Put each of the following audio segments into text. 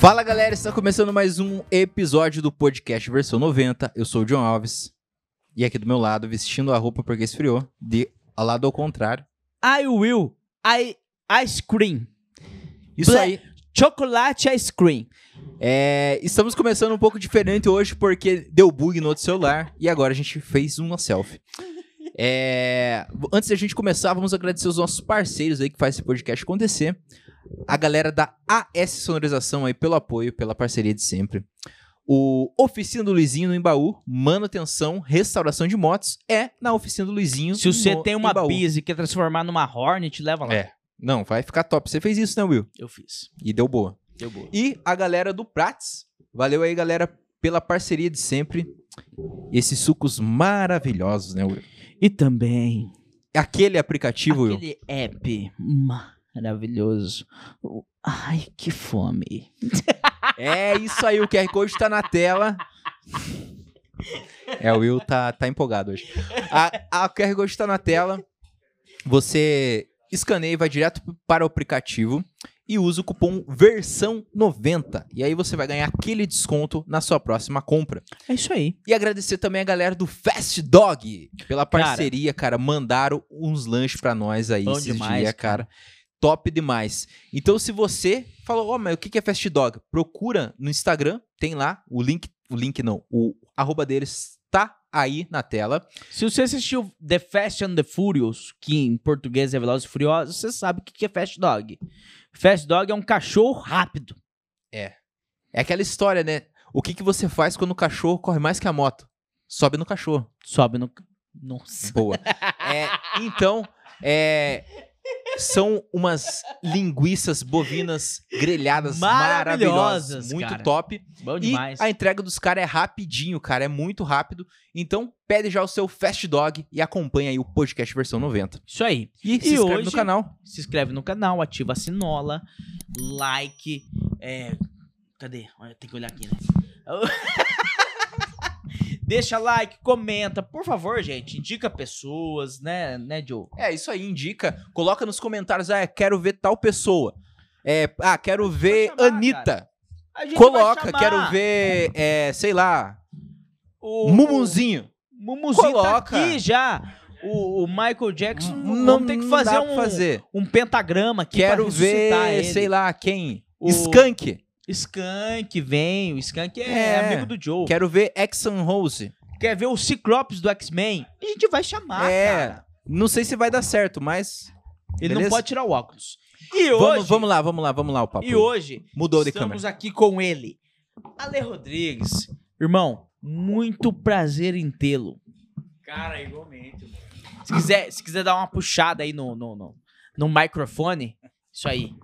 Fala galera, está começando mais um episódio do podcast versão 90. Eu sou o John Alves. E aqui do meu lado, vestindo a roupa porque esfriou, de ao lado ao contrário. I will. I ice cream. Isso aí. Chocolate ice cream. É, estamos começando um pouco diferente hoje porque deu bug no outro celular e agora a gente fez uma selfie. É, antes da gente começar, vamos agradecer os nossos parceiros aí que faz esse podcast acontecer. A galera da AS Sonorização aí pelo apoio, pela parceria de sempre. O Oficina do Luizinho no Embaú, manutenção, restauração de motos, é na Oficina do Luizinho. Se você no tem uma Embaú. bis e quer transformar numa Hornet, leva lá. É. Não, vai ficar top. Você fez isso, né, Will? Eu fiz. E deu boa. Deu boa. E a galera do Prats. Valeu aí, galera, pela parceria de sempre. Esses sucos maravilhosos, né, Will? E também Aquele aplicativo, Will. aquele app maravilhoso. Ai, que fome. É isso aí, o QR Code tá na tela. É, o Will tá, tá empolgado hoje. A, a QR Code tá na tela. Você escaneia e vai direto para o aplicativo e usa o cupom versão 90. E aí você vai ganhar aquele desconto na sua próxima compra. É isso aí. E agradecer também a galera do Fast Dog pela Cara. parceria, cara. Mandaram uns lanches pra nós aí Bom esses demais, dias, cara. Top demais. Então, se você falou, ó, mas o que é Fast Dog? Procura no Instagram, tem lá o link, o link não, o arroba deles tá aí na tela. Se você assistiu The Fast and the Furious, que em português é Velozes e Furiosos, você sabe o que é Fast Dog. Fast Dog é um cachorro rápido. É aquela história, né? O que que você faz quando o cachorro corre mais que a moto? Sobe no cachorro. Sobe no... Nossa. Boa. É, então, é, são umas linguiças bovinas grelhadas maravilhosas. Maravilhosas, Muito cara. top. Bom E demais. a entrega dos caras é rapidinho, cara. É muito rápido. Então, pede já o seu Fast Dog e acompanha aí o podcast versão 90. Isso aí. E, se E inscreve no hoje- canal. se inscreve no canal, ativa a sinola, like, é... Cadê? Olha, tem que olhar aqui, né? Deixa like, comenta, por favor, gente, indica pessoas, né, né, Joe? É, isso aí, indica. Coloca nos comentários, ah, quero ver tal pessoa. É, ah, quero ver chamar, Anitta. Coloca, quero ver, é, sei lá, o Mumunzinho. O Mumuzinho Coloca. tá aqui já. O, o Michael Jackson, Não, vamos ter que não fazer um, fazer. um pentagrama aqui Quero ver, ele. sei lá, quem? O- Skank. Skank vem, o Skank é, É. amigo do Joe. Quero ver Exxon Rose. Quer ver o Ciclopes do X-Men? A gente vai chamar, É. cara. Não sei se vai dar certo, mas. Ele Beleza? não pode tirar o óculos. E Vamos, hoje, vamos lá, vamos lá, vamos lá, o papo. e hoje Mudou de estamos câmera. aqui com ele, Ale Rodrigues. Irmão, muito prazer em tê-lo. Cara, igualmente. mano. Se quiser, se quiser dar uma puxada aí no, no, no, no microfone, isso aí.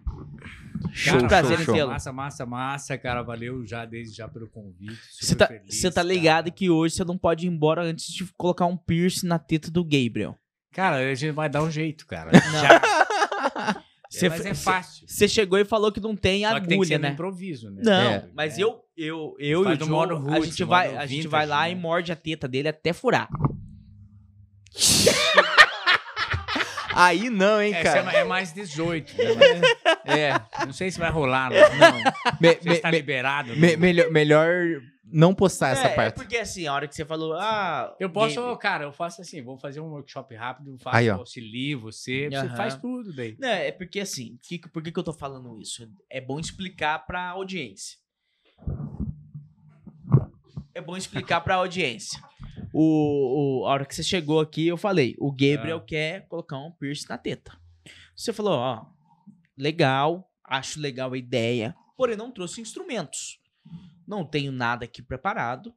Show, Muito prazer show, em tê-lo. Massa, massa, massa, cara. Valeu já desde já pelo convite. Você tá, feliz, tá cara. ligado que hoje você não pode ir embora antes de colocar um piercing na teta do Gabriel. Cara, a gente vai dar um jeito, cara. Não. Já. Você, Mas é fácil. você chegou e falou que não tem Só que tem que ser agulha, no né? improviso, né? Não, É. mas É. eu, eu, eu e o Joe, modo a gente vai, a gente vintage, vai lá né? e morde a teta dele até furar. Aí não, hein, Essa cara. é, é mais 18. Né? É. Não sei se vai rolar, não. não. Me- está me- liberado. me- não. melhor, melhor não postar essa é, é parte. porque assim, a hora que você falou, ah... Eu posso, Gabriel- cara, eu faço assim, vou fazer um workshop rápido, faço Aí, ó. auxilio, você, Aham. você faz tudo daí. Não, é porque assim, que, por que, que eu tô falando isso? É bom explicar pra audiência. É bom explicar pra audiência. O, o- a hora que você chegou aqui, eu falei, o Gabriel Ah. quer colocar um piercing na teta. Você falou, ó, legal, acho legal a ideia, porém não trouxe instrumentos. Não tenho nada aqui preparado.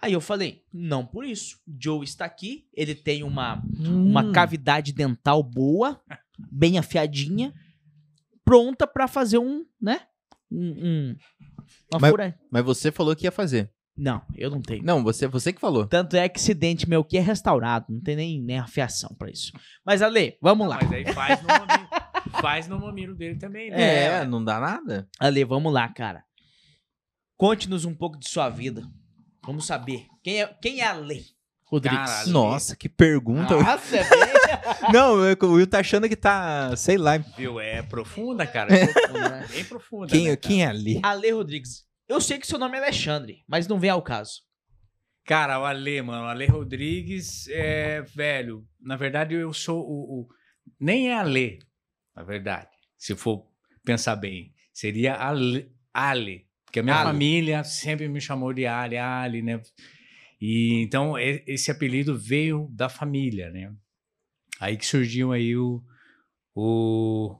Aí eu falei, não por isso. Joe está aqui, ele tem uma uma Hum. cavidade dental boa, bem afiadinha, pronta pra fazer um, né? Um, um- uma Mas- fura- Mas você falou que ia fazer. Não, eu não tenho. Não, você, você que falou. Tanto é que esse dente meu aqui é restaurado, não tem nem, nem afiação pra isso. Mas Ale, vamos lá. Mas aí faz no mamilo, faz no mamilo dele também, né? É, É. não dá nada. Ale, vamos lá, cara. Conte-nos um pouco de sua vida. Vamos saber. Quem é, quem é Ale? Rodrigues? Cara, Ale- Nossa, que pergunta. Nossa, é bem... Não, o Will tá achando que tá, sei lá. Viu? É profunda, cara. É profunda, né? Bem profunda. Quem, né, cara? quem é ali? Ale Rodrigues. Eu sei que seu nome é Alexandre, mas não vem ao caso. Cara, o Ale, mano, o Ale Rodrigues é velho. Na verdade, eu sou o. o- nem é Ale, na verdade. Se for pensar bem, seria Ale. Ale porque a minha Ale. família sempre me chamou de Ale, Ale, né? E então esse apelido veio da família, né? Aí que surgiu aí o, o,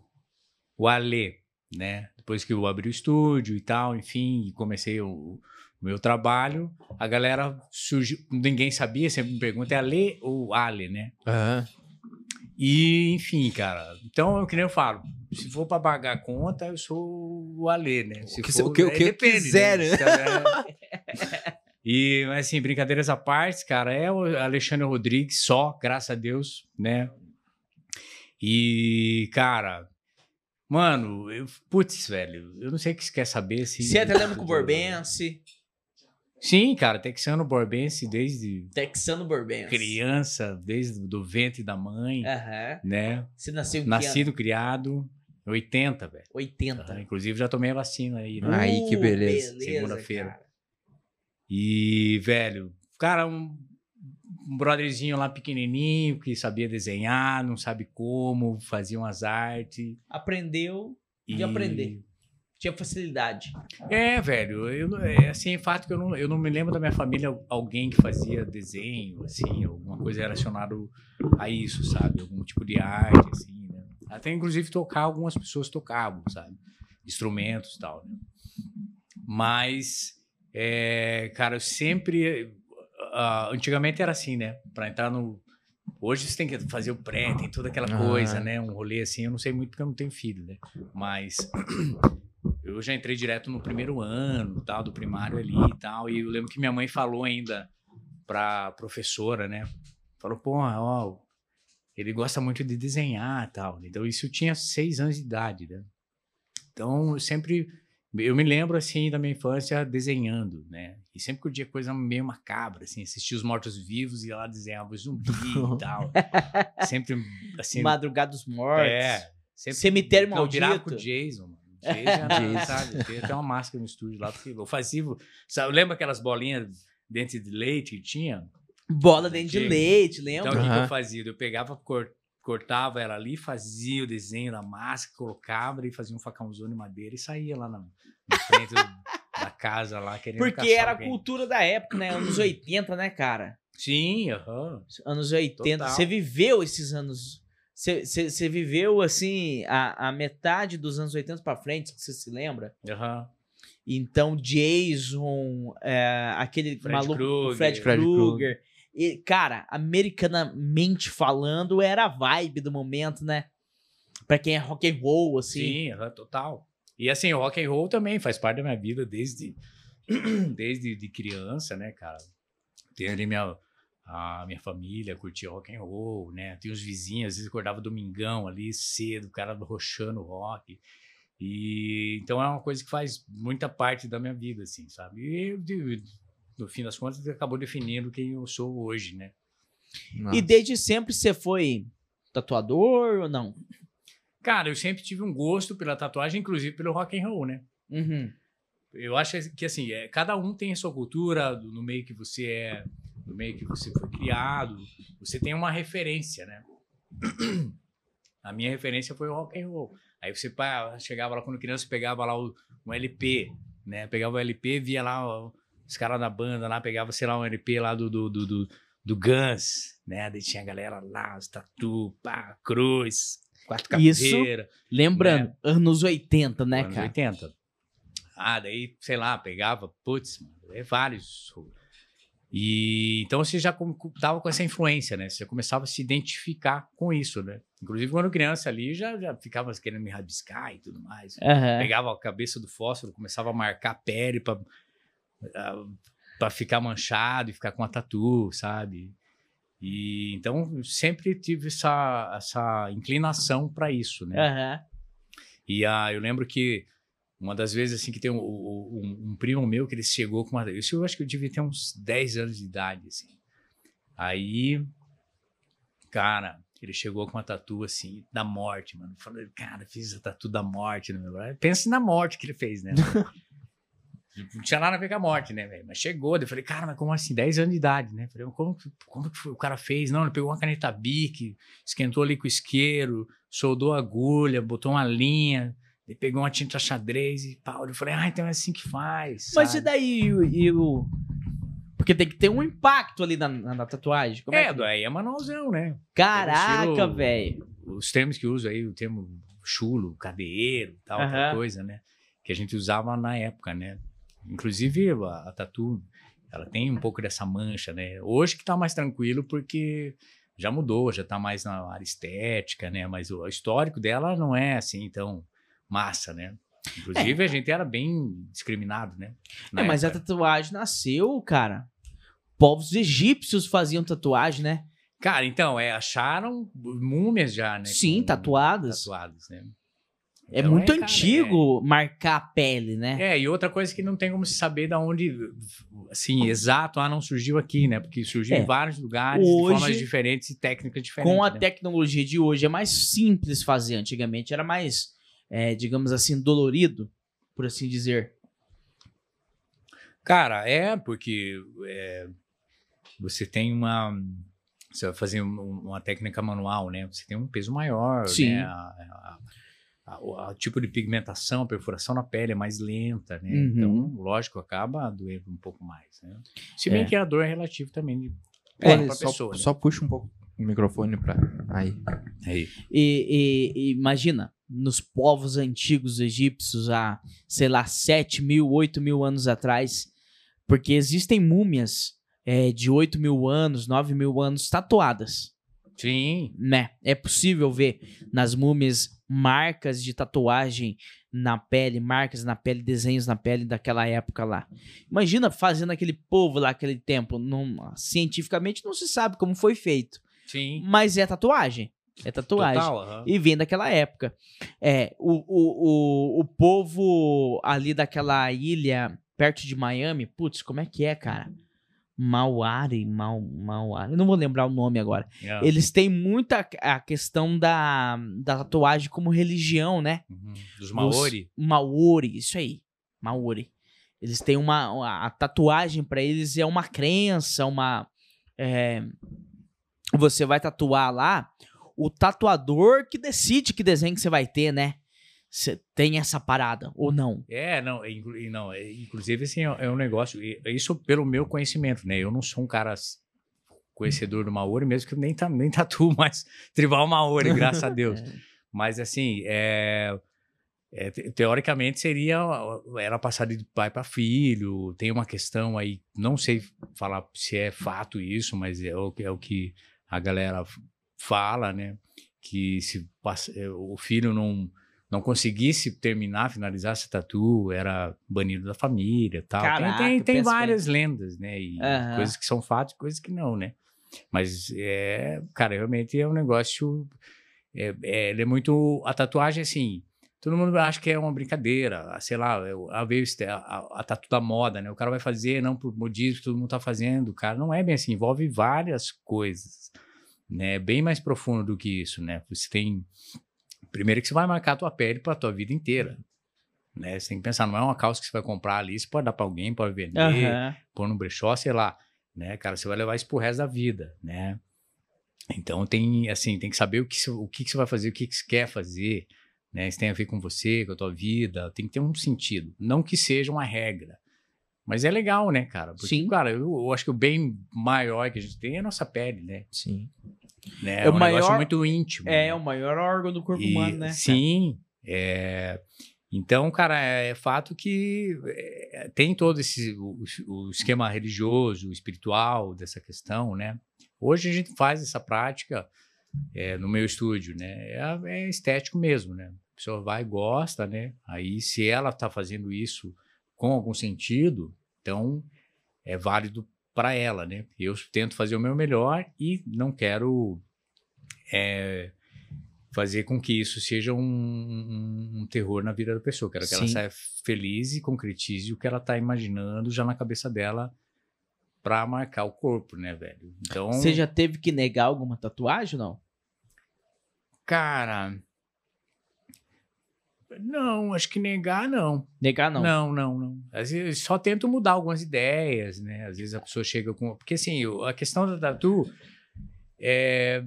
o Ale, né? Depois que eu abri o estúdio e tal, enfim, e comecei o, o meu trabalho, a galera surgiu, ninguém sabia, sempre me pergunta, é Ale ou Ale, né? Aham. E, enfim, cara, então, eu que nem eu falo, se for pra pagar a conta, eu sou o Ale, né? Se que- for, o que- o aí que eu depende, quiser, né? Então, é- E, mas assim, brincadeiras à parte, cara, é o Alexandre Rodrigues só, graças a Deus, né? E, cara, mano, eu, putz, velho, eu não sei o que você quer saber. Se, Você até lembra com o Borbense, Sim, cara, texano borbense desde Texano Borbense. criança, desde do ventre da mãe, Aham. né? Você nasceu em que Nascido, criado, 80, velho. ano? 80. Ah, Inclusive já tomei a vacina aí, né? Aí, que Uh, beleza. Segunda-feira. cara. E, velho, cara, um, um brotherzinho lá pequenininho que sabia desenhar, não sabe como, fazia umas artes. Aprendeu de e- aprender. Tinha facilidade. É, velho, eu, é assim, fato que eu não, eu não me lembro da minha família alguém que fazia desenho, assim, alguma coisa relacionada a isso, sabe? Algum tipo de arte, assim, né? Até, inclusive, tocar, algumas pessoas tocavam, sabe? Instrumentos e tal, né? Mas, é, cara, eu sempre... ah, antigamente era assim, né? Pra entrar no... Hoje você tem que fazer o pré, tem toda aquela Ah. coisa, né? Um rolê assim, eu não sei muito porque eu não tenho filho, né? Mas eu já entrei direto no primeiro ano, tal, do primário ali e tal. E eu lembro que minha mãe falou ainda pra professora, né? Falou, pô, ó, ele gosta muito de desenhar e tal. Então isso eu tinha seis anos de idade, né? Então eu sempre. Eu me lembro, assim, da minha infância desenhando, né? E sempre que eu tinha coisa meio macabra, assim, assistia os mortos-vivos e lá desenhava zumbi e tal. Sempre, assim... Madrugada dos Mortos. É. Sempre, Cemitério então, eu virava Maldito. com o Jason, mano. Jason Jason. sabe? Tem até uma máscara no estúdio lá. Porque eu fazia... Sabe, lembra aquelas bolinhas dente de leite que tinha? Bola dentro de leite, Então, lembra? o que, que Aham. eu fazia? Eu pegava, cor- cortava ela ali, fazia o desenho da máscara, colocava e fazia um facãozão de madeira e saía lá na, na frente do- da casa lá, querendo Porque era a alguém. cultura da época, né? Anos 80, né, cara? Sim, aham. Anos 80. Total. Você viveu esses anos. Você- Você você viveu, assim, a, a metade dos anos 80 pra frente, que você se lembra? aham. Então, Jason, é, aquele Fred maluco. Fred Fred Krueger. E, cara, americanamente falando, era a vibe do momento, né? Pra quem é rock and roll, assim. Sim, total. E assim, o rock and roll também faz parte da minha vida desde, desde de criança, né, cara? Tem ali minha, a minha família, curtia rock and roll, né? Tem os vizinhos, às vezes acordava domingão ali cedo, o cara roxando rock. E então é uma coisa que faz muita parte da minha vida, assim, sabe? E eu, no fim das contas acabou definindo quem eu sou hoje, né? Nossa. E desde sempre você foi tatuador ou não? Cara, eu sempre tive um gosto pela tatuagem, inclusive pelo rock and roll, né? Uhum. Eu acho que assim, é, cada um tem a sua cultura, do- no meio que você é, no meio que você foi criado, você tem uma referência, né? A minha referência foi o rock and roll. Aí você pá, chegava lá quando criança, pegava lá o, um LP, né? Pegava o LP, via lá os caras da banda lá, pegava, sei lá, um LP lá do, do, do, do, do Guns, né? Daí tinha a galera lá, os tatu, pá, cruz, quatro Isso capeiras. Lembrando, anos 80, né, anos cara? 80. Ah, daí, sei lá, pegava, putz, mano, é vários. E então você já com- com- tava com essa influência, né? Você começava a se identificar com isso, né? Inclusive, quando criança ali, já, já ficava querendo me rabiscar e tudo mais. Aham. Pegava a cabeça do fósforo, começava a marcar a pele pra, pra ficar manchado e ficar com a tatu, sabe? E então sempre tive essa, essa inclinação para isso, né? Aham. E ah, eu lembro que uma das vezes assim que tem um, um- um- primo meu que ele chegou com uma. Isso eu acho que eu devia ter uns 10 anos de idade, assim. Aí, Cara, ele chegou com uma tatu assim, da morte, mano. Falei, cara, fiz a tatu da morte no meu braço. Pensa na morte que ele fez, né? Não tinha nada a ver com a morte, né, velho? Mas chegou, eu falei, cara, mas como assim? 10 anos de idade, né? Falei, como, como que o cara fez? Não, ele pegou uma caneta bic, esquentou ali com o isqueiro, soldou a agulha, botou uma linha, ele pegou uma tinta xadrez e pau. Eu falei, ah, então é assim que faz. Mas sabe? e daí e o. Porque tem que ter um impacto ali na, na- na tatuagem. Como é, É, que... daí é manualzão, né? Caraca, velho. Os termos que uso aí, o termo chulo, cadeiro, tal, Aham. tal coisa, né? Que a gente usava na época, né? Inclusive, a, a tatu, ela tem um pouco dessa mancha, né? Hoje que tá mais tranquilo, porque já mudou, já tá mais na área estética, né? Mas o histórico dela não é assim tão massa, né? Inclusive, a gente era bem discriminado, né? É, mas a tatuagem nasceu, cara. Povos egípcios faziam tatuagem, né? Cara, então, é, acharam múmias já, né? Sim, com- tatuadas. Tatuadas, né? É Então, muito é, cara, antigo marcar a pele, né? É, e outra coisa que não tem como se saber da onde, assim, exato, ah, não surgiu aqui, né? Porque surgiu É. em vários lugares, Hoje, de formas diferentes e técnicas diferentes. Com a né? tecnologia de hoje é mais simples fazer. Antigamente era mais, é, digamos assim, dolorido, por assim dizer. Cara, é, porque é, você tem uma. Você vai fazer um- uma técnica manual, né? Você tem um peso maior, Sim. né? A- a- o tipo de pigmentação, a perfuração na pele é mais lenta, né? Uhum. Então, lógico, acaba doendo um pouco mais, né? Se bem É. que a dor é relativa também de É, pra só, pessoa. né? só puxa um pouco o microfone pra. Aí. Aí. E, e- e imagina, nos povos antigos egípcios, há, sei lá, 7 mil, 8 mil anos atrás, porque existem múmias é, de 8 mil anos, 9 mil anos tatuadas, Sim, né? É possível ver nas múmias marcas de tatuagem na pele, marcas na pele, desenhos na pele daquela época lá. Imagina fazendo aquele povo lá, aquele tempo. Não, cientificamente não se sabe como foi feito, sim. mas é tatuagem. É tatuagem. Total, aham. E vem daquela época. É, o, o, o, o povo ali daquela ilha perto de Miami, putz, como é que é, cara? Mauari, Mau, Mauari, não vou lembrar o nome agora. Yeah. Eles têm muita a questão da, da tatuagem como religião, né? Uhum. Dos Maori. Maori, isso aí. Maori. Eles têm uma. A tatuagem pra eles é uma crença, uma. é, você vai tatuar lá, o tatuador que decide que desenho que você vai ter, né? Você tem essa parada, ou não? É, não, é, inclu- não, é, inclusive assim, é, é um negócio, isso pelo meu conhecimento, né? Eu não sou um cara conhecedor do Maori, mesmo que eu nem, ta- nem tatuo mais tribal Maori, graças a Deus. Mas assim, é, é, te- teoricamente seria era passado de pai para filho. Tem uma questão aí, não sei falar se é fato isso, mas é o, que- é o que a galera fala, né? Que se o filho não não conseguisse terminar, finalizar essa tatu, era banido da família, tal. Tem- Caraca, tem tem, pensa várias lendas, né? E Aham. coisas que são fatos, e coisas que não, né? Mas é, cara, realmente é um negócio é, é, ele é muito. A tatuagem, assim. Todo mundo acha que é uma brincadeira. Sei lá, eu- a, veio a, a, tatu da moda, né? O cara vai fazer, não por modismo, todo mundo tá fazendo. Cara, não é bem assim. Envolve várias coisas. Né? É bem mais profundo do que isso, né? Você tem. Primeiro que você vai marcar a tua pele pra tua vida inteira. Né? Você tem que pensar, não é uma calça que você vai comprar ali, você pode dar pra alguém, pode vender Aham. pôr no brechó, sei lá, né, cara, você vai levar isso pro resto da vida, né? Então tem, assim, tem que saber o que, você- o que, você vai fazer, o que, que você quer fazer, né? Isso tem a ver com você, com a tua vida, tem que ter um sentido. Não que seja uma regra, mas é legal, né, cara? Porque, Sim. cara, eu, eu acho que o bem maior que a gente tem é a nossa pele, né? Sim. Né? É É o um negócio maior- muito íntimo. É, né? o maior órgão do corpo E- humano, né? Sim. é, então, cara, é fato que é, tem todo esse o, o esquema religioso, espiritual dessa questão, né? Hoje a gente faz essa prática é, no meu estúdio, né? É, é estético mesmo, né? A pessoa vai e gosta, né? Aí, se ela está fazendo isso com algum sentido, então é válido para ela, né? Eu tento fazer o meu melhor e não quero é, fazer com que isso seja um, um- um terror na vida da pessoa. Quero que ela Sim. saia feliz e concretize o que ela está imaginando já na cabeça dela pra marcar o corpo, né, velho? Então, Você já teve que negar alguma tatuagem não? cara. Não, acho que negar não. Negar não. Não, não, não. Às vezes só tento mudar algumas ideias, né? Às vezes a pessoa chega com. Porque assim, a questão da tatu é.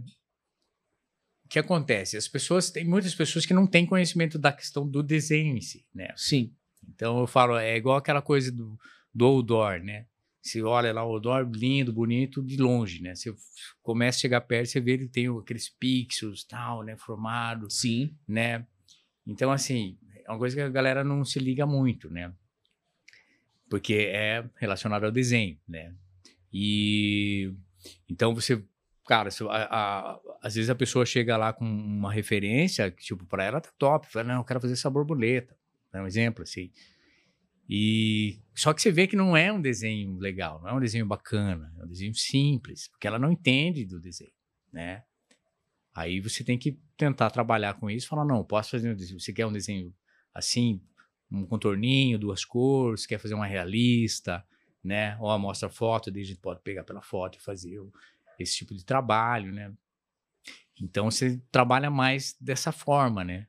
O que acontece? As pessoas, tem muitas pessoas que não têm conhecimento da questão do desenho em si, né? Sim. Então eu falo, é igual aquela coisa do, do outdoor, né? Você olha lá o outdoor, lindo, bonito, de longe, né? Você começa a chegar perto, você vê ele tem aqueles pixels, tal, né? Formado, Sim. né? Então, assim, é uma coisa que a galera não se liga muito, né? Porque é relacionado ao desenho, né? E então você, cara, a- a- às vezes a pessoa chega lá com uma referência, tipo, para ela tá top, fala, não, eu quero fazer essa borboleta, é um exemplo, assim. E só que você vê que não é um desenho legal, não é um desenho bacana, é um desenho simples, porque ela não entende do desenho, né? Aí você tem que tentar trabalhar com isso, falar, não, posso fazer um desenho, você quer um desenho assim, um contorninho, duas cores, quer fazer uma realista, né? Ou mostra foto, daí a gente pode pegar pela foto e fazer esse tipo de trabalho, né? Então você trabalha mais dessa forma, né?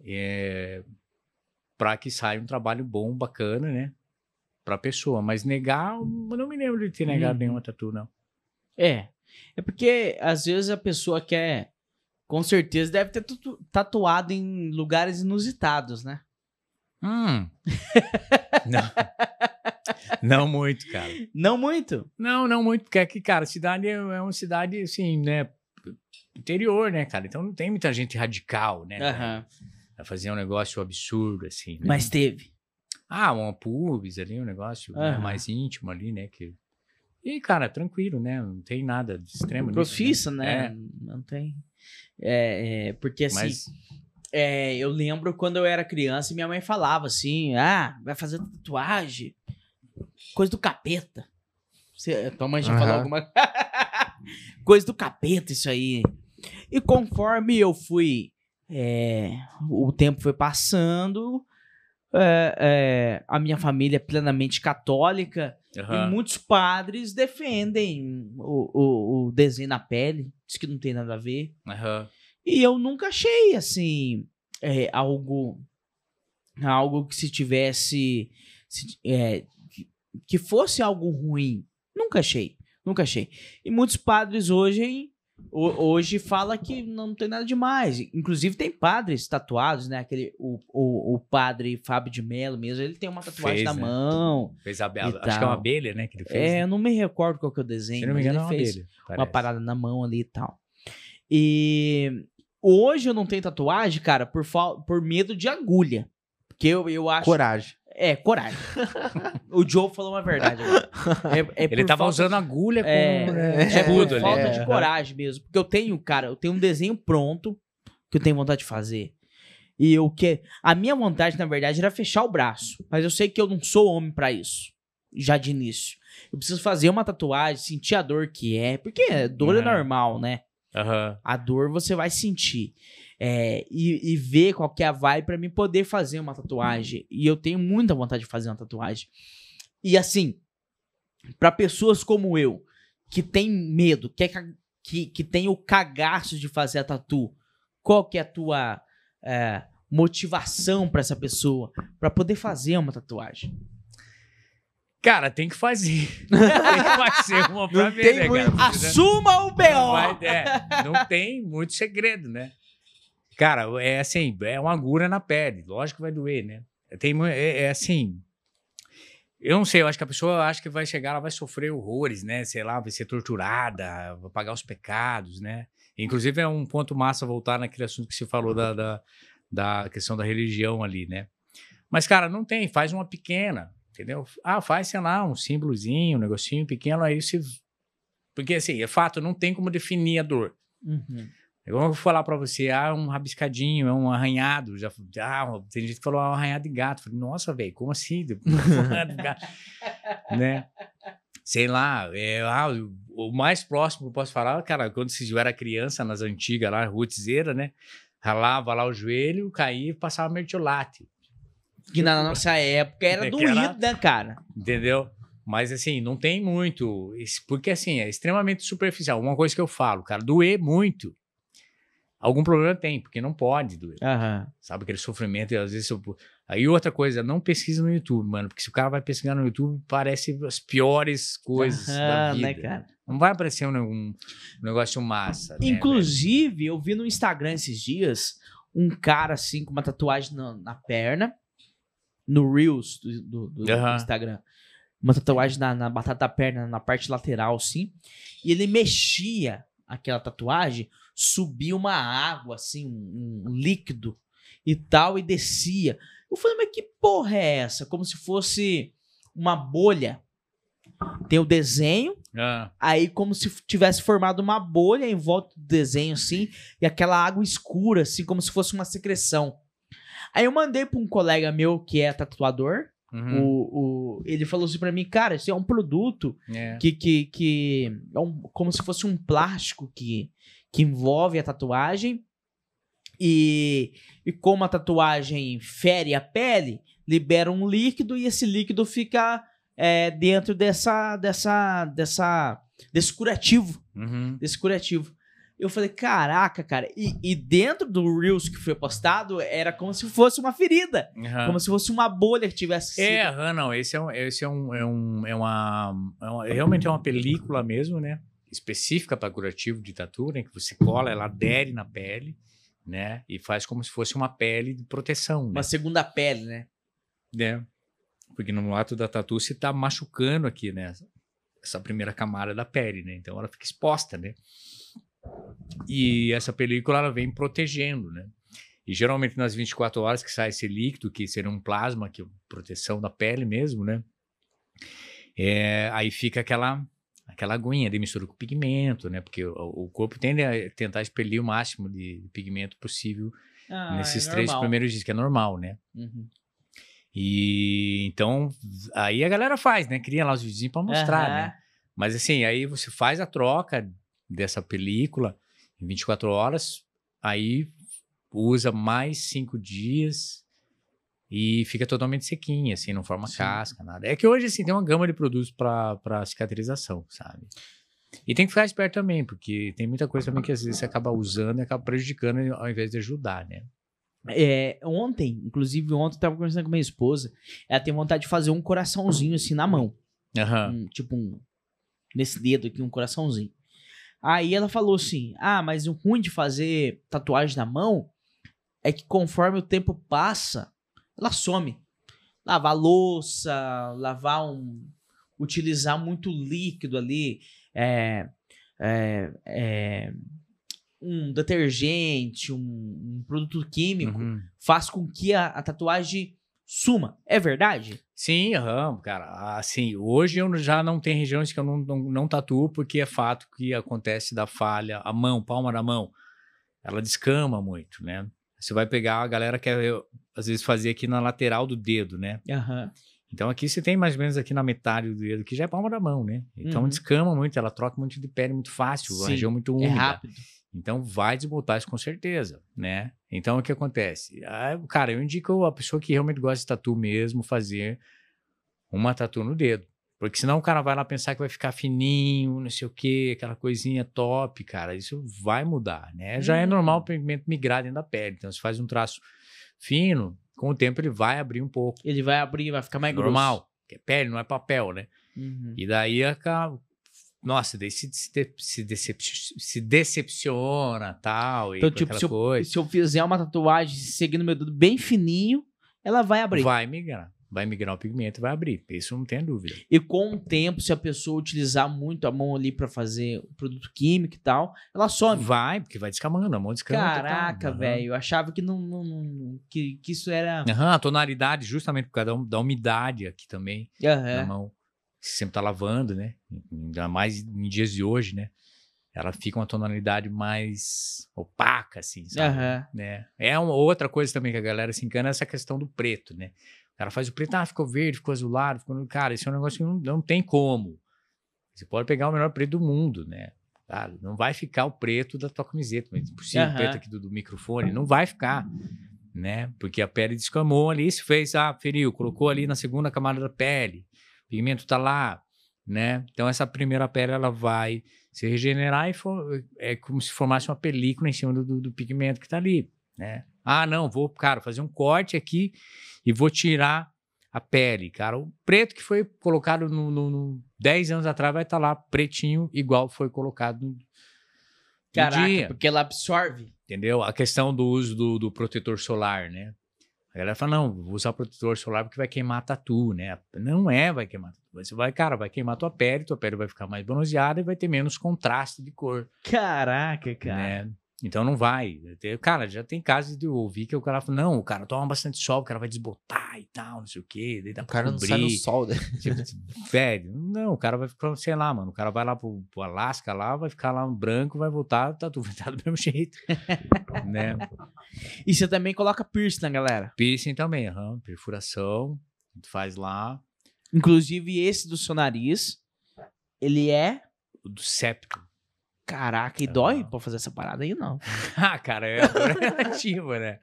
É, para que saia um trabalho bom, bacana, né? Pra pessoa. Mas negar, eu não me lembro de ter negado Uhum. nenhuma tatu, não. É. É porque às vezes a pessoa quer. Com certeza deve ter tatu- tatuado em lugares inusitados, né? Hum. não. não muito, cara. Não muito. Não, não muito, porque aqui, cara, a cidade é é uma cidade, assim, né? Interior, né, cara? Então não tem muita gente radical, né? Aham. Pra fazer um negócio absurdo, assim. Né? Mas teve. Ah, uma pubis ali, um negócio né, Aham. mais íntimo ali, né? Que... E, cara, tranquilo, né? Não tem nada de extremo. nisso, Profissa, né? É, Não tem. É, é, porque assim, mas, é, eu lembro quando eu era criança e minha mãe falava assim: ah, vai fazer tatuagem. Coisa do capeta. Você, tua mãe já falou Aham. alguma coisa do capeta, isso aí. E conforme eu fui. é, o tempo foi passando. É, é, a minha família é plenamente católica. E aham. muitos padres defendem o, o, o desenho na pele. Diz que não tem nada a ver. aham. E eu nunca achei, assim, é, algo. Algo que se tivesse. se- é, que- que fosse algo ruim. Nunca achei. Nunca achei. E muitos padres hoje. Ho- Hoje fala que não tem nada demais. Inclusive tem padres tatuados, né? Aquele, o, o, o padre Fábio de Mello mesmo, ele tem uma tatuagem Fez, na né? mão. Fez a, acho que é uma abelha, né? Que ele fez. É, né? eu não me recordo qual que é o desenho. Se não me engano, é ele uma fez abelha. uma parada na mão ali e tal. E hoje eu não tenho tatuagem, cara, por, por medo de agulha. Porque eu, eu acho. Coragem. É, coragem. o Joe falou uma verdade agora. É, é Ele tava falta usando de- agulha com É, né, é por escudo ali. falta É. de coragem mesmo. Porque eu tenho, cara, eu tenho um desenho pronto que eu tenho vontade de fazer. E eu que a minha vontade, na verdade, era fechar o braço. Mas eu sei que eu não sou homem pra isso. Já de início. Eu preciso fazer uma tatuagem, sentir a dor que é. Porque dor é Uhum. normal, né? Aham. A dor você vai sentir. É, e, e ver qual que é a vibe pra mim poder fazer uma tatuagem. E eu tenho muita vontade de fazer uma tatuagem. E assim, pra pessoas como eu, que tem medo, que, é que, que tem o cagaço de fazer a tatu, qual que é a tua é, motivação pra essa pessoa pra poder fazer uma tatuagem? Cara, tem que fazer. tem que fazer uma pra Não ver, né, muito-? Assuma o Não, B.O. vai- é, não tem muito segredo, né? Cara, é assim, é uma agulha na pele. Lógico que vai doer, né? Tem, é, é assim. Eu não sei, eu acho que a pessoa acha que vai chegar, ela vai sofrer horrores, né? Sei lá, vai ser torturada, vai pagar os pecados, né? Inclusive é um ponto massa voltar naquele assunto que você falou da, da, da questão da religião ali, né? Mas, cara, não tem, faz uma pequena, entendeu? Ah, faz, sei lá, um símbolozinho, um negocinho pequeno, aí você. Porque, assim, é fato, não tem como definir a dor. Uhum. É igual eu vou falar pra você, ah, um rabiscadinho, é um arranhado. Já, ah, tem gente que falou ah, um arranhado de gato. Falei, nossa, velho, como assim? Arranhado de gato, né? Sei lá, é, ah, o, mais próximo que eu posso falar, cara, quando eu era criança, nas antigas lá, rutzeira, né? Ralava lá o joelho, caía e passava mertiolate, Que na nossa época era É doído, era- né, cara? entendeu? Mas assim, não tem muito. Porque assim, é extremamente superficial. Uma coisa que eu falo, cara, doer muito. Algum problema tem, porque não pode doer. Aham. Sabe aquele sofrimento, e às vezes. eu- Aí outra coisa, não pesquisa no YouTube, mano. Porque se o cara vai pesquisar no YouTube, parece as piores coisas da Aham, vida. né, cara? Não vai aparecer um, um negócio massa. né? Inclusive, eu vi no Instagram esses dias um cara assim com uma tatuagem na, na perna, no Reels do, do- do Aham. Instagram. Uma tatuagem na, na batata da perna, na parte lateral, assim. E ele mexia aquela tatuagem, subia uma água, assim, um, um líquido e tal, e descia. Eu falei, mas que porra é essa? Como se fosse uma bolha. Tem o desenho, Ah, Aí, como se tivesse formado uma bolha em volta do desenho, assim, e aquela água escura, assim, como se fosse uma secreção. Aí eu mandei pra um colega meu que é tatuador. uhum, O, o, ele falou assim pra mim, cara, isso é um produto é. que, que, que é um- como se fosse um plástico que, que envolve a tatuagem. E, e como a tatuagem fere a pele, libera um líquido e esse líquido fica é, dentro dessa, dessa, dessa, desse curativo, Uhum. desse curativo. Eu falei, caraca, cara. E, e dentro do Reels que foi postado, era como se fosse uma ferida. Aham. Como se fosse uma bolha que tivesse sido. É, não, esse é um, esse é um, é um, é uma, é uma- realmente é uma película mesmo, né? Específica para curativo de tatu, né? Que você cola, ela adere na pele, né? E faz como se fosse uma pele de proteção, né? Uma segunda pele, né? né? Porque no ato da tatu você tá machucando aqui, né? Essa primeira camada da pele, né? Então ela fica exposta, né? E essa película ela vem protegendo, né? E geralmente nas 24 horas que sai esse líquido, que seria um plasma, que é proteção da pele mesmo, né? É, aí fica aquela aquela aguinha de mistura com pigmento, né? Porque o, o corpo tende a tentar expelir o máximo de, de pigmento possível Ah, nesses é três primeiros dias, que é normal, né? Uhum. E então aí a galera faz, né? Cria lá os vizinhos pra mostrar, Aham. né? Mas assim, aí você faz a troca dessa película em 24 horas, aí usa mais cinco dias e fica totalmente sequinha, assim, não forma Sim. casca, nada. É que hoje, assim, tem uma gama de produtos pra pra cicatrização, sabe? E tem que ficar esperto também, porque tem muita coisa também que às vezes você acaba usando e acaba prejudicando ao invés de ajudar, né? É, ontem, inclusive ontem eu tava conversando com minha esposa, ela tem vontade de fazer um coraçãozinho assim na mão. Aham. Um, tipo um. Nesse dedo aqui, um coraçãozinho. Aí ela falou assim: Ah, mas o ruim de fazer tatuagem na mão é que conforme o tempo passa, ela some. Lavar louça, lavar um. utilizar muito líquido ali. É. é, é, um detergente, um, um produto químico, Uhum. faz com que a, a tatuagem suma. É verdade? Sim, aham, cara. Assim, hoje eu já não tenho regiões que eu não, não, não tatuo, porque é fato que acontece da falha, a mão, palma da mão, ela descama muito, né? Você vai pegar, a galera quer, eu, às vezes, fazer aqui na lateral do dedo, né? Aham. Então aqui você tem mais ou menos aqui na metade do dedo, que já é palma da mão, né? Então Uhum. descama muito, ela troca muito de pele muito fácil, Sim, região muito É úmida. rápido. Então vai desbotar isso com certeza, né? Então o que acontece? Ah, cara, eu indico a pessoa que realmente gosta de tatu mesmo fazer uma tatu no dedo. Porque senão o cara vai lá pensar que vai ficar fininho, não sei o quê, aquela coisinha top, cara. Isso vai mudar, né? Já é normal o pigmento migrar dentro da pele. Então, se faz um traço fino, com o tempo ele vai abrir um pouco. Ele vai abrir, vai ficar mais grosso. normal. Porque é pele, não é papel, né? Uhum. E daí acaba. Nossa, daí se, se, de- se, decep- se decepciona tal. E Então, com tipo, se eu, coisa. se eu fizer uma tatuagem seguindo meu dedo bem fininho, ela vai abrir. Vai migrar. Vai migrar o pigmento e vai abrir. Isso não tem dúvida. E com o tempo, se a pessoa utilizar muito a mão ali pra fazer o produto químico e tal, ela some. Vai, porque vai descamando, a mão descama. Caraca, Aham. velho. Eu achava que não, não- não- que, que isso era. A tonalidade, justamente por causa da, um- da umidade aqui também, na Aham. mão. Você sempre tá lavando, né? Ainda mais em dias de hoje, né? Ela fica uma tonalidade mais opaca, assim, sabe? Aham. né? É uma outra coisa também que a galera se engana, é essa questão do preto, né? Cara faz o preto, ah, ficou verde, ficou azulado, ficou... Cara, isso é um negócio que não, não tem como. Você pode pegar o melhor preto do mundo, né? Cara, não vai ficar o preto da tua camiseta, mas impossível, Aham. o preto aqui do, do microfone, não vai ficar, né? Porque a pele descamou ali, se fez, ah, feriu, colocou ali na segunda camada da pele, o pigmento tá lá, né? Então essa primeira pele ela vai se regenerar e for, é como se formasse uma película em cima do, do, do pigmento que tá ali, né? Ah, não, vou, cara, fazer um corte aqui e vou tirar a pele, cara. O preto que foi colocado no, no, no 10 anos atrás vai estar lá pretinho, igual foi colocado no Caraca, dia. porque ela absorve. Entendeu? A questão do uso do, do protetor solar, né? A galera fala, não, vou usar protetor solar porque vai queimar tatu, né? Não é, vai queimar tatu. Você vai, cara, vai queimar tua pele, tua pele vai ficar mais bronzeada e vai ter menos contraste de cor, Caraca, cara. né? Então não vai. Cara, já tem casos de eu ouvir que o cara fala, não, o cara toma bastante sol, o cara vai desbotar e tal, não sei o quê, daí dá O cara não sai no cobrir. sol, né? Tipo, velho, não, o cara vai ficar, sei lá, mano, o cara vai lá pro, pro Alasca lá, vai ficar lá no branco, vai voltar, tá tudo tá do mesmo jeito, né? E você também coloca piercing na galera. Piercing também, aham, perfuração, faz lá, Inclusive esse do seu nariz, ele é. o do septo. Caraca, e Ah. dói pra fazer essa parada aí, não. ah, cara, é é relativa, né?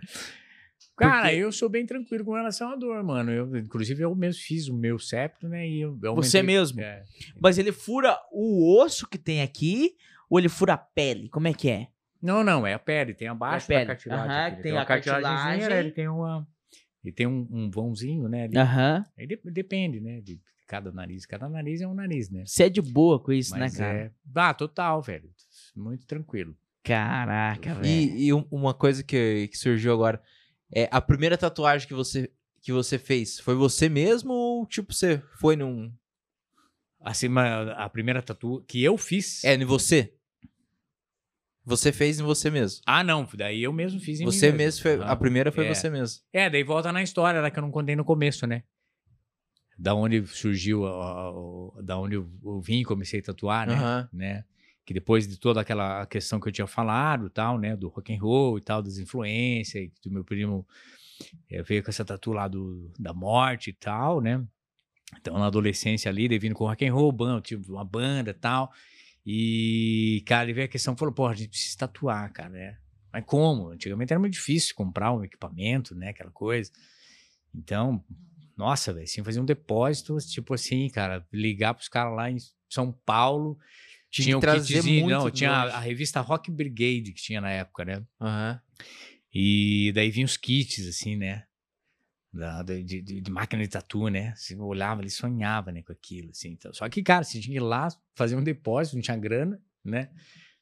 Cara, Porque- eu sou bem tranquilo com relação à dor, mano. Eu, inclusive, eu mesmo fiz o meu septo, né? E eu, eu Você aumentei- mesmo? É. Mas ele fura o osso que tem aqui ou ele fura a pele? Como é que é? Não, não, é a pele, tem abaixo É a da pele. cartilagem. Aham, aqui, né? tem uma a cartilagem. Ele tem uma. Ele tem um, um vãozinho, né? Aí de- depende, né? De cada nariz. Cada nariz é um nariz, né? Você é de boa com isso, Mas né, cara? é. Ah, total, velho. Muito tranquilo. Caraca, velho. E, e um- uma coisa que, que surgiu agora. É, a primeira tatuagem que você, que você fez, foi você mesmo ou, tipo, você foi num... Assim, mas a primeira tatu que eu fiz. É, em você? Você fez em você mesmo. Ah, não. Daí eu mesmo fiz em mim Você mesmo, foi, Aham. a primeira foi É. você mesmo. É, daí volta na história lá que eu não contei no começo, né? Da onde surgiu, a- a- da onde eu, eu vim e comecei a tatuar, né? Aham. né? Que depois de toda aquela questão que eu tinha falado, tal, né? Do rock and roll e tal, das influências, e do meu primo eh, veio com essa tatu lá do, da morte e tal, né? Então, na adolescência ali, vindo com rock and roll, banda, tipo, uma banda e tal. E, cara, ele veio a questão, falou, pô, a gente precisa tatuar, cara, né? Mas como? Antigamente era muito difícil comprar um equipamento, né? Aquela coisa. Então, nossa, velho, assim, fazer um depósito, tipo assim, cara, ligar pros caras lá em São Paulo, Tinha tinha que um trazer kitzinho, muito não, tinha a, a revista Rock Brigade que tinha na época, né? Aham. E daí vinha os kits, assim, né? Da, de, de- de máquina de tatu, né? Você olhava ali, sonhava, né, com aquilo, assim. Então, só que, cara, você tinha que ir lá fazer um depósito, não tinha grana, né?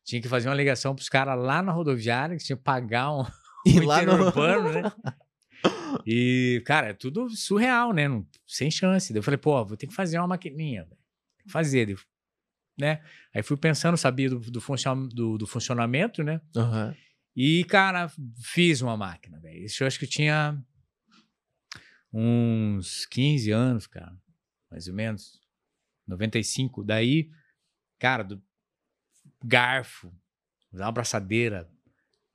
Tinha que fazer uma ligação pros caras lá na rodoviária, que tinha que pagar um, E um lá no... interurbano, né? E, cara, é tudo surreal, né? Não- sem chance. Daí eu falei, pô, vou ter que fazer uma maquininha, fazer, daí, né? Aí fui pensando, sabia do, do, funcion- do- do funcionamento, né? Aham. E, cara, fiz uma máquina, velho. Isso eu acho que eu tinha uns 15 anos, cara. Mais ou menos. 95. Daí, cara, do garfo, usar uma braçadeira,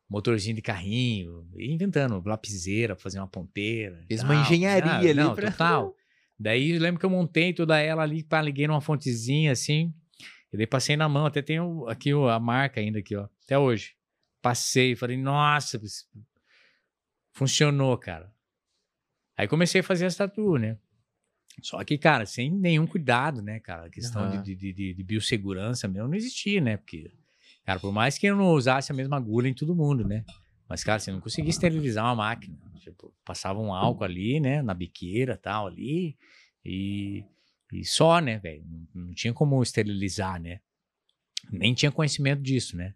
motorzinho de carrinho, inventando, lapiseira pra fazer uma ponteira. Fez uma engenharia Ah, ali Não, pra- total. Daí eu lembro que eu montei toda ela ali, pá, liguei numa fontezinha assim, e daí passei na mão, até tem aqui o- a marca ainda aqui, ó, até hoje. Passei, falei, nossa, funcionou, cara. Aí comecei a fazer essa tatu, né? Só que, cara, sem nenhum cuidado, né, cara? A questão Aham. de, de, de, de biossegurança mesmo não existia, né? Porque, cara, por mais que eu não usasse a mesma agulha em todo mundo, né? Mas, cara, você não conseguia esterilizar uma máquina. Tipo, passava um álcool ali, né? Na biqueira tal, ali. E, e só, né, velho? Não, tinha como esterilizar, né? Nem tinha conhecimento disso, né?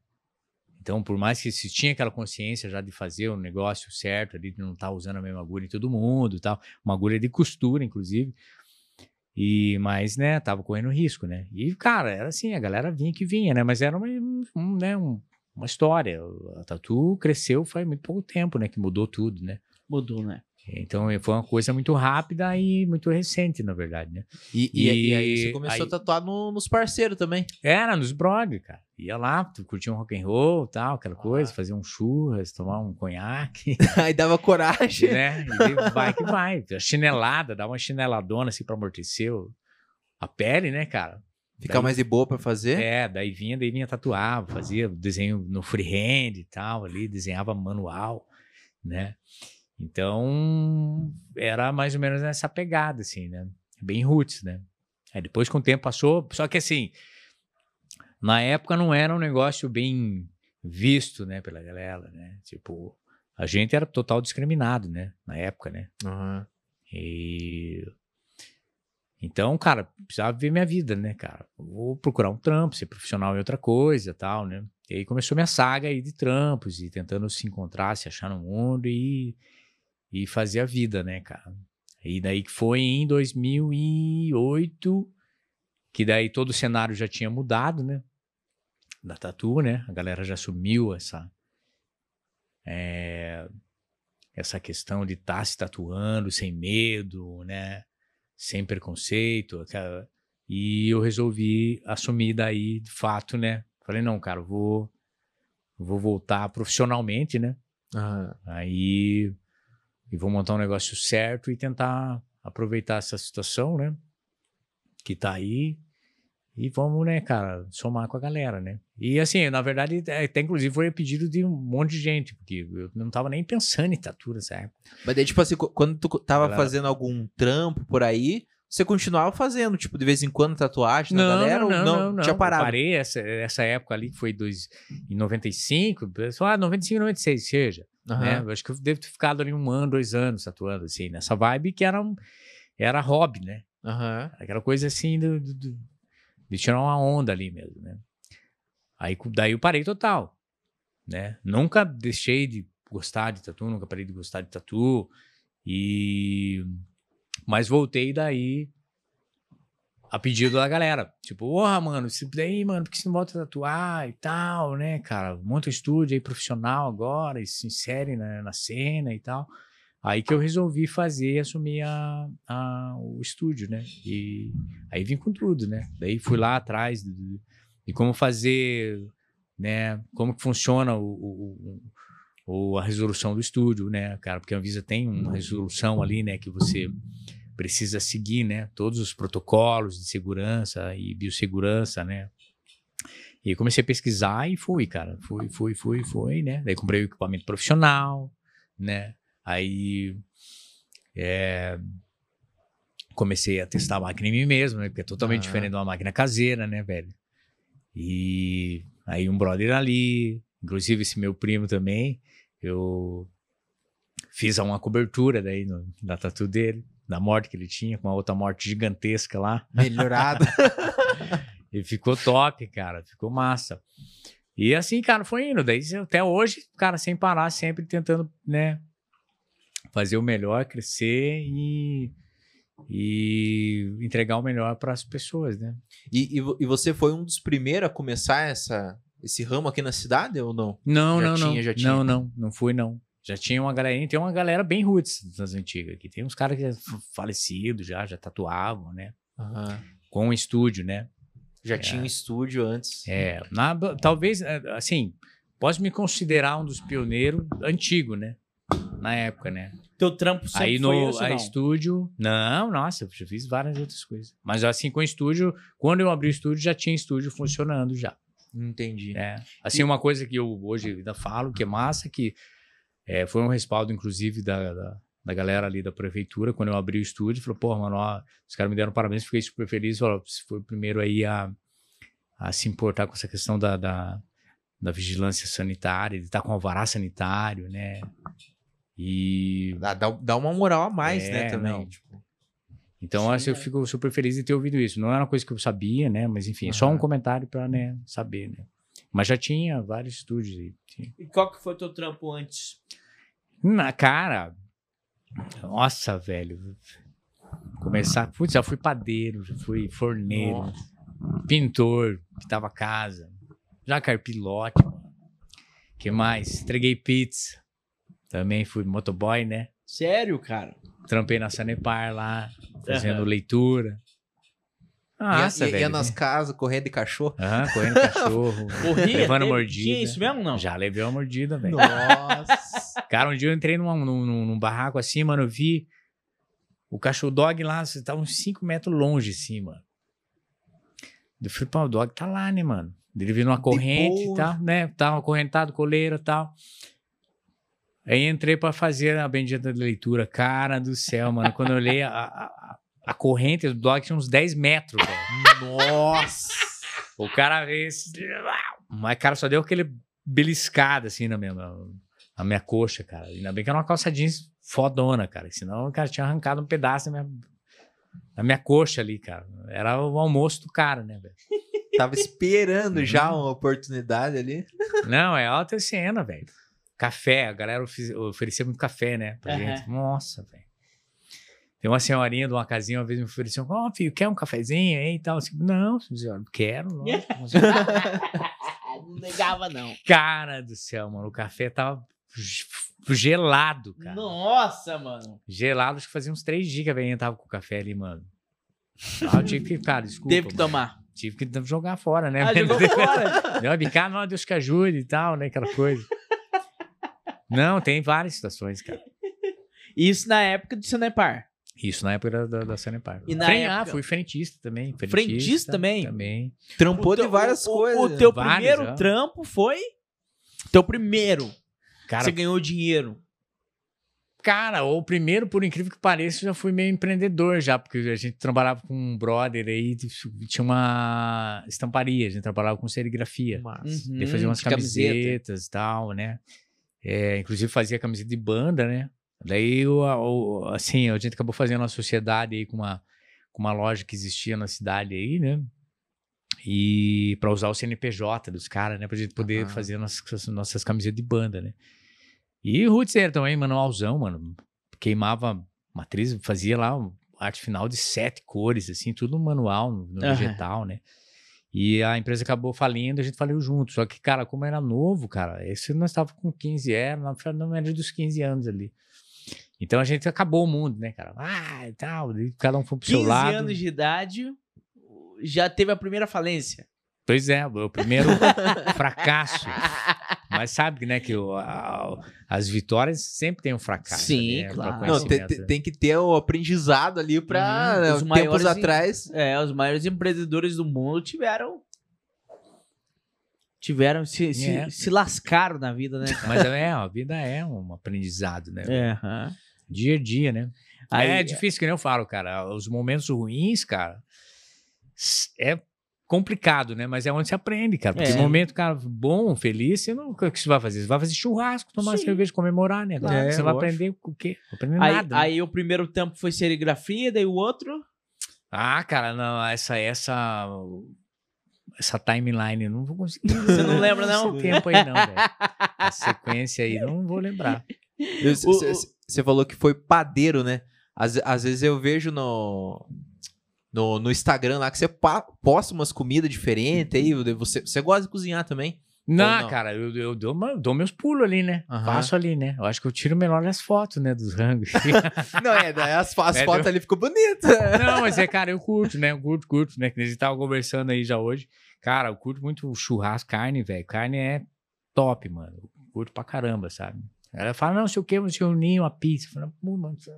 Então, por mais que se tinha aquela consciência já de fazer o negócio certo ali, de não estar usando a mesma agulha em todo mundo e tal, uma agulha de costura, inclusive. E, mas, né, tava correndo risco, né? E, cara, era assim, a galera vinha que vinha, né? Mas era uma, um, né, um- uma história. A Tatu cresceu faz muito pouco tempo, né? Que mudou tudo, né? Mudou, né? Então foi uma coisa muito rápida e muito recente, na verdade, né? E, e, e aí E você começou aí- a tatuar no- nos parceiros também. Era nos brother, cara. Ia lá, curtia um rock and roll, tal, aquela Ah. coisa, fazer um churras, tomar um conhaque, aí dava coragem. né? E vai que vai. A chinelada, dá uma chineladona assim pra amortecer a pele, né, cara? Ficar Daí- mais de boa pra fazer. É, daí vinha, daí vinha tatuar, fazia desenho no freehand e tal, ali, desenhava manual, né? Então, era mais ou menos nessa pegada, assim, né? Bem roots, né? Aí depois, com o tempo, passou. Só que assim, na época não era um negócio bem visto, né, pela galera, né? Tipo, a gente era total discriminado, né? Na época, né? Aham. E. Então, cara, precisava ver minha vida, né, cara? Vou procurar um trampo, ser profissional em outra coisa tal, né? E aí começou minha saga aí de trampos e tentando se encontrar, se achar no mundo e, e fazer a vida, né, cara? E daí que foi em 2008 que daí todo o cenário já tinha mudado, né? Da Tatu, né? A galera já assumiu essa é, essa questão de estar se tatuando sem medo, né? Sem preconceito. E eu resolvi assumir daí, de fato, né? Falei, não, cara, vou, vou voltar profissionalmente, né? Aham. Aí e vou montar um negócio certo e tentar aproveitar essa situação, né? Que tá aí. E vamos, né, cara, somar com a galera, né? E assim, na verdade, é, até inclusive foi pedido de um monte de gente, porque eu não tava nem pensando em tatu nessa época. Mas daí, tipo assim, qu- quando tu tava Galera. fazendo algum trampo por aí, você continuava fazendo, tipo, de vez em quando tatuagem na galera? ou não, tinha Eu parado? parei essa, essa época ali, que foi dois, em 95, o pessoal, ah, 95, 96, seja. Né? Aham. Eu acho que eu devo ter ficado ali um ano, dois anos tatuando, assim, nessa vibe que era, um- era hobby, né? Aham. Aquela coisa assim do, do- do- de tirar uma onda ali mesmo, né? Aí daí eu parei total, né? Nunca deixei de gostar de tatu, nunca parei de gostar de tatu e mas voltei daí a pedido da galera. Tipo, porra, mano, isso daí, mano, por que você não volta a tatuar e tal, né, cara? Monta um estúdio aí profissional agora e se insere na, na cena e tal. Aí que eu resolvi fazer e assumir a, a- o estúdio, né? E aí vim com tudo, né? Daí fui lá atrás de, de- como fazer, né? Como que funciona o- o- o- a resolução do estúdio, né, cara? Porque a Anvisa tem uma resolução ali, né? Que você precisa seguir, né? Todos os protocolos de segurança e biossegurança, né? E comecei a pesquisar e fui, cara. Fui, fui, fui, fui, né? Daí comprei o equipamento profissional, né? Aí é, comecei a testar a máquina em mim mesmo, né? Porque é totalmente Ah. diferente de uma máquina caseira, né, velho? E aí um brother ali, inclusive esse meu primo também, eu fiz uma cobertura daí no, da tatu dele, da morte que ele tinha, com uma outra morte gigantesca lá. Melhorado. E ficou top, cara. Ficou massa. E assim, cara, foi indo. Daí até hoje, cara, sem parar, sempre tentando, né? Fazer o melhor, crescer e, e entregar o melhor para as pessoas, né? e, e e você foi um dos primeiros a começar essa, esse ramo aqui na cidade ou não? Não, Já não, tinha, não. já tinha. Não, não. Não fui, não. Já tinha uma galerinha, tem uma galera bem roots das antigas aqui. Tem uns caras que é falecidos já, já tatuavam, né? Com o estúdio, né? Já tinha um estúdio antes. É, na- talvez, é, assim, posso me considerar um dos pioneiros antigo, né? Na época, né? Teu trampo sempre Aí foi no ou aí não? estúdio. Não, nossa, eu já fiz várias outras coisas. Mas assim, com estúdio, quando eu abri o estúdio, já tinha estúdio funcionando já. Entendi. É. Assim, uma coisa que eu hoje ainda falo, que é massa, que é, foi um respaldo, inclusive, da, da, da galera ali da prefeitura, quando eu abri o estúdio, falou, pô, mano, ó, os caras me deram parabéns, fiquei super feliz, falou, você foi o primeiro aí a, a se importar com essa questão da, da, da vigilância sanitária, de estar com alvará sanitário, né? E Dá, dá, dá uma moral a mais, É, né, também. não. tipo. então Sim, assim, eu é. fico super feliz de ter ouvido isso. Não era uma coisa que eu sabia, né? Mas enfim, é só Aham. um comentário para né, saber, né? Mas já tinha vários estúdios aí. tinha. E qual que foi teu trampo antes? Na cara. Nossa, velho. Começar. Putz, já fui padeiro, já fui forneiro, pintor, pintava casa. Já carpilote, que mais? Entreguei pizza. Também fui motoboy, né? Sério, cara? Trampei na Sanepar lá, fazendo Aham. leitura. Nossa, ia, ia, ia nas casas, correndo de cachorro. Aham, correndo cachorro. Corria? Levando teve- mordida. Tinha isso mesmo não? Já levei uma mordida, velho. Nossa. Cara, um dia eu entrei numa- num, num- num barraco assim, mano, eu vi o cachorro dog lá, você tava uns 5 metros longe, assim, mano. Eu falei, pô, o dog tá lá, né, mano? Ele viu numa corrente e tal, né? Tava acorrentado, coleira e tal. Aí entrei pra fazer a bendita leitura. Cara do céu, mano. Quando eu olhei a, a, A corrente do dog tinha uns 10 metros, velho. Nossa! O cara veio. esse- Mas, cara, só deu aquele beliscada assim na minha, na minha coxa, cara. Ainda bem que era uma calça jeans fodona, cara. Senão o cara tinha arrancado um pedaço da minha, da minha coxa ali, cara. Era o almoço do cara, né, velho? Tava esperando já Uhum. uma oportunidade ali. Não, é alta cena, velho. Café, a galera oferecia muito café, né? Pra Aham. gente. Nossa, velho. Tem uma senhorinha de uma casinha uma vez me ofereceu, ó, filho, quer um cafezinho aí e tal? Assim, não, senhora, quero, lógico. não negava, não. Cara do céu, mano, o café tava gelado, cara. Nossa, mano. Gelado, acho que fazia uns três dias que a velhinha tava com o café ali, mano. Ah, eu tive que, cara, desculpa. Teve que mano. tomar. Tive que jogar fora, né? Ah, jogou fora. Deu uma bicada, não, Deus que ajude e tal, né? Aquela coisa. Não, tem várias situações, cara. Isso na época de Sanepar. Isso na época da, da, Sanepar. E na Fren- Ah, época- fui frentista também. Frentista também? Também. Trampou teu- de várias o- coisas. O teu Várias, primeiro é. trampo foi. Teu primeiro. Cara, Você ganhou dinheiro. cara, o primeiro, por incrível que pareça, eu já fui meio empreendedor já, porque a gente trabalhava com um brother aí, tinha uma estamparia, a gente trabalhava com serigrafia. Ele fazia umas de camiseta. camisetas e tal, né? É, inclusive fazia camiseta de banda, né? Daí, o, o- assim, a gente acabou fazendo uma sociedade aí com uma, com uma loja que existia na cidade aí, né? E para usar o CNPJ dos caras, né? Pra gente poder fazer nossas, nossas camisetas de banda, né? E Roots era também, manualzão, mano. Queimava matriz, fazia lá arte final de sete cores, assim, tudo no manual, no, no Aham. digital, né? E a empresa acabou falindo, a gente faliu junto. Só que, cara, como era novo, cara, esse nós estávamos com 15, era na na média dos 15 anos ali. Então a gente acabou o mundo, né, cara? Ah, e tal, e cada um foi pro seu 15 lado. anos de idade, já teve a primeira falência. Pois é, o primeiro fracasso. Mas sabe, né, que o- a- as vitórias sempre tem um fracasso. Sim, né, claro. Não, tem, né? tem que ter o aprendizado ali pra Uhum, né, os tempos atrás. É, os maiores empreendedores do mundo tiveram. Tiveram, se, se, É. se lascaram na vida, né? Mas é, a vida é um aprendizado, né? É, aham. Dia a dia, né? Aí- é difícil, que nem eu falo, cara. Os momentos ruins, cara, é complicado, né? Mas é onde se aprende, cara. Porque É. momento, cara, bom, feliz, você não, o que você vai fazer? Você vai fazer churrasco, tomar Sim. cerveja, comemorar, né? cara? É, você vai aprender o quê? Não aprender Aí, nada. né? aí o primeiro tempo foi serigrafia, daí o outro. Ah, cara, não, essa, essa, essa timeline, eu não vou conseguir. Você não lembra, não? Esse tempo aí, não, velho. A sequência aí, não vou lembrar. O- o- Você falou que foi padeiro, né? Às, às vezes eu vejo no, no, no Instagram lá que você posta umas comidas diferentes aí. Você, você gosta de cozinhar também? Não, não? cara, eu, eu dou, uma- dou meus pulos ali, né? Faço ali, né? Eu acho que eu tiro melhor as fotos, né? Dos rangos. Não, é, daí as, as É, fotos ali ficou bonitas. Não, mas é, cara, eu curto, né? Eu curto, curto, né? Que a gente tava conversando aí já hoje. Cara, eu curto muito churrasco, carne, velho. Carne é top, mano. Eu curto pra caramba, sabe? Ela fala, não, sei o que, vamos reunir, uma pizza. Eu falo, "Pô, mano, isso-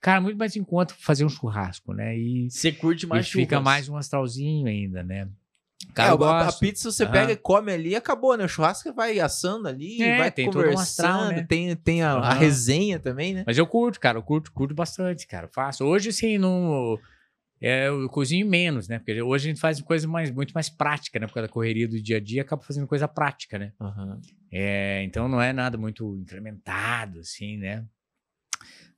cara, muito mais conta fazer um churrasco, né? E, Você curte mais e fica mais um astralzinho ainda, né? É, Cara, eu a, a pizza você Aham. pega e come ali e acabou, né? O churrasco vai assando ali, É, vai tem todo um conversando, astral, né? tem, tem a, a Aham. resenha também, né? Mas eu curto, cara, eu curto, curto bastante, cara. Faço. Hoje, assim, não. É, eu cozinho menos, né? Porque hoje a gente faz coisa mais, muito mais prática, né? Por causa da correria do dia a dia, acaba fazendo coisa prática, né? É, então não é nada muito incrementado, assim, né?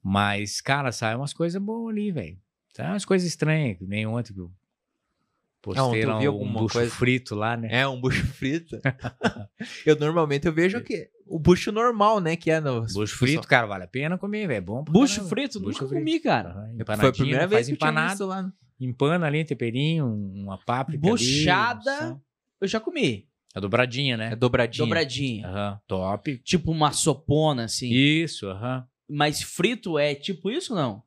Mas, cara, sai umas coisas boas ali, velho. Sai umas coisas estranhas, que nem ontem que eu postei eu lá um alguma bucho coisa. frito lá, né? É, um bucho frito. eu normalmente eu vejo que o bucho normal, né? Que é no. Bucho frito, cara, vale a pena comer, velho. É bom Bucho caramba. frito? Bucho Nunca frito. comi, cara. Foi a primeira vez que empanado. lá. empana ali, temperinho, uma páprica Buchada, ali, eu já comi. A dobradinha, né? É dobradinha. Dobradinha. Aham, top. Tipo uma sopona, assim. Isso, aham. Mas frito é tipo isso ou não?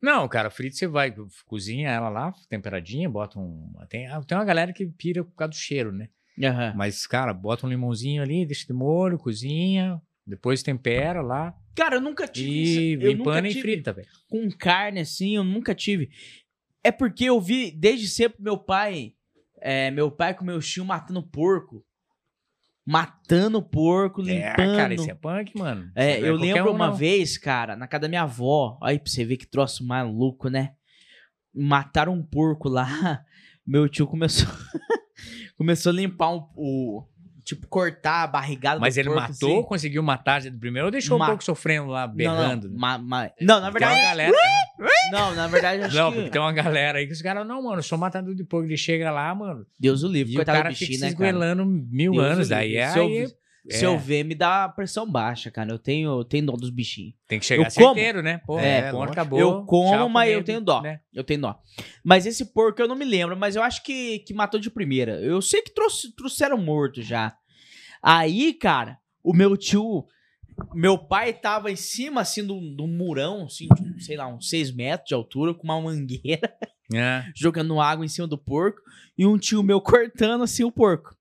Não, cara, frito você vai, cozinha ela lá, temperadinha, bota um... Tem, tem uma galera que pira por causa do cheiro, né? Aham. Mas, cara, bota um limãozinho ali, deixa de molho, cozinha, depois tempera lá Cara, eu nunca tive e nunca empana e frita, velho. com carne assim, eu nunca tive. É porque eu vi desde sempre meu pai, é, meu pai com meu tio matando porco. Matando porco, É, limpando. cara, isso é punk, mano. É, não eu lembro um, uma não. vez, cara, na casa da minha avó. Aí pra você ver que troço maluco, né? mataram um porco lá. Meu tio começou. começou a limpar um- o. Tipo, cortar a barrigada Mas ele porco, matou, assim. conseguiu matar primeiro ou deixou Ma- um pouco sofrendo lá, berrando? Não, não, ma- ma- não, na Tem uma verdade. galera. Não, na verdade, acho Não, que. porque tem uma galera aí que os caras, não, mano, sou matador de porco. Ele chega lá, mano, Deus o livre, e o cara do fica bichinho, se né, cara? esgoelando mil Deus o anos. Daí é, Se aí vi- Se eu é, ver, me dá pressão baixa, cara. Eu tenho, eu tenho dó dos bichinhos. tem que chegar eu como. certeiro, né? Pô, É, é, lógico. acabou. eu como, tchau, mas eu tenho dó. né? Eu tenho dó. Mas esse porco eu não me lembro, mas eu acho que, que matou de primeira. Eu sei que trouxe, trouxeram morto já. Aí, cara, o meu tio. Meu pai tava em cima, assim, de um, de um murão, assim, de, sei lá, uns 6 metros de altura, com uma mangueira, É. jogando água em cima do porco, e um tio meu cortando, assim, o porco.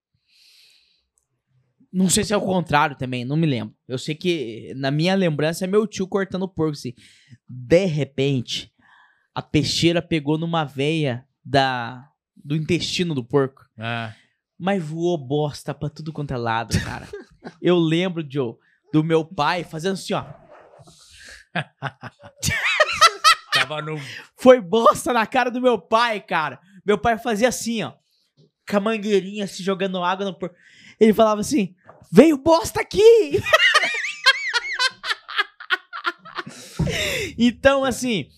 Não sei se é o contrário também, não me lembro. Eu sei que, na minha lembrança, é meu tio cortando o porco, assim. De repente, a peixeira pegou numa veia da, do intestino do porco. Ah, Mas voou bosta pra tudo quanto é lado, cara. Eu lembro, Joe, do meu pai fazendo assim, ó. tava no. Foi bosta na cara do meu pai, cara. Meu pai fazia assim, ó. Com a mangueirinha, assim, jogando água no porco. Ele falava assim: veio bosta aqui! então, assim,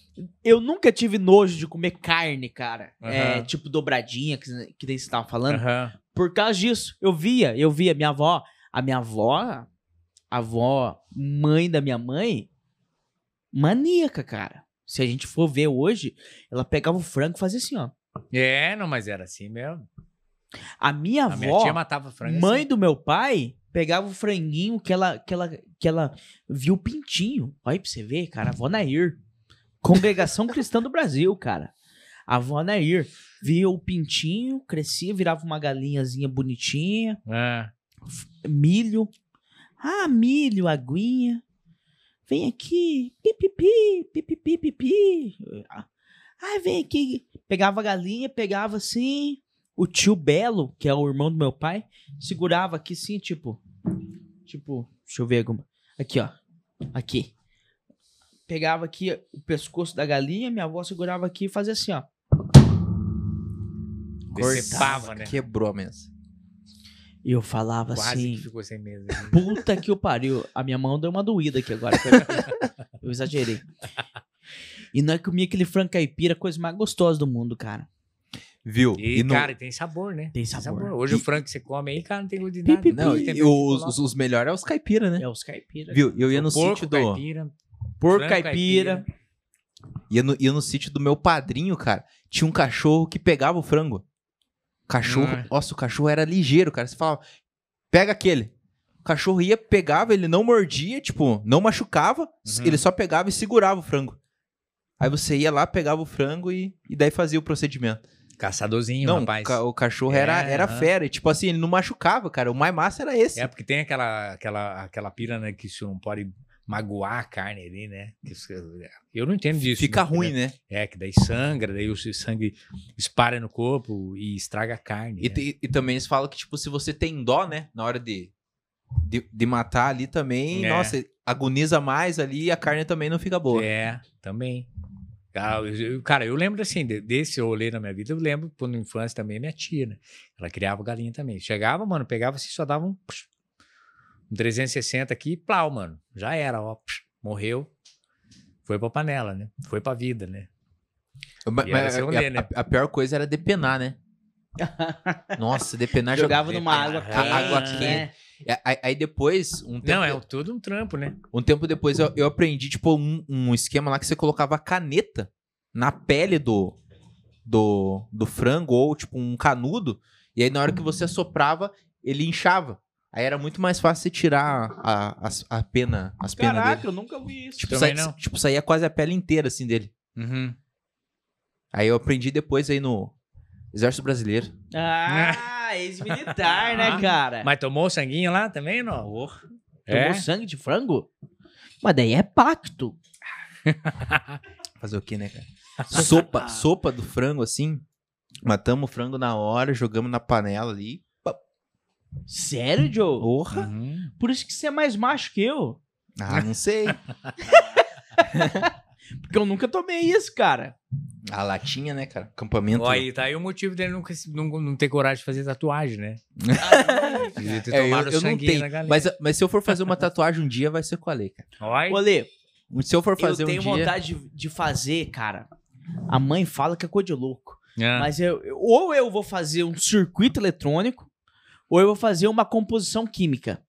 eu nunca tive nojo de comer carne, cara. É, Aham. tipo dobradinha, que, que daí você tava falando. Aham. Por causa disso, eu via, eu via minha avó, a minha avó, a avó, mãe da minha mãe, maníaca, cara. Se a gente for ver hoje, ela pegava o frango e fazia assim, ó. É, não, mas era assim mesmo. A minha A minha avó, tia matava frango mãe assim. do meu pai, pegava o franguinho que ela, que ela, que ela viu o pintinho. Olha pra você ver, cara, a avó Nair. Congregação Cristã do Brasil, cara. A avó Nair via o pintinho, crescia, virava uma galinhazinha bonitinha. Ah, milho. Ah, milho, aguinha. Vem aqui. Pipipi, pipipi, pipi. Ah, vem aqui. Pegava a galinha, pegava assim. O tio Belo, que é o irmão do meu pai, segurava aqui assim, tipo. Tipo, deixa eu ver alguma. Aqui, ó. Aqui. Pegava aqui o pescoço da galinha, minha avó segurava aqui e fazia assim, ó. decepava, né? Quebrou a mesa. E eu falava Quase assim. que ficou sem mesa. né? Puta que o pariu. A minha mão deu uma doída aqui agora. Eu exagerei. E não é comia aquele frango caipira, coisa mais gostosa do mundo, cara. Viu? E, no- cara, tem sabor, né? Tem sabor. Hoje E- o frango que você come aí, cara, não tem gosto de Pi, nada. pi, Não, Tem e os, os, os melhores é os caipira, né? É os caipira. Viu? Eu ia no Porco, sítio do. caipira, Porco frango caipira. Ia no, ia no sítio do meu padrinho, cara. Tinha um cachorro que pegava o frango. Cachorro. Ah. Nossa, o cachorro era ligeiro, cara. Você falava, pega aquele. O cachorro ia, pegava, ele não mordia, tipo, não machucava. Uhum. Ele só pegava e segurava o frango. Aí você ia lá, pegava o frango e, e daí fazia o procedimento. Caçadorzinho, não, rapaz. o, ca- o cachorro era, É, era aham. fera. E, tipo assim, ele não machucava, cara. O mais massa era esse. É, porque tem aquela, aquela, aquela pira, né, que você não pode magoar a carne ali, né? Isso- Eu não entendo disso. Fica né? ruim, né? É, que daí sangra, daí o sangue espalha no corpo e estraga a carne. E, né? te- e também eles falam que, tipo, se você tem dó, né? Na hora de, de, de matar ali também, É. nossa, agoniza mais ali e a carne também não fica boa. É, também. Cara, eu, eu- cara, eu lembro assim, de- desse rolê na minha vida, eu lembro quando na infância também, minha tia, né? Ela criava galinha também. Chegava, mano, pegava assim, só dava um, um 360 aqui, plau, mano. Já era, ó, morreu. Foi pra panela, né? Foi pra vida, né? Ma- E mas a, rolê, a- né? a pior coisa era depenar, né? Nossa, depenar Jogava joga- numa água Ah, quente. água né? É, Aí, aí depois, um tempo, Não, é tudo um trampo, né? um tempo depois eu, eu aprendi, tipo, um, um esquema lá que você colocava caneta na pele do, do, do frango ou, tipo, um canudo. E aí na hora que você assoprava, ele inchava. Aí era muito mais fácil você tirar a, as- a, pena, as penas dele. Caraca, eu nunca vi isso. Tipo, Também não. tipo, saía quase a pele inteira, assim, dele. Uhum. Aí eu aprendi depois aí no Exército Brasileiro. Ah, ex-militar, né, cara? Mas tomou o sanguinho lá também, não? Tomou É? sangue de frango? Mas daí é pacto. Fazer o quê, né, cara? sopa, sopa do frango, assim. Matamos o frango na hora, jogamos na panela ali. Sério, Joe? Porra! Uhum. Por isso que você é mais macho que eu. Ah, não sei. Porque eu nunca tomei isso, cara. A latinha, né, cara? Acampamento. Ó, aí tá aí o motivo dele nunca, se- não, não ter coragem de fazer tatuagem, né? Devia ter É, eu, eu não tenho. na galera. Mas, mas se eu for fazer uma tatuagem um dia, vai ser com a Lei, cara. Olha, Olê, Se eu for fazer eu tenho um dia. vontade de, de fazer, cara. A mãe fala que é coisa de louco. Ah, Mas eu, eu- ou eu vou fazer um circuito eletrônico, ou eu vou fazer uma composição química.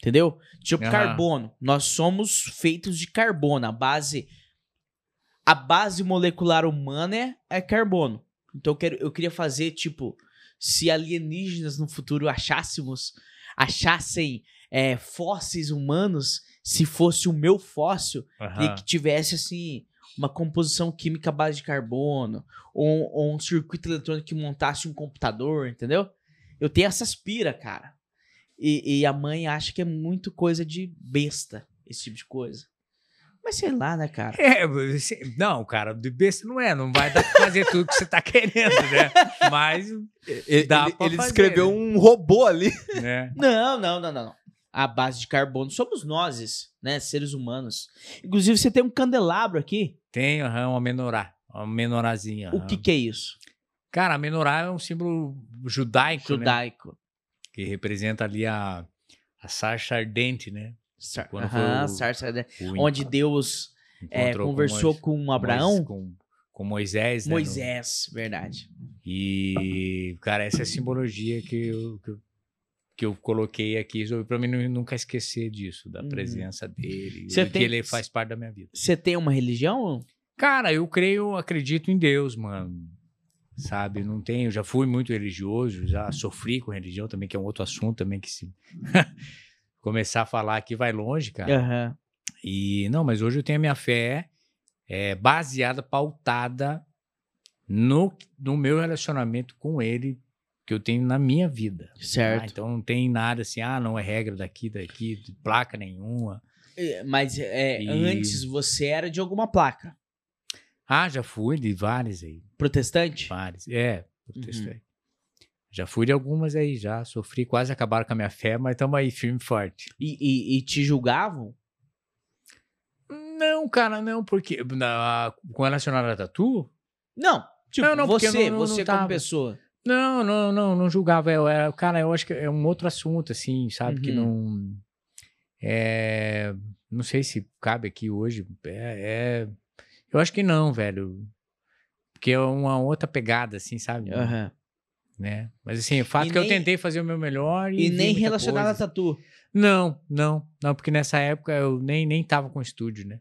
Entendeu? Tipo Aham. carbono. Nós somos feitos de carbono. A base. A base molecular humana é, é carbono. Então eu, quero, eu queria fazer, tipo, se alienígenas no futuro achássemos, achassem é, fósseis humanos, se fosse o meu fóssil, aham. e que tivesse assim uma composição química à base de carbono ou, ou um circuito eletrônico que montasse um computador, entendeu? Eu tenho essas pira, cara. E, e a mãe acha que é muito coisa de besta, esse tipo de coisa. Mas sei lá, né, cara? É, você- não, cara, de besta não é, não vai dar pra fazer tudo que você tá querendo, né? Mas, Ele, Dá ele- pra ele fazer, descreveu né? um robô ali. né? Não, não, não, não. A base de carbono somos nós, né, seres humanos. Inclusive você tem um candelabro aqui. Tem aham, uma menorá, uma menorazinha. O que que é isso? Cara, a menorá é um símbolo judaico, né? Judaico. Que representa ali a, a sarça ardente, né? Sar- Quando Aham, o- sarça, né? O Onde Deus é, com conversou Mois- com Abraão. Com, com Moisés, né? no- Moisés, verdade. E, cara, essa é a simbologia que eu, que eu, que eu coloquei aqui para mim nu- nunca esquecer disso, da Uhum. presença dele, Você de tem- que ele faz parte da minha vida. Você tem uma religião? Cara, eu creio, acredito em Deus, mano. Sabe, não tenho, já fui muito religioso, já sofri com religião também, que é um outro assunto também que se começar a falar aqui vai longe, cara. Aham. E não, mas hoje eu tenho a minha fé é, baseada, pautada no, no meu relacionamento com ele que eu tenho na minha vida. tá? Certo. Então não tem nada assim, ah, não é regra daqui, daqui, de placa nenhuma. É, Mas é, E- antes você era de alguma placa. Ah, já fui de várias aí, Protestante? várias. É, Uhum. Já fui de algumas aí, já sofri, quase acabaram com a minha fé, mas estamos aí firme e forte. E, e- e te julgavam? Não, cara, não, porque na, com relacionado a tatu, Não. Tipo, Não, não, você, não- você como pessoa. Não, não, não, não julgava. Eu, era- cara, eu acho que é um outro assunto, assim, sabe? Que Uhum. não. É, não sei se cabe aqui hoje. É, é- eu acho que não, velho. Porque é uma outra pegada, assim, sabe? Aham. Né? Mas assim, o fato E que eu nem- tentei fazer o meu melhor e. E nem relacionado coisa. a tatu. Não, não, não, porque nessa época eu nem, nem tava com estúdio, né?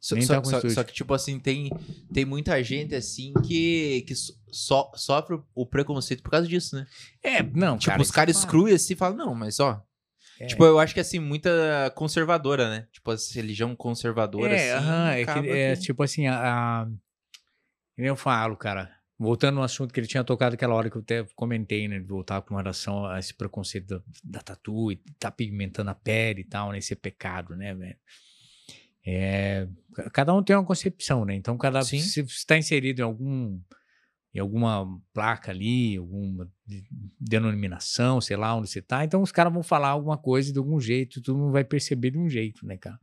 Só, Nem só- tá com só- estúdio. só que, tipo assim, tem, tem muita gente assim que, que so- so- sofre o preconceito por causa disso, né? É, não, Tipo, cara. os caras é excluem assim e falam, não, mas ó. É. Tipo, eu acho que assim, muita conservadora, né? Tipo, essa religião conservadora, É, assim. aham, é, que, é tipo assim, a, a- eu falo, cara, voltando no assunto que ele tinha tocado aquela hora que eu até comentei, né, de voltar com relação a esse preconceito da, da tatu e tá pigmentando a pele e tal, né, esse é pecado, né, velho. É, ca- cada um tem uma concepção, né, então cada, Sim. se está inserido em algum em alguma placa ali, alguma de- denominação, sei lá onde você tá, então os caras vão falar alguma coisa de algum jeito, tu não vai perceber de um jeito, né, cara.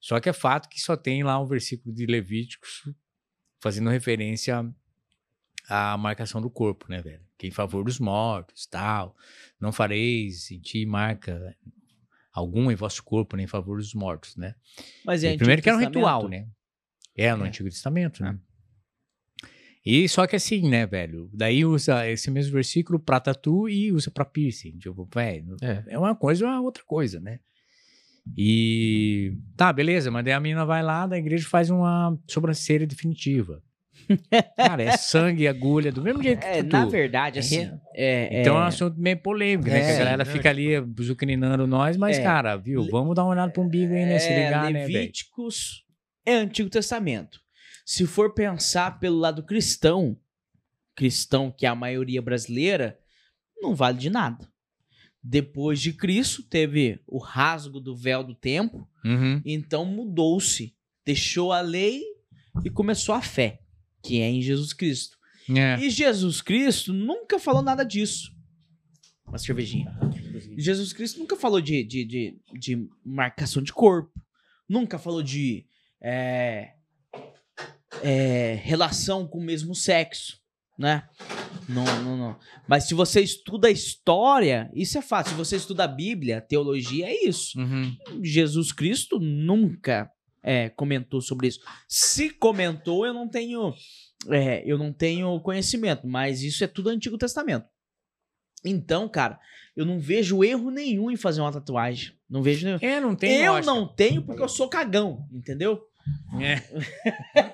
Só que é fato que só tem lá um versículo de Levíticos fazendo referência à marcação do corpo, né, velho? Que é em favor dos mortos, tal. Não fareis em ti marca alguma em vosso corpo, nem em favor dos mortos, né? Mas é primeiro que era um ritual, né? É, no É. Antigo Testamento, né? E só que assim, né, velho? Daí usa esse mesmo versículo pra tatu e usa pra piercing. Tipo, velho, É. é uma coisa ou é outra coisa, né? E tá, beleza, mas daí a menina vai lá da igreja faz uma sobrancelha definitiva. Cara, é sangue e agulha, do mesmo jeito que É, tatu. na verdade, assim. É, Então é um é- assunto meio polêmico, né? É, que a galera não, fica ali zucrinando nós, mas, É. cara, viu? Vamos dar uma olhada pro umbigo aí, né? Se é, ligar, né? Levíticos é Antigo Testamento. Se for pensar pelo lado cristão, cristão que é a maioria brasileira, não vale de nada. Depois de Cristo, teve o rasgo do véu do templo, Uhum. então mudou-se. Deixou a lei e começou a fé, que é em Jesus Cristo. É. E Jesus Cristo nunca falou nada disso. Uma cervejinha. Jesus Cristo nunca falou de, de, de, de marcação de corpo. Nunca falou de. é, é, relação com o mesmo sexo, né? Não, não, não. Mas se você estuda a história, isso é fácil. Se você estuda a Bíblia, teologia, é isso. Uhum. Jesus Cristo nunca é, comentou sobre isso. Se comentou, eu não tenho, é, eu não tenho conhecimento, mas isso é tudo Antigo Testamento. Então, cara, eu não vejo erro nenhum em fazer uma tatuagem. Não vejo nenhum. É, não tem eu lógica. não tenho porque eu sou cagão, entendeu? É.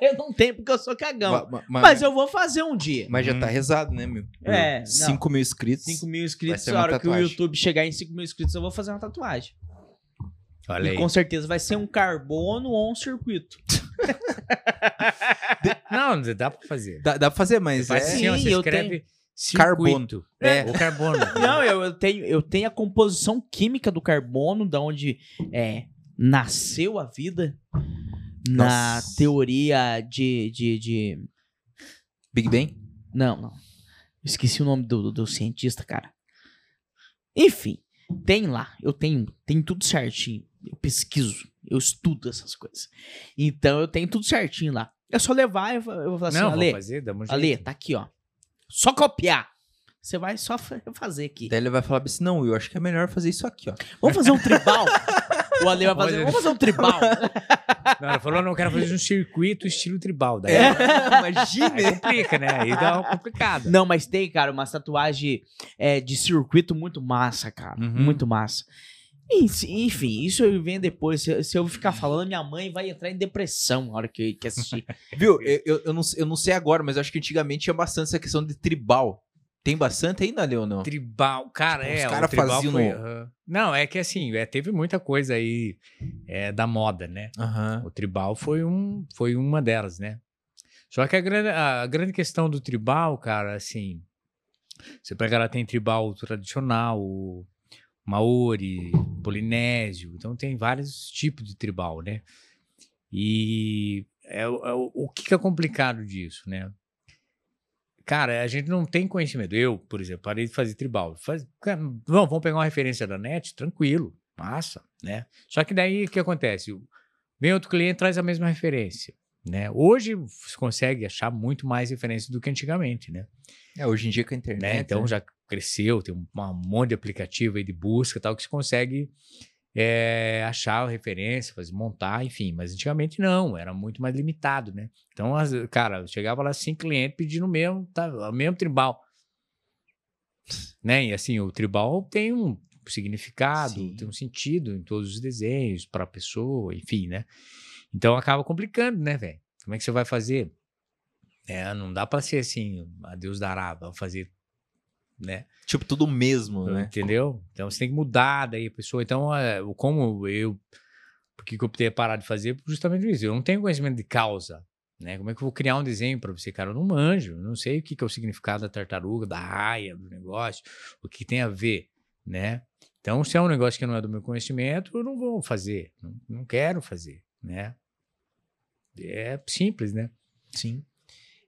eu não tenho porque eu sou cagão. Ma- ma- ma- Mas eu vou fazer um dia. mas já tá Hum. rezado, né, meu? É, não. 5 mil inscritos. 5 mil inscritos, uma hora que o tatuagem. YouTube chegar em 5 mil inscritos, eu vou fazer uma tatuagem. Olha E aí. com certeza vai ser um carbono ou um circuito. Não, dá pra fazer. Dá, dá pra fazer, mas Faz é. assim, Sim, você eu escreve Carbono. circuito. É. Ou carbono. Não, eu, eu tenho, eu tenho a composição química do carbono, da onde é, nasceu a vida. Na Nossa. teoria de, de, de. Big Bang? Não, não. Esqueci o nome do, do, do cientista, cara. Enfim, tem lá. Eu tenho, tem tudo certinho. Eu pesquiso, eu estudo essas coisas. Então eu tenho tudo certinho lá. É só levar eu vou eu vou falar assim, Não, Ale, vou fazer, dá um jeito. Ale, tá aqui, ó. Só copiar. Você vai só fa- fazer aqui. Daí ele vai falar assim: não, eu acho que é melhor fazer isso aqui, ó. Vamos fazer um tribal? o Ale vai fazer. Vamos fazer um tribal? Não, ela falou, não, eu quero fazer um circuito estilo tribal. Daí É. aí Imagina! complica, né? Aí dá uma complicada. Não, mas tem, cara, uma tatuagem é, de circuito muito massa, cara. Uhum. Muito massa. Enfim, isso eu venho depois. Se, se eu ficar falando, minha mãe vai entrar em depressão na hora que, que assistir. Viu? Eu, eu, eu não, eu não sei agora, mas eu acho que antigamente tinha bastante essa questão de tribal. Tem bastante ainda, Leo, não? Tribal, cara, Tipo, é. os o cara tribal faziam foi, aham. Não, é que assim, é, teve muita coisa aí é, da moda, né? Aham. O tribal foi, um, foi uma delas, né? Só que a grande, a grande questão do tribal, cara, assim. Você pega lá, tem tribal tradicional, o Maori, Polinésio, então tem vários tipos de tribal, né? E é, o- é o, que, é complicado disso, né? Cara, a gente não tem conhecimento. Eu, por exemplo, parei de fazer tribal. Faz, cara, não, vamos pegar uma referência da net, tranquilo, massa, né? Só que daí o que acontece? Vem outro cliente traz a mesma referência, né? Hoje você consegue achar muito mais referência do que antigamente, né? É, hoje em dia com a internet. né? Então né? já cresceu, tem um, um monte de aplicativo aí de busca tal que você consegue é, achar a referência, fazer, montar, enfim. Mas antigamente não, era muito mais limitado, né? Então, as- cara, chegava lá cinco clientes pedindo o mesmo, tá, o mesmo tribal. Né? E assim, o tribal tem um significado, Sim. tem um sentido em todos os desenhos, para a pessoa, enfim, né? Então acaba complicando, né, velho? Como é que você vai fazer? É, não dá para ser assim, a Deus dará, vamos fazer, né? Tipo, tudo mesmo, né? Entendeu? Então você tem que mudar daí a pessoa. Então, é, como eu. Por que que eu optei parar de fazer? Justamente isso. Eu não tenho conhecimento de causa. Né? Como é que eu vou criar um desenho para você, cara? Eu não manjo. Eu não sei o que, que é o significado da tartaruga, da raia, do negócio, o que tem a ver, né? Então, se é um negócio que não é do meu conhecimento, eu não vou fazer. Não, não quero fazer, né? É simples, né? Sim.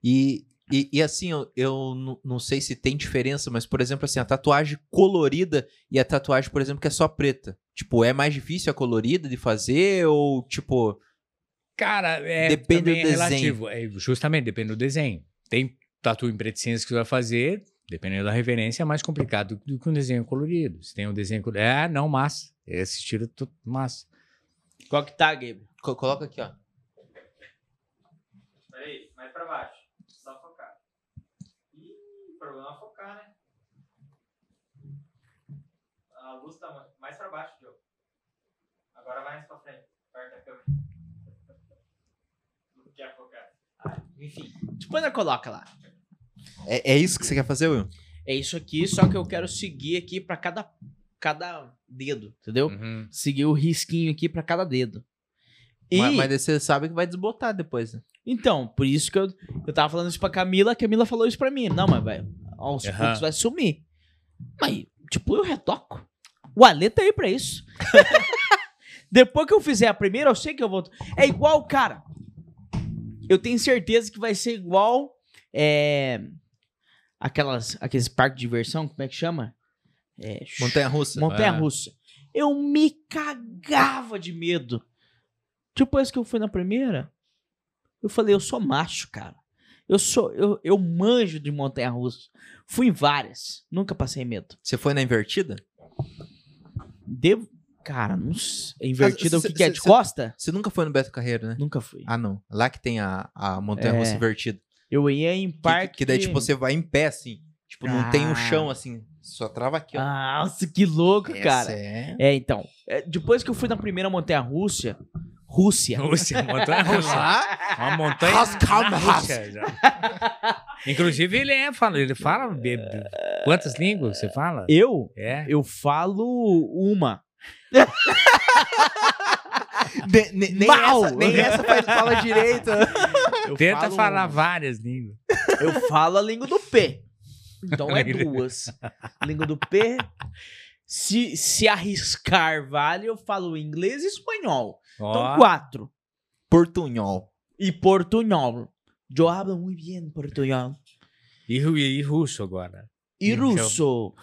E, e, e assim, eu, eu não- sei se tem diferença, mas, por exemplo, assim, a tatuagem colorida e a tatuagem, por exemplo, que é só preta. Tipo, é mais difícil a colorida de fazer ou, tipo... Cara, é, Depende também do é desenho. relativo. É, justamente, depende do desenho. Tem tatu em preto e cinza que você vai fazer, dependendo da referência, é mais complicado do que um desenho colorido. Se tem um desenho colorido, é, não, massa. Esse estilo é tudo massa. Qual que tá, Gabriel? co- coloca aqui, ó. Peraí, mais pra baixo. Só focar. Ih, focar, né? A luz tá ma- mais pra baixo, Diogo. Agora vai mais pra frente. Perto da câmera. Não quer focar. Enfim. Depois coloca lá. É, é isso que você quer fazer, Will? É isso aqui, só que eu quero seguir aqui pra cada, cada dedo, entendeu? Uhum. Seguir o risquinho aqui pra cada dedo. E, Mas, mas você sabe que vai desbotar depois, né? então, por isso que eu, eu tava falando isso pra Camila, a Camila falou isso pra mim. Não, mas vai, aos Aham. poucos vai sumir. Mas, tipo, eu retoco. O Ale tá aí pra isso. Depois que eu fizer a primeira, eu sei que eu vou. É igual, cara. Eu tenho certeza que vai ser igual. É. Aquelas, aqueles parques de diversão, como é que chama? É, Montanha-russa. Montanha É. russa. Eu me cagava de medo. Depois que eu fui na primeira, Eu falei, eu sou macho, cara. Eu sou, eu, eu manjo de montanha russa. Fui em várias, nunca passei medo. Você foi na invertida? Devo, cara, não sei. Invertida, o cê- que, que é? cê- De cê- costa? Você nunca foi no Beto Carreiro, né? Nunca fui. Ah, não. Lá que tem a, a montanha russa É. invertida. Eu ia em Que, parque. que daí, tipo, você vai em pé, assim. Tipo, não tem um Ah. chão, assim. Só trava aqui, ó. Nossa, que louco, Essa cara. é... É, então. é, depois que eu fui na primeira montanha Rússia. Rússia. Rússia, montanha russa. Uma montanha russa. Inclusive, ele é, fala, ele fala. Quantas línguas você fala? Eu? É. Eu falo uma. Ne- ne- nem, Mal. essa, nem essa faz fala direito. Eu Tenta falo falar uma. várias línguas. Eu falo a língua do P. Então é duas. Língua do P. Se, se arriscar vale, eu falo inglês e espanhol. Então Ó, quatro. Portunhol. E portunhol. Eu hablo muito bem portunhol. e, ru- e russo agora. E Então. russo.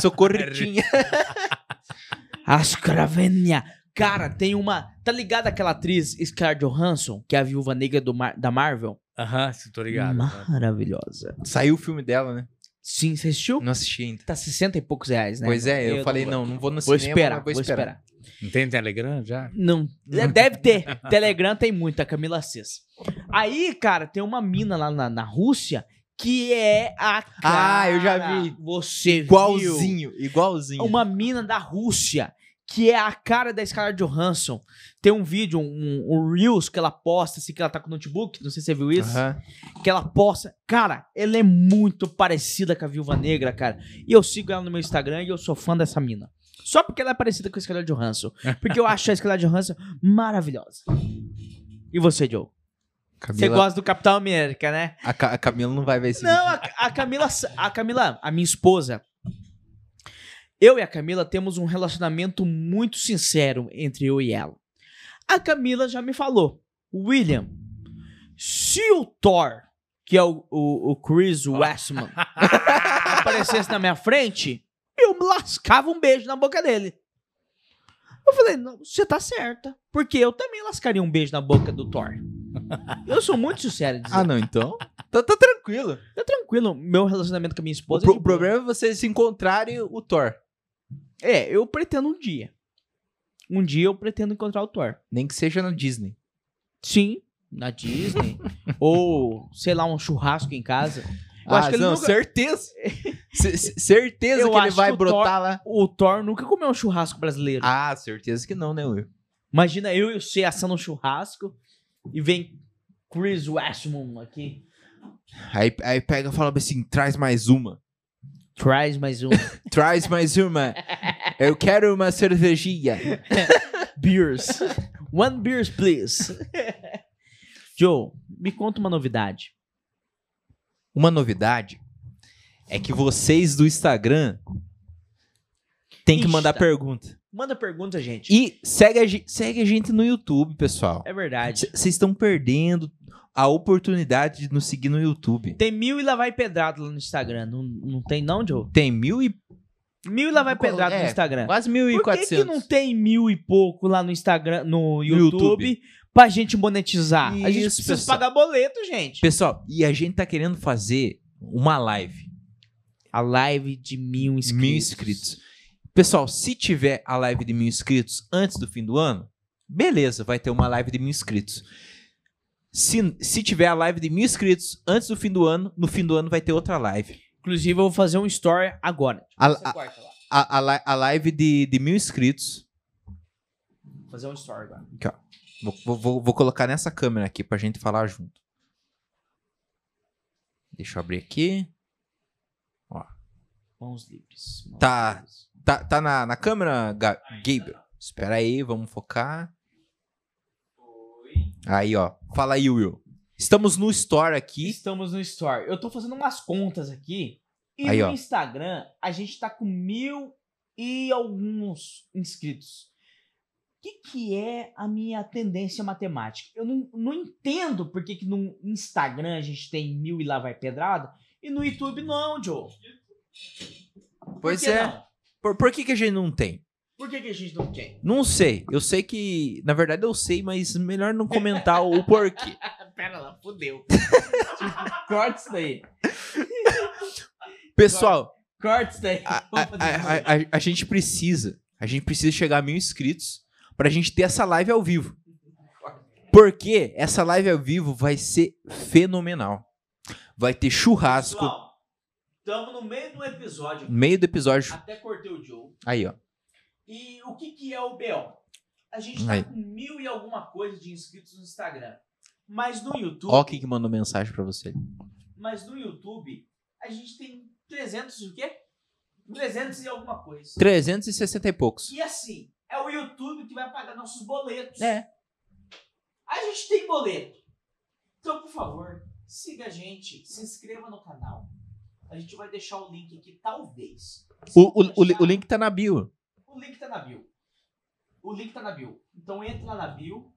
Socorritinha. Ascravenia. Cara, tem uma. Tá ligado aquela atriz Scarlett Johansson, que é a viúva negra do Mar- da Marvel? Aham, sim, tô ligado. Maravilhosa. Saiu o filme dela, né? Sim, você assistiu? Não assisti ainda. Tá 60 e poucos reais, né? Pois é, eu, falei, vou- não, não vou no Vou cinema, esperar, mas vou esperar. Não tem Telegram já? Não, é, deve ter. Telegram tem muito, a Camila Cis. Aí, cara, tem uma mina lá na, na Rússia que é a Ah, eu já cara, vi. Você viu? Igualzinho, igualzinho. Uma mina da Rússia que é a cara da Scarlett Johansson. Tem um vídeo, um, um Reels que ela posta, assim, que ela tá com o notebook, não sei se você viu isso. Aham. Que ela posta. Cara, ela é muito parecida com a Viúva Negra, cara. E eu sigo ela no meu Instagram e eu sou fã dessa mina. Só porque ela é parecida com a Scarlett Johansson. Porque eu acho a Scarlett Johansson maravilhosa. E você, Joe? Você Camila, gosta do Capitão América, né? a, Ca- a Camila não vai ver esse Não, a, a Camila, a Camila, a minha esposa, eu e a Camila temos um relacionamento muito sincero entre eu e ela. A Camila já me falou, William, se o Thor, que é o, o, o Chris Westman, aparecesse na minha frente, eu me lascava um beijo na boca dele. Eu falei, não, você tá certa. Porque eu também lascaria um beijo na boca do Thor. Eu sou muito sincero em dizer. Ah, não, então. Tá, tá tranquilo. Tá tranquilo, meu relacionamento com a minha O, esposa. pro- é o problema é vocês se encontrarem o Thor. É, eu pretendo um dia. Um dia eu pretendo encontrar o Thor. Nem que seja na Disney. Sim, na Disney. ou, sei lá, um churrasco em casa. Eu ah, acho que ele não, nunca- certeza. Certeza Eu que ele vai que o Thor- brotar lá. O Thor nunca comeu um churrasco brasileiro. Ah, certeza que não, né, Will? Imagina eu e você assando um churrasco e vem Chris Westman aqui. Aí, aí pega e fala assim: traz mais uma. Traz mais um. Traz mais uma. Eu quero uma cervejinha. beers. One beers, please. Joe, me conta uma novidade. Uma novidade é que vocês do Instagram têm que mandar Insta. pergunta. Manda pergunta, gente. E segue a, gen- segue a gente no YouTube, pessoal. É verdade. Vocês estão perdendo a oportunidade de nos seguir no YouTube. Tem mil e lá vai pedrado lá no Instagram. Não, não tem não, Joe? Tem mil e Mil e lá vai pedrado no É, Instagram. quase mil e Por que, que quatrocentos. não tem mil e pouco lá no Instagram, no YouTube, YouTube. Pra gente monetizar? a gente Isso, precisa pessoal. pagar boleto, gente. Pessoal, e a gente tá querendo fazer uma live. A live de mil inscritos. Mil inscritos. Pessoal, se tiver a live de mil inscritos antes do fim do ano, beleza, vai ter uma live de mil inscritos. Se, se tiver a live de mil inscritos antes do fim do ano, no fim do ano vai ter outra live. Inclusive, eu vou fazer um story agora. A, Você a, a, a a live de, de mil inscritos. Vou fazer um story agora. Aqui, ó. Vou, vou- vou, colocar nessa câmera aqui pra gente falar junto. Deixa eu abrir aqui. Mãos livres. mãos Tá. livres. Tá, tá na, na câmera, Ga Gabriel? Espera aí, vamos focar. Aí, ó. Fala aí, Will. Estamos no Store aqui. Estamos no Store. Eu tô fazendo umas contas aqui. E Aí, no ó. Instagram, a gente tá com mil e alguns inscritos. O que, que é a minha tendência matemática? Eu não, não entendo por que, que no Instagram a gente tem mil e lá vai pedrada e no YouTube não, Joe. Pois é. não? Por, por que, que a gente não tem? Por que, que a gente não quer? Não sei. Eu sei que. Na verdade, eu sei, mas melhor não comentar o porquê. Pera lá, fodeu. Corta isso daí. Pessoal, Corta isso daí. a, a- a- a gente precisa. A gente precisa chegar a mil inscritos pra gente ter essa live ao vivo. Porque essa live ao vivo vai ser fenomenal. Vai ter churrasco Pessoal, estamos no meio do episódio. meio do episódio. Até cortei o Joe. Aí, ó. E o que, que é o BO? A gente tá Aí. com mil e alguma coisa de inscritos no Instagram. Mas no YouTube. Ó quem que mandou mensagem pra você. Mas no YouTube, a gente tem 300 e o quê? 300 e alguma coisa. 360 e poucos. E assim, é o YouTube que vai pagar nossos boletos. É. A gente tem boleto. Então, por favor, siga a gente, se inscreva no canal. A gente vai deixar o link aqui, talvez. O, o, deixar- o link tá na bio. O link tá na bio. O link tá na bio. Então entra lá na bio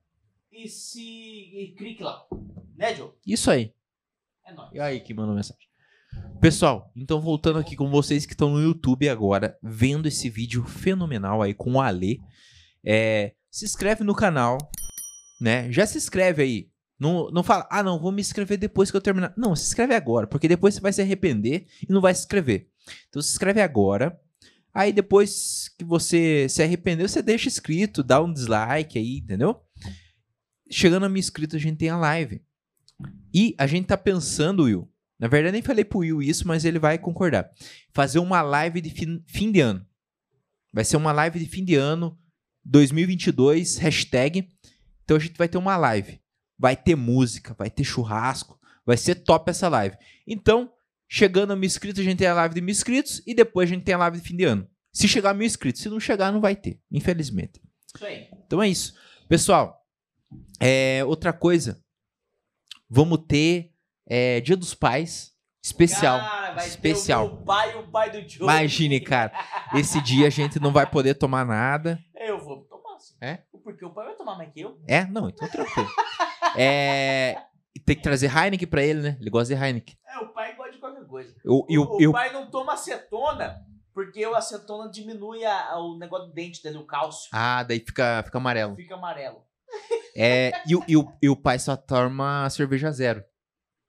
e se. e clique lá. Né, Joe? Isso aí. É nóis. E aí que mandou mensagem. Pessoal, então voltando aqui com vocês que estão no YouTube agora, vendo esse vídeo fenomenal aí com o Ale. É, se inscreve no canal, né? Já se inscreve aí. Não, não fala, ah, não, vou me inscrever depois que eu terminar. Não, se inscreve agora, porque depois você vai se arrepender e não vai se inscrever. Então se inscreve agora. Aí depois que você se arrependeu, você deixa inscrito, dá um dislike aí, entendeu? Chegando a mil inscritos, a gente tem a live. E a gente tá pensando, Will. Na verdade, nem falei pro Will isso, mas ele vai concordar. Fazer uma live de fim, fim de ano. Vai ser uma live de fim de ano 2022, hashtag. Então a gente vai ter uma live. Vai ter música, vai ter churrasco. Vai ser top essa live. Então, chegando a mil inscritos, a gente tem a live de mil inscritos. E depois a gente tem a live de fim de ano. Se chegar a mil inscritos. Se não chegar, não vai ter. Infelizmente. Isso aí. Então é isso. Pessoal, é, outra coisa. Vamos ter é, Dia dos Pais especial. Cara, vai especial. ter o pai e o pai do Joe. Imagine, cara. Esse dia a gente não vai poder tomar nada. Eu vou tomar. sim. É? Porque o pai vai tomar mais que eu. É? Não, então tranquilo. É, tem que trazer Heineken pra ele, né? Ele gosta de Heineken. É, o pai gosta de qualquer coisa. Eu, eu, o, o eu, pai não toma acetona, porque o acetona diminui a- o negócio do dente dele, o cálcio. Ah, daí fica, fica amarelo. Fica amarelo. É, e, o- e, o, e o pai só toma cerveja zero.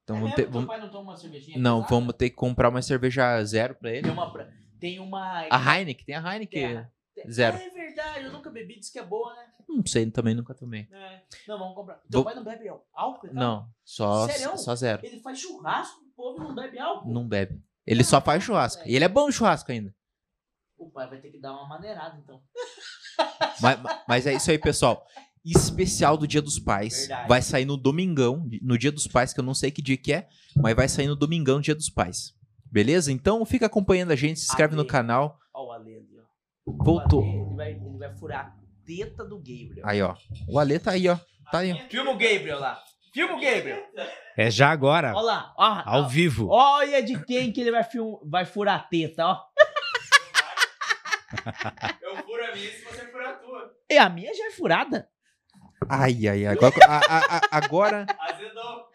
Então é vamos ter, vamos, não toma uma cervejinha? não, pesada? vamos ter que comprar uma cerveja zero pra ele. Tem uma... Tem uma... A Heineken, tem a Heineken Tem a- zero. É verdade, eu nunca bebi, diz que é boa, né? Não sei, também nunca tomei. É. Não, vamos comprar. Teu Vou- pai não bebe álcool? tal? Não, só, Sério? só zero. Ele faz churrasco, o povo não bebe álcool. Não bebe. Ele só faz churrasco. E ele é bom em churrasco ainda. O pai vai ter que dar uma maneirada, então. Mas, mas é isso aí, pessoal. Especial do Dia dos Pais. Verdade. Vai sair no domingão, no Dia dos Pais, que eu não sei que dia que é, mas vai sair no domingão, Dia dos Pais. Beleza? Então fica acompanhando a gente, se inscreve no Ale. canal. Ó o Ale ali, ó. Voltou. Ale, ele, vai, ele vai furar a teta do Gabriel. Aí, ó. O Ale tá aí, ó. Tá aí, ó. Filma o Gabriel lá. Filma o Gabriel. É já agora, Olha lá. Ó, ao ó. vivo. Olha de quem que ele vai, film... vai furar a teta, ó. Eu furo a minha se você furar a tua. E a minha já é furada. Ai, ai, ai. Agora. a- a- a- agora, Azedou.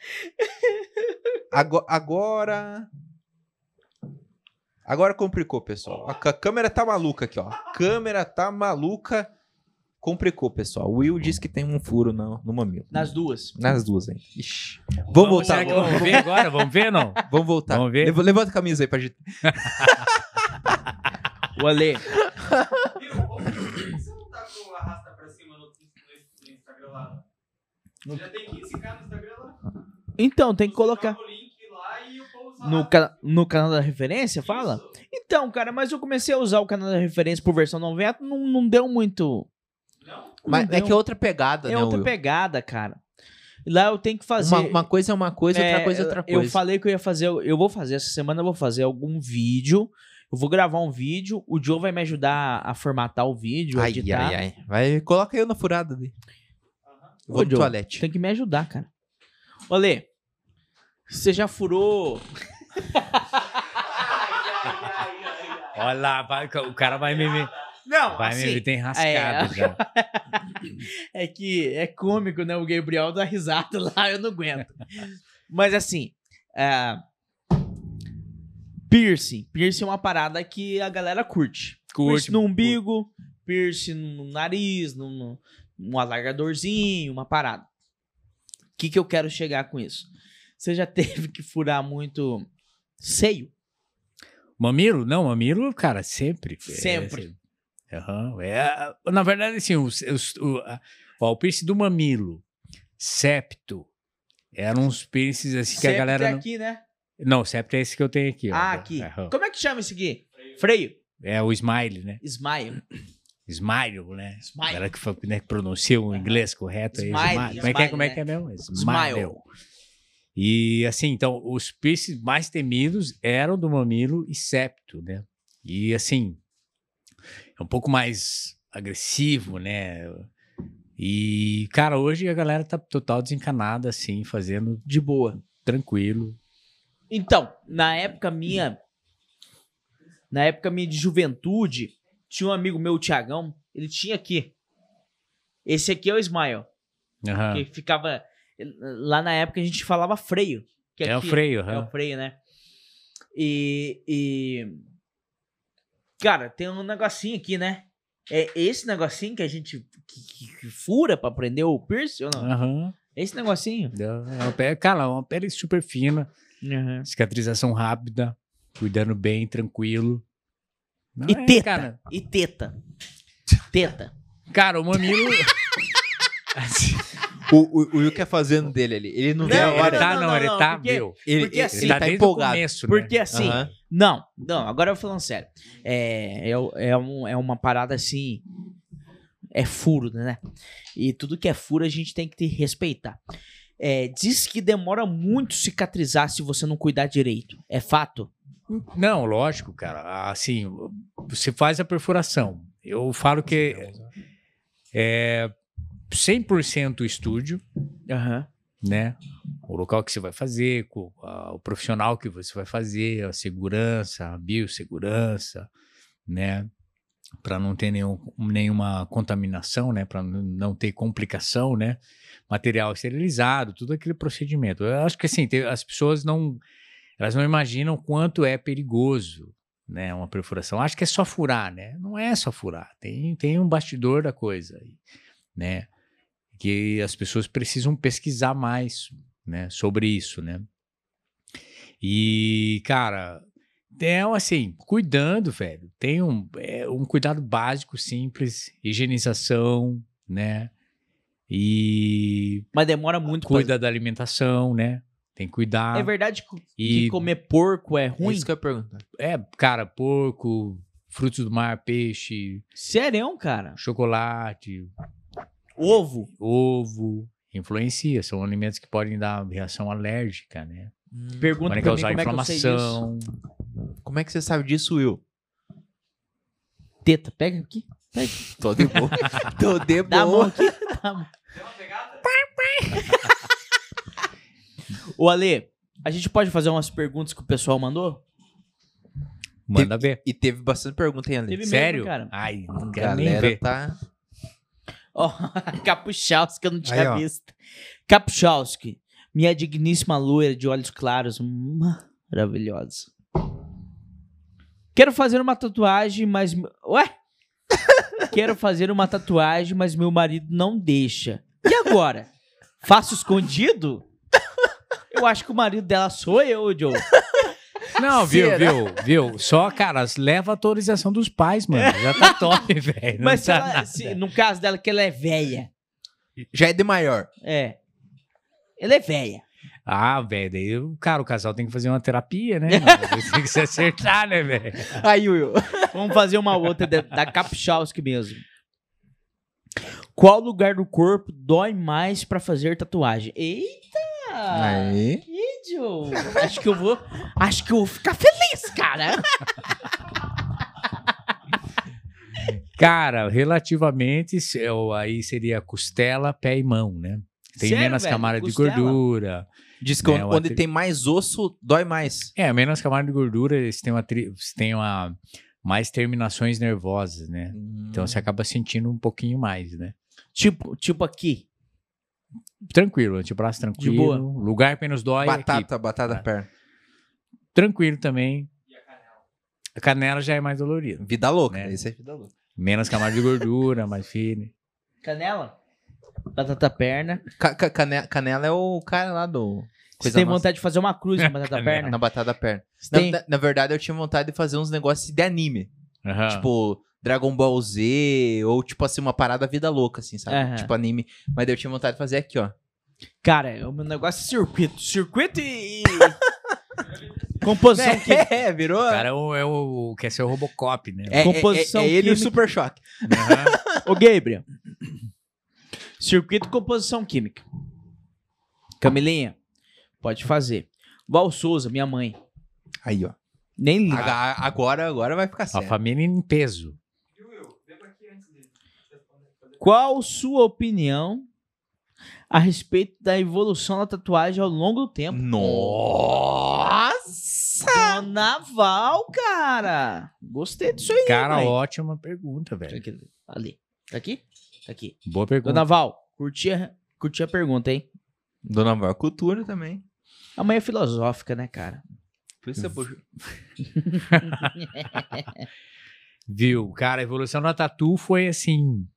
ago- agora. Agora complicou, pessoal. A ca- câmera tá maluca aqui, ó. A câmera tá maluca. Complicou, pessoal. O Will disse que tem um furo no, no mamilo. Nas duas. Nas duas, hein? Ixi. Vamos voltar. será que vamos ver agora? Vamos ver não? Vamos voltar. Vamos ver? Leva- Levanta a camisa aí pra gente. O Ale. Viu? Ô, Por que você não tá com o arrasta pra cima no, no, no Instagram lá? Você já tem 15k no Instagram lá? Então, tem que Você colocar. e No, arrasta. ca... no canal da referência, fala? Isso. Então, cara, mas eu comecei a usar o canal da referência por versão 90, não, não deu muito. Não? Mas não é deu. que é outra pegada, É né, outra Will? pegada, cara. Lá eu tenho que fazer. Uma, uma coisa é uma coisa, outra É, coisa é outra eu- coisa. Eu falei que eu ia fazer. Eu vou fazer essa semana, eu vou fazer algum vídeo. Eu vou gravar um vídeo. O Joe vai me ajudar a formatar o vídeo, Ai, editar. ai, ai. Vai, coloca eu na furada ali. Vou Ô, no Joe, toalete. Tem que me ajudar, cara. Olê, você já furou. Olha lá, vai- o cara vai me ver. Não, Vai me ver, assim, tem rascado é. já. é que é cômico, né? O Gabriel dá risada lá, eu não aguento. Mas assim, é... piercing. Piercing é uma parada que a galera curte. Curte. Piercing no umbigo, piercing no nariz, no, no- um alargadorzinho, uma parada. O que, que eu quero chegar com isso? Você já teve que furar muito seio? Mamilo? Não, mamilo, cara, sempre. É, Sempre. Aham, é, na verdade, assim, o, ó, o piercing do mamilo, septo, eram uns piercings assim que a Sempre galera. Não, aqui, né? não, septo é esse que eu tenho aqui. ó. Ah, aqui. Aham. Como é que chama isso aqui? Freio. É o smile, né? Smile. Smile, né? Smile. Ela que, né, que pronuncia o inglês correto aí. Smile, Como é que é, smile, como é, né? que é mesmo? Smile. E assim, então, os piercings mais temidos eram do mamilo e septo, né? E assim, é um pouco mais agressivo, né? E, cara, hoje a galera tá total desencanada, assim, fazendo De boa. tranquilo. Então, na época minha, na época minha de juventude, tinha um amigo meu, o Tiagão, ele tinha aqui. Esse aqui é o Smile, Aham. que ficava lá na época a gente falava freio. É o aqui- freio, É aham. o freio, né? E, e cara, tem um negocinho aqui, né? É esse negocinho que a gente que, que- fura pra prender o piercing ou não? Aham. Esse negocinho. É uma pele, cara, uma pele super fina, cicatrização rápida, cuidando bem, tranquilo. Não E é, teta. Cara, E teta. Teta. cara, o mamilo. O, o, o Will quer fazendo dele ali. Ele não, Não, vê a ele hora. tá, não, não, não, ele tá, porque- meu. Ele, porque ele assim, tá, desde o empolgado. começo, né? Porque assim, Aham. Não, não, agora eu falando sério. É, é, é, um- é uma parada assim. É furo, né? E tudo que é furo a gente tem que te respeitar. É, diz que demora muito cicatrizar se você não cuidar direito. É fato? Não, lógico, cara. Assim, você faz a perfuração. Eu falo que é 100% estúdio, Aham. né? O local que você vai fazer, o profissional que você vai fazer, a segurança, a biossegurança, né? Para não ter nenhum, nenhuma contaminação, né? Para não ter complicação, né? Material esterilizado, tudo aquele procedimento. Eu acho que assim, as pessoas não, elas não imaginam quanto é perigoso, né? Uma perfuração. Acho que é só furar, né? Não é só furar. Tem, tem um bastidor da coisa, aí, né? Que as pessoas precisam pesquisar mais, né? Sobre isso, né? E, cara, é assim, cuidando, velho. Tem um, é, um cuidado básico, simples, higienização, né? E Mas demora muito pra- cuida da alimentação, né? Tem que cuidar. É verdade que, E que comer porco é É ruim? isso que eu ia perguntar. é, cara, porco, frutos do mar, peixe, Sério, cara? chocolate, Ovo. ovo, influencia. São alimentos que podem dar reação alérgica, né? Pergunta Podem pra mim causar como é que eu sei disso. inflamação. Como é que você sabe disso, Will? Teta, pega aqui. Tô de boa. Tô de Dá a mão boa. aqui. Dá a mão. Deu uma pegada? Ô, Ale, a gente pode fazer umas perguntas que o pessoal mandou? Manda ver. E teve bastante pergunta aí, Ale. Teve mesmo, Sério? cara. Ai, não quero nem galera ver. tá... Ó, Kapuchalski, eu não tinha Aí, visto. Kapuchalski, minha digníssima loira de olhos claros, maravilhosa. Quero fazer uma tatuagem, mas. Ué? Quero fazer uma tatuagem, mas meu marido não deixa. E agora? Faço escondido? Eu acho que o marido dela sou eu, Joe. Não, viu, Será? viu, viu? Só, cara, leva a autorização dos pais, mano. Já tá top, velho. Não Mas se tá ela- nada. se- no caso dela, que ela é velha. Já é de maior. É. Ela é velha. Ah, velho, daí, o- cara, o casal tem que fazer uma terapia, né? mano? tem que se acertar, né, velho? Aí, Will. Vamos fazer uma outra da, da Kapchalski mesmo. Qual lugar do corpo dói mais pra fazer tatuagem? Eita! Aí. Vídeo! Acho que eu vou. Acho que eu vou ficar feliz, cara! Cara, relativamente, se- eu- aí seria costela, pé e mão, né? Tem Sério, menos velho? camada de Costela? gordura. Diz que É, onde, atri- tem mais osso, dói mais. É, menos camada de gordura, eles têm uma, tri- eles têm uma mais terminações nervosas, né? Então você acaba sentindo um pouquinho mais, né? Tipo, tipo aqui. Tranquilo, antebraço tranquilo. boa. Lugar que menos dói aqui. Batata, batata É. perna. Tranquilo também. A canela já é mais dolorida. Vida louca. Né? Esse é vida louca. Menos camada de gordura, mais fino. Canela? Batata perna. Ca- ca- cane- canela é o cara lá do. Você Coisa tem Nossa. vontade de fazer uma cruz na batata Canela. perna? Na batata perna. Você Na, na- na verdade, eu tinha vontade de fazer uns negócios de anime. Tipo, Dragon Ball Z, ou tipo assim, uma parada vida louca, assim, sabe? Aham. Tipo anime. Mas daí eu tinha vontade de fazer aqui, ó. Cara, o meu negócio é circuito. Circuito e... Composição química. É, virou. O cara é o, é o- quer ser o Robocop, né? É, é- composição é, é ele e o química. Super Choque. Aham. Ô, Gabriel. Circuito e composição química. Camilinha, pode fazer. Val Souza, minha mãe. Aí, ó. Nem liga. Agora, agora vai ficar A sério. família em peso. Viu, Will? Vem pra aqui antes de responder. fazer- Qual sua opinião a respeito da evolução da tatuagem ao longo do tempo? Nossa! Dona Val, cara. Gostei disso aí, Cara, mãe. ótima pergunta, velho. Aqui, Ali. Tá aqui? Tá aqui. Boa pergunta. Dona Val, curti a, curti a pergunta, hein? Dona Val, cultura também. A mãe é filosófica, né, cara? Por isso você puxa. Viu? Cara, a evolução da tatu foi assim.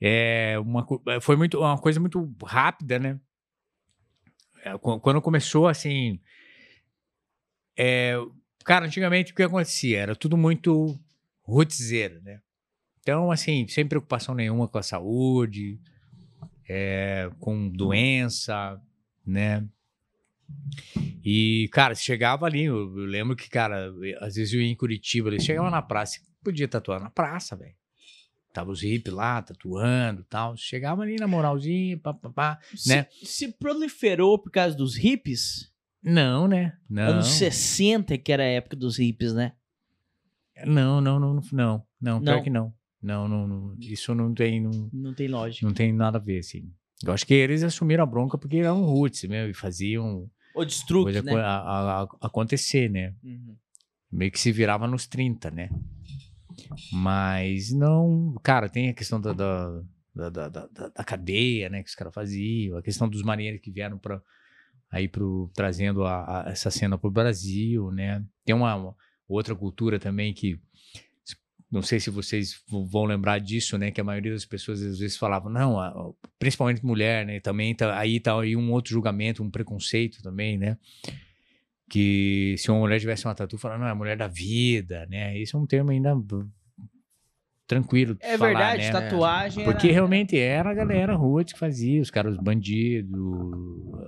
É uma, co- foi muito, uma coisa muito rápida, né? É, qu- Quando começou, assim. é, cara, antigamente o que acontecia? Era tudo muito rootzeiro, né? Então, assim, sem preocupação nenhuma com a saúde, é, com doença, né? E, cara, chegava ali, eu, eu lembro que, cara, às vezes eu ia em Curitiba, eles chegavam na praça, podia tatuar na praça, velho. Tava os hippies lá, tatuando e tal. Chegava ali na moralzinha, pá, pá, pá. Se, Né? se proliferou por causa dos hippies? Não, né? Não. Anos 60, que era a época dos hippies, né? Não, não, não, não, não, pior que não. Não, não, não, isso não tem, não, Não tem lógica. não tem nada a ver, assim. Eu acho que eles assumiram a bronca porque eram roots mesmo, e faziam O destruto, coisa né? a- a- a- acontecer, né? Uhum. meio que se virava nos 30, né? Mas não. Cara, tem a questão da, da, da, da, da- cadeia, né? Que os caras faziam, a questão dos marinheiros que vieram para aí pro, trazendo a, a- essa cena pro Brasil, né? Tem uma, uma outra cultura também que. Não sei se vocês vão lembrar disso, né? Que a maioria das pessoas às vezes falavam, não, a- principalmente mulher, né? Também tá, aí tá aí um outro julgamento, um preconceito também, né? Que se uma mulher tivesse uma tatu, falando, não, é a mulher da vida, né? Isso é um termo ainda tranquilo É falar, verdade, né? tatuagem Porque era... realmente era a galera rua que fazia, os caras, os bandidos,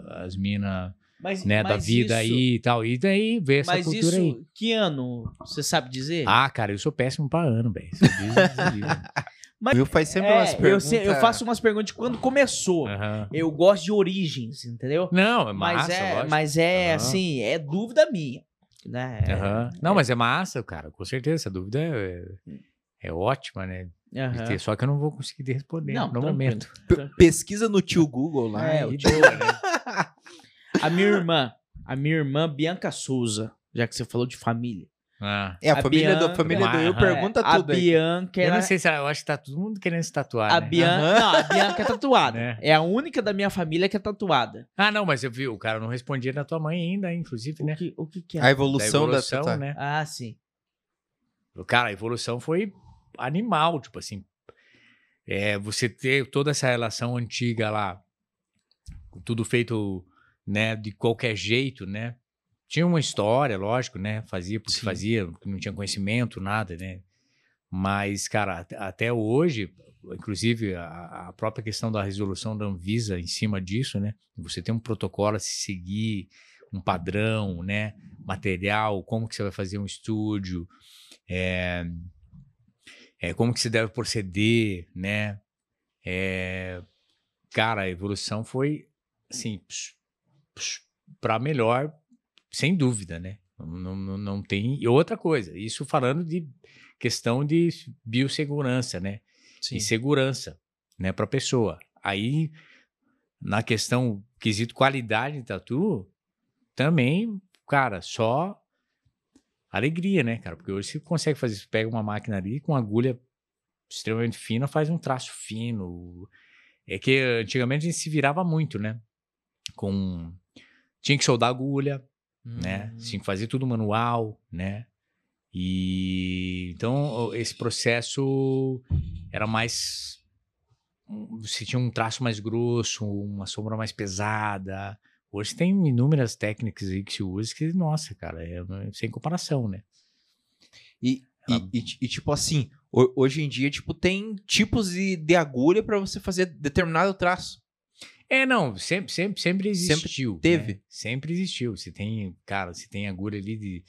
as minas, mas, né, da mas vida isso- aí e tal. E daí veio essa Mas cultura isso, aí. que ano? Você sabe dizer? Ah, cara, eu sou péssimo pra ano, velho. Mas- Viu? Faz sempre É, umas eu, perguntas. sei- eu faço umas perguntas de quando começou. Aham. Eu gosto de origens, entendeu? Não, é mas massa, é, lógico. mas é Aham. assim, é dúvida minha. Né? Aham. Não, mas é massa, cara, com certeza. Essa dúvida é, é ótima, né? Aham. ter, Só que eu não vou conseguir te responder Não, no tranquilo. momento. P- Pesquisa no tio Google lá. É, o tio- né? A minha irmã, a minha irmã Bianca Souza, já que você falou de família. Ah. É, a, A família, do, Bianca- família do Will pergunta a tudo aí. Bianca Eu era... não sei se ela- eu acho que tá todo mundo querendo se tatuar. A né? Bianca, não, a Bianca é tatuada. Né? É a única da minha família que é tatuada. Ah, não, mas eu vi, o cara não respondia na tua mãe ainda, inclusive, O né? que, o que, que é? A evolução da, evolução, tatuagem. né? Ah, sim. Cara, a evolução foi animal, tipo assim. É, você ter toda essa relação antiga lá, tudo feito, né, de qualquer jeito, né? Tinha uma história, lógico, né? Fazia porque Sim. fazia, porque não tinha conhecimento, nada, né? Mas, cara, at- até hoje, inclusive a, a própria questão da resolução da Anvisa em cima disso, né? Você tem um protocolo a se seguir, um padrão, né? Material, como que você vai fazer um estúdio, é, é, como que se deve proceder, né? É, cara, a evolução foi, assim, para melhor, sem dúvida, né? Não, não, não tem. E outra coisa, isso falando de questão de biossegurança, né? sim. E segurança, né, para pessoa. Aí, na questão quesito qualidade de tatu, também, cara, só alegria, né, cara? Porque hoje você consegue fazer, você pega uma máquina ali com agulha extremamente fina, faz um traço fino. É que antigamente a gente se virava muito, né? Com tinha que soldar agulha, né? Hum. Tinha que fazer tudo manual, né? E então esse processo era mais você tinha um traço mais grosso, uma sombra mais pesada. Hoje tem inúmeras técnicas aí que se usa que, nossa, cara, é sem comparação, né? E, Ela- e, e, tipo assim, ho- hoje em dia, tipo, tem tipos de, de agulha pra você fazer determinado traço. É, não, sempre, sempre, sempre Sempre existiu. teve? né? Sempre existiu. Você tem, cara, você tem agulha ali de,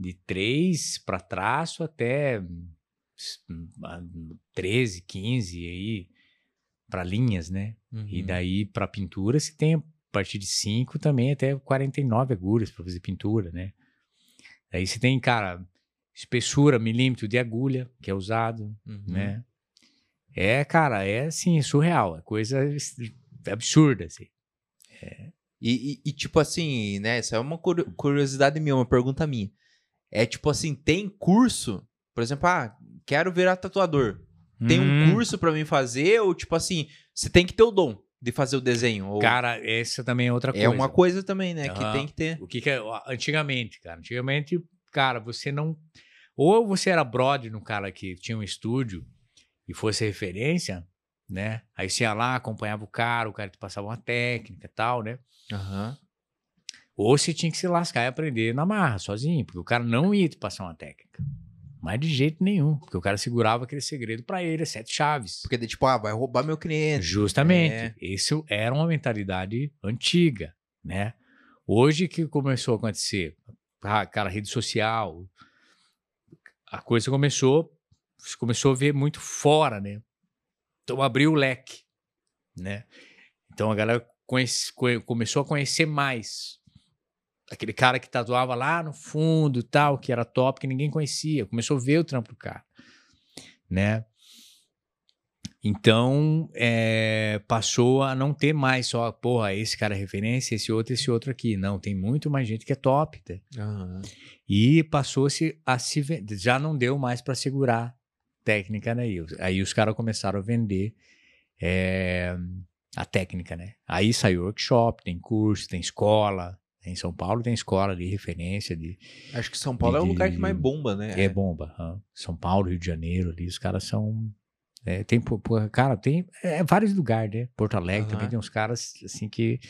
de 3 para traço até hum, ah, 13, 15 aí para linhas, né? E Uhum. daí para pintura você tem a partir de 5 também até 49 agulhas para fazer pintura, né? Aí você tem, cara, espessura, milímetro de agulha que é usado, Uhum. né? É, cara, é assim, surreal, é coisa absurda, assim. E, e- e, tipo assim, né? Isso é uma curi- curiosidade minha, uma pergunta minha. É tipo assim, tem curso? Por exemplo, ah, quero virar tatuador. Tem um Hum, curso pra mim fazer? Ou tipo assim, você tem que ter o dom de fazer o desenho? Ou Cara, essa também é outra coisa. é uma coisa também, né? Que Aham. tem que ter. O que, que é. Antigamente, cara. Antigamente, cara, você não. Ou você era brother no cara que tinha um estúdio e fosse referência, né? Aí você ia lá, acompanhava o cara, o cara te passava uma técnica e tal, né? Aham. Ou você tinha que se lascar e aprender na marra, sozinho, porque o cara não ia te passar uma técnica. Mas de jeito nenhum, porque o cara segurava aquele segredo pra ele, sete chaves. Porque, tipo, ah, vai roubar meu cliente. Justamente. É. Isso era uma mentalidade antiga, né? Hoje que começou a acontecer, ah, cara, rede social, a coisa começou, começou a ver muito fora, né? Então abriu o leque, né? Então a galera conhece- conhe- começou a conhecer mais. Aquele cara que tatuava lá no fundo tal, que era top, que ninguém conhecia. Começou a ver o trampo do cara, né? Então, é, passou a não ter mais só, porra, esse cara é referência, esse outro, esse outro aqui. Não, tem muito mais gente que é top. tá? Aham. E passou-se a se. Já não deu mais para segurar técnica, né? Aí, aí os caras começaram a vender é, a técnica, né? Aí saiu workshop, tem curso, tem escola. Em São Paulo tem escola de referência, de, Acho que São Paulo é o De- lugar que mais bomba, né? é, bomba. São Paulo, Rio de Janeiro, ali, os caras são. é, tem, cara, tem é, vários lugares, né? Porto Alegre também Aham. tem uns caras assim que.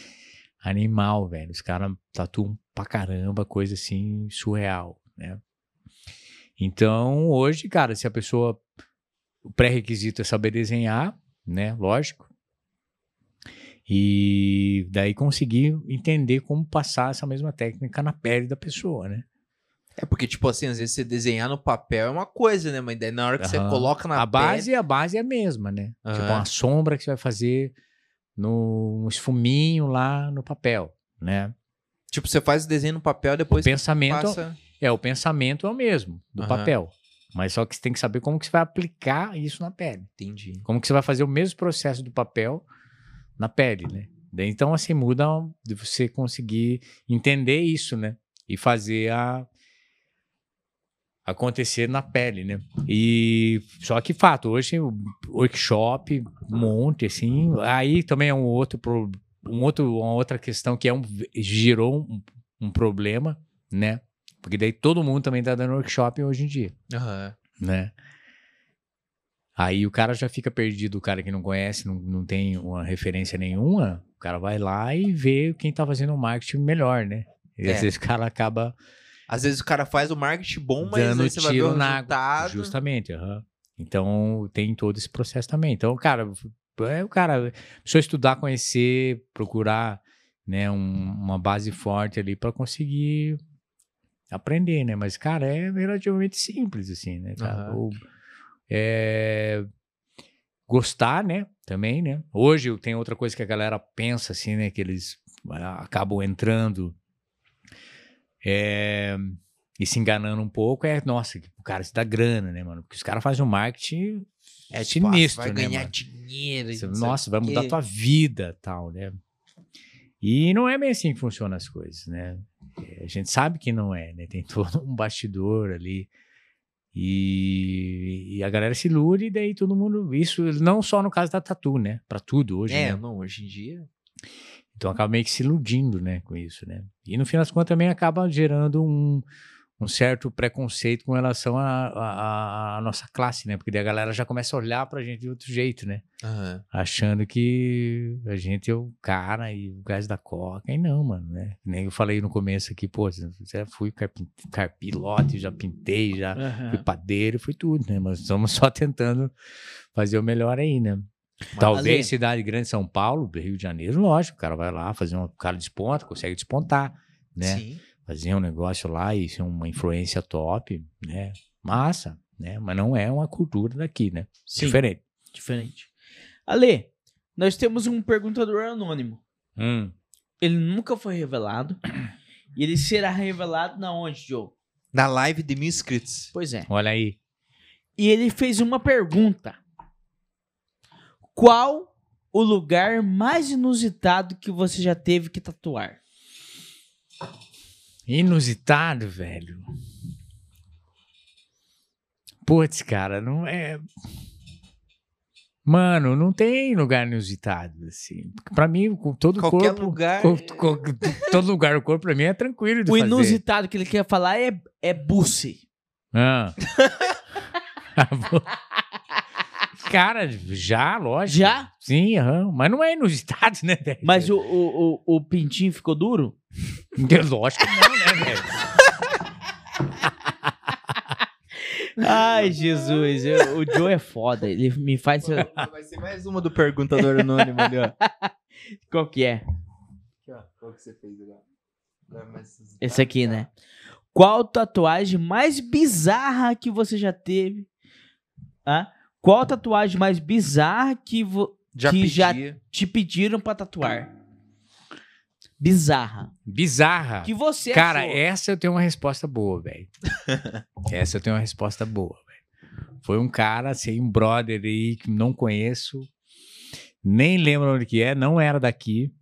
Animal, velho. Os caras tatuam pra caramba, coisa assim, surreal, né? Então, hoje, cara, se a pessoa. O pré-requisito é saber desenhar, né? Lógico. E daí conseguir entender como passar essa mesma técnica na pele da pessoa, né? É porque, tipo assim, às vezes você desenhar no papel é uma coisa, né? Mas daí na hora que você Aham. coloca na a base, a base é a mesma, né? Tipo, Aham. uma sombra que você vai fazer no um esfuminho lá no papel, né? Tipo, você faz o desenho no papel, O depois pensamento passa... é o pensamento é o mesmo do Aham. papel, mas só que você tem que saber como que você vai aplicar isso na pele, Entendi. como que você vai fazer o mesmo processo do papel na pele, né? Então assim muda de você conseguir entender isso, né? E fazer a acontecer na pele, né? E só que fato, hoje o workshop, um monte assim, aí também é um outro pro- um outro uma outra questão que é um gerou um, um problema, né? Porque daí todo mundo também tá dando workshop hoje em dia, Aham. né? Aí o cara já fica perdido, o cara que não conhece, não, não tem uma referência nenhuma, o cara vai lá e vê quem tá fazendo o marketing melhor, né? E É. às vezes o cara acaba Às vezes o cara faz o marketing bom, mas dando você vai ver o na resultado. Justamente, aham. Então tem todo esse processo também. Então, cara, é o cara, só estudar, conhecer, procurar, né, um- uma base forte ali para conseguir aprender, né? Mas, cara, é relativamente simples, assim, né? cara? Aham. O- é, gostar, né? Também, né? Hoje tem outra coisa que a galera pensa, assim, né? Que eles ah, acabam entrando é, e se enganando um pouco. É, nossa, o cara se dá grana, né, mano? Porque os caras fazem um marketing É tipo, ah, sinistro, vai né, ganhar mano? dinheiro. Você- nossa, vai mudar tua vida, tal, né? E não é bem assim que funcionam as coisas, né? A gente sabe que não é, né? Tem todo um bastidor ali. E, e a galera se ilude, e daí todo mundo. Isso não só no caso da tatu, né? Pra tudo hoje, É, né? não, hoje em dia... Então acaba meio que se iludindo, né, com isso, né? E no fim das contas também acaba gerando um, um certo preconceito com relação à nossa classe, né? Porque daí a galera já começa a olhar pra gente de outro jeito, né? Aham. Achando que a gente é o cara e o gás da coca. E não, mano, né? Nem eu falei no começo aqui, pô, já fui carpin- carpilote, já pintei, já fui padeiro, fui tudo, né? Mas estamos só tentando fazer o melhor aí, né? Talvez Ale- cidade grande, São Paulo, Rio de Janeiro, lógico, o cara vai lá fazer um o cara desponta, consegue despontar, né? Sim. Fazer um negócio lá e ser uma influência top, né? Massa, né? Mas não é uma cultura daqui, né? Sim. Diferente. Diferente. Ale, nós temos um perguntador anônimo. Hum. Ele nunca foi revelado. E ele será revelado na onde, Joe? Na live de mil inscritos. Pois é. Olha aí. E ele fez uma pergunta. Qual o lugar mais inusitado que você já teve que tatuar? Inusitado, velho. Putz, cara, não é. Mano, não tem lugar inusitado, assim. Pra mim, com todo Qualquer corpo. lugar. co- co- todo lugar do corpo, pra mim, é tranquilo de O fazer. inusitado que ele quer falar é, é buce. Ah. Cara, já, lógico. Já? Sim, aham. Mas não é inusitado, né, velho? Mas o, o, o, o pintinho ficou duro? Lógico que não, né, velho? Ai, Jesus. eu- o Joe é foda. Ele me faz. Vai ser mais uma do perguntador anônimo ali, ó. Qual que é? Qual que você fez agora? Esse aqui, né? Qual tatuagem mais bizarra que você já teve? Hã? Qual tatuagem mais bizarra que vo- Já que pedi. já- te pediram pra tatuar? Bizarra. Bizarra. Que você Cara, achou? essa eu tenho uma resposta boa, velho. essa eu tenho uma resposta boa, velho. Foi um cara, assim, um brother aí que não conheço, nem lembro onde que é, não era daqui.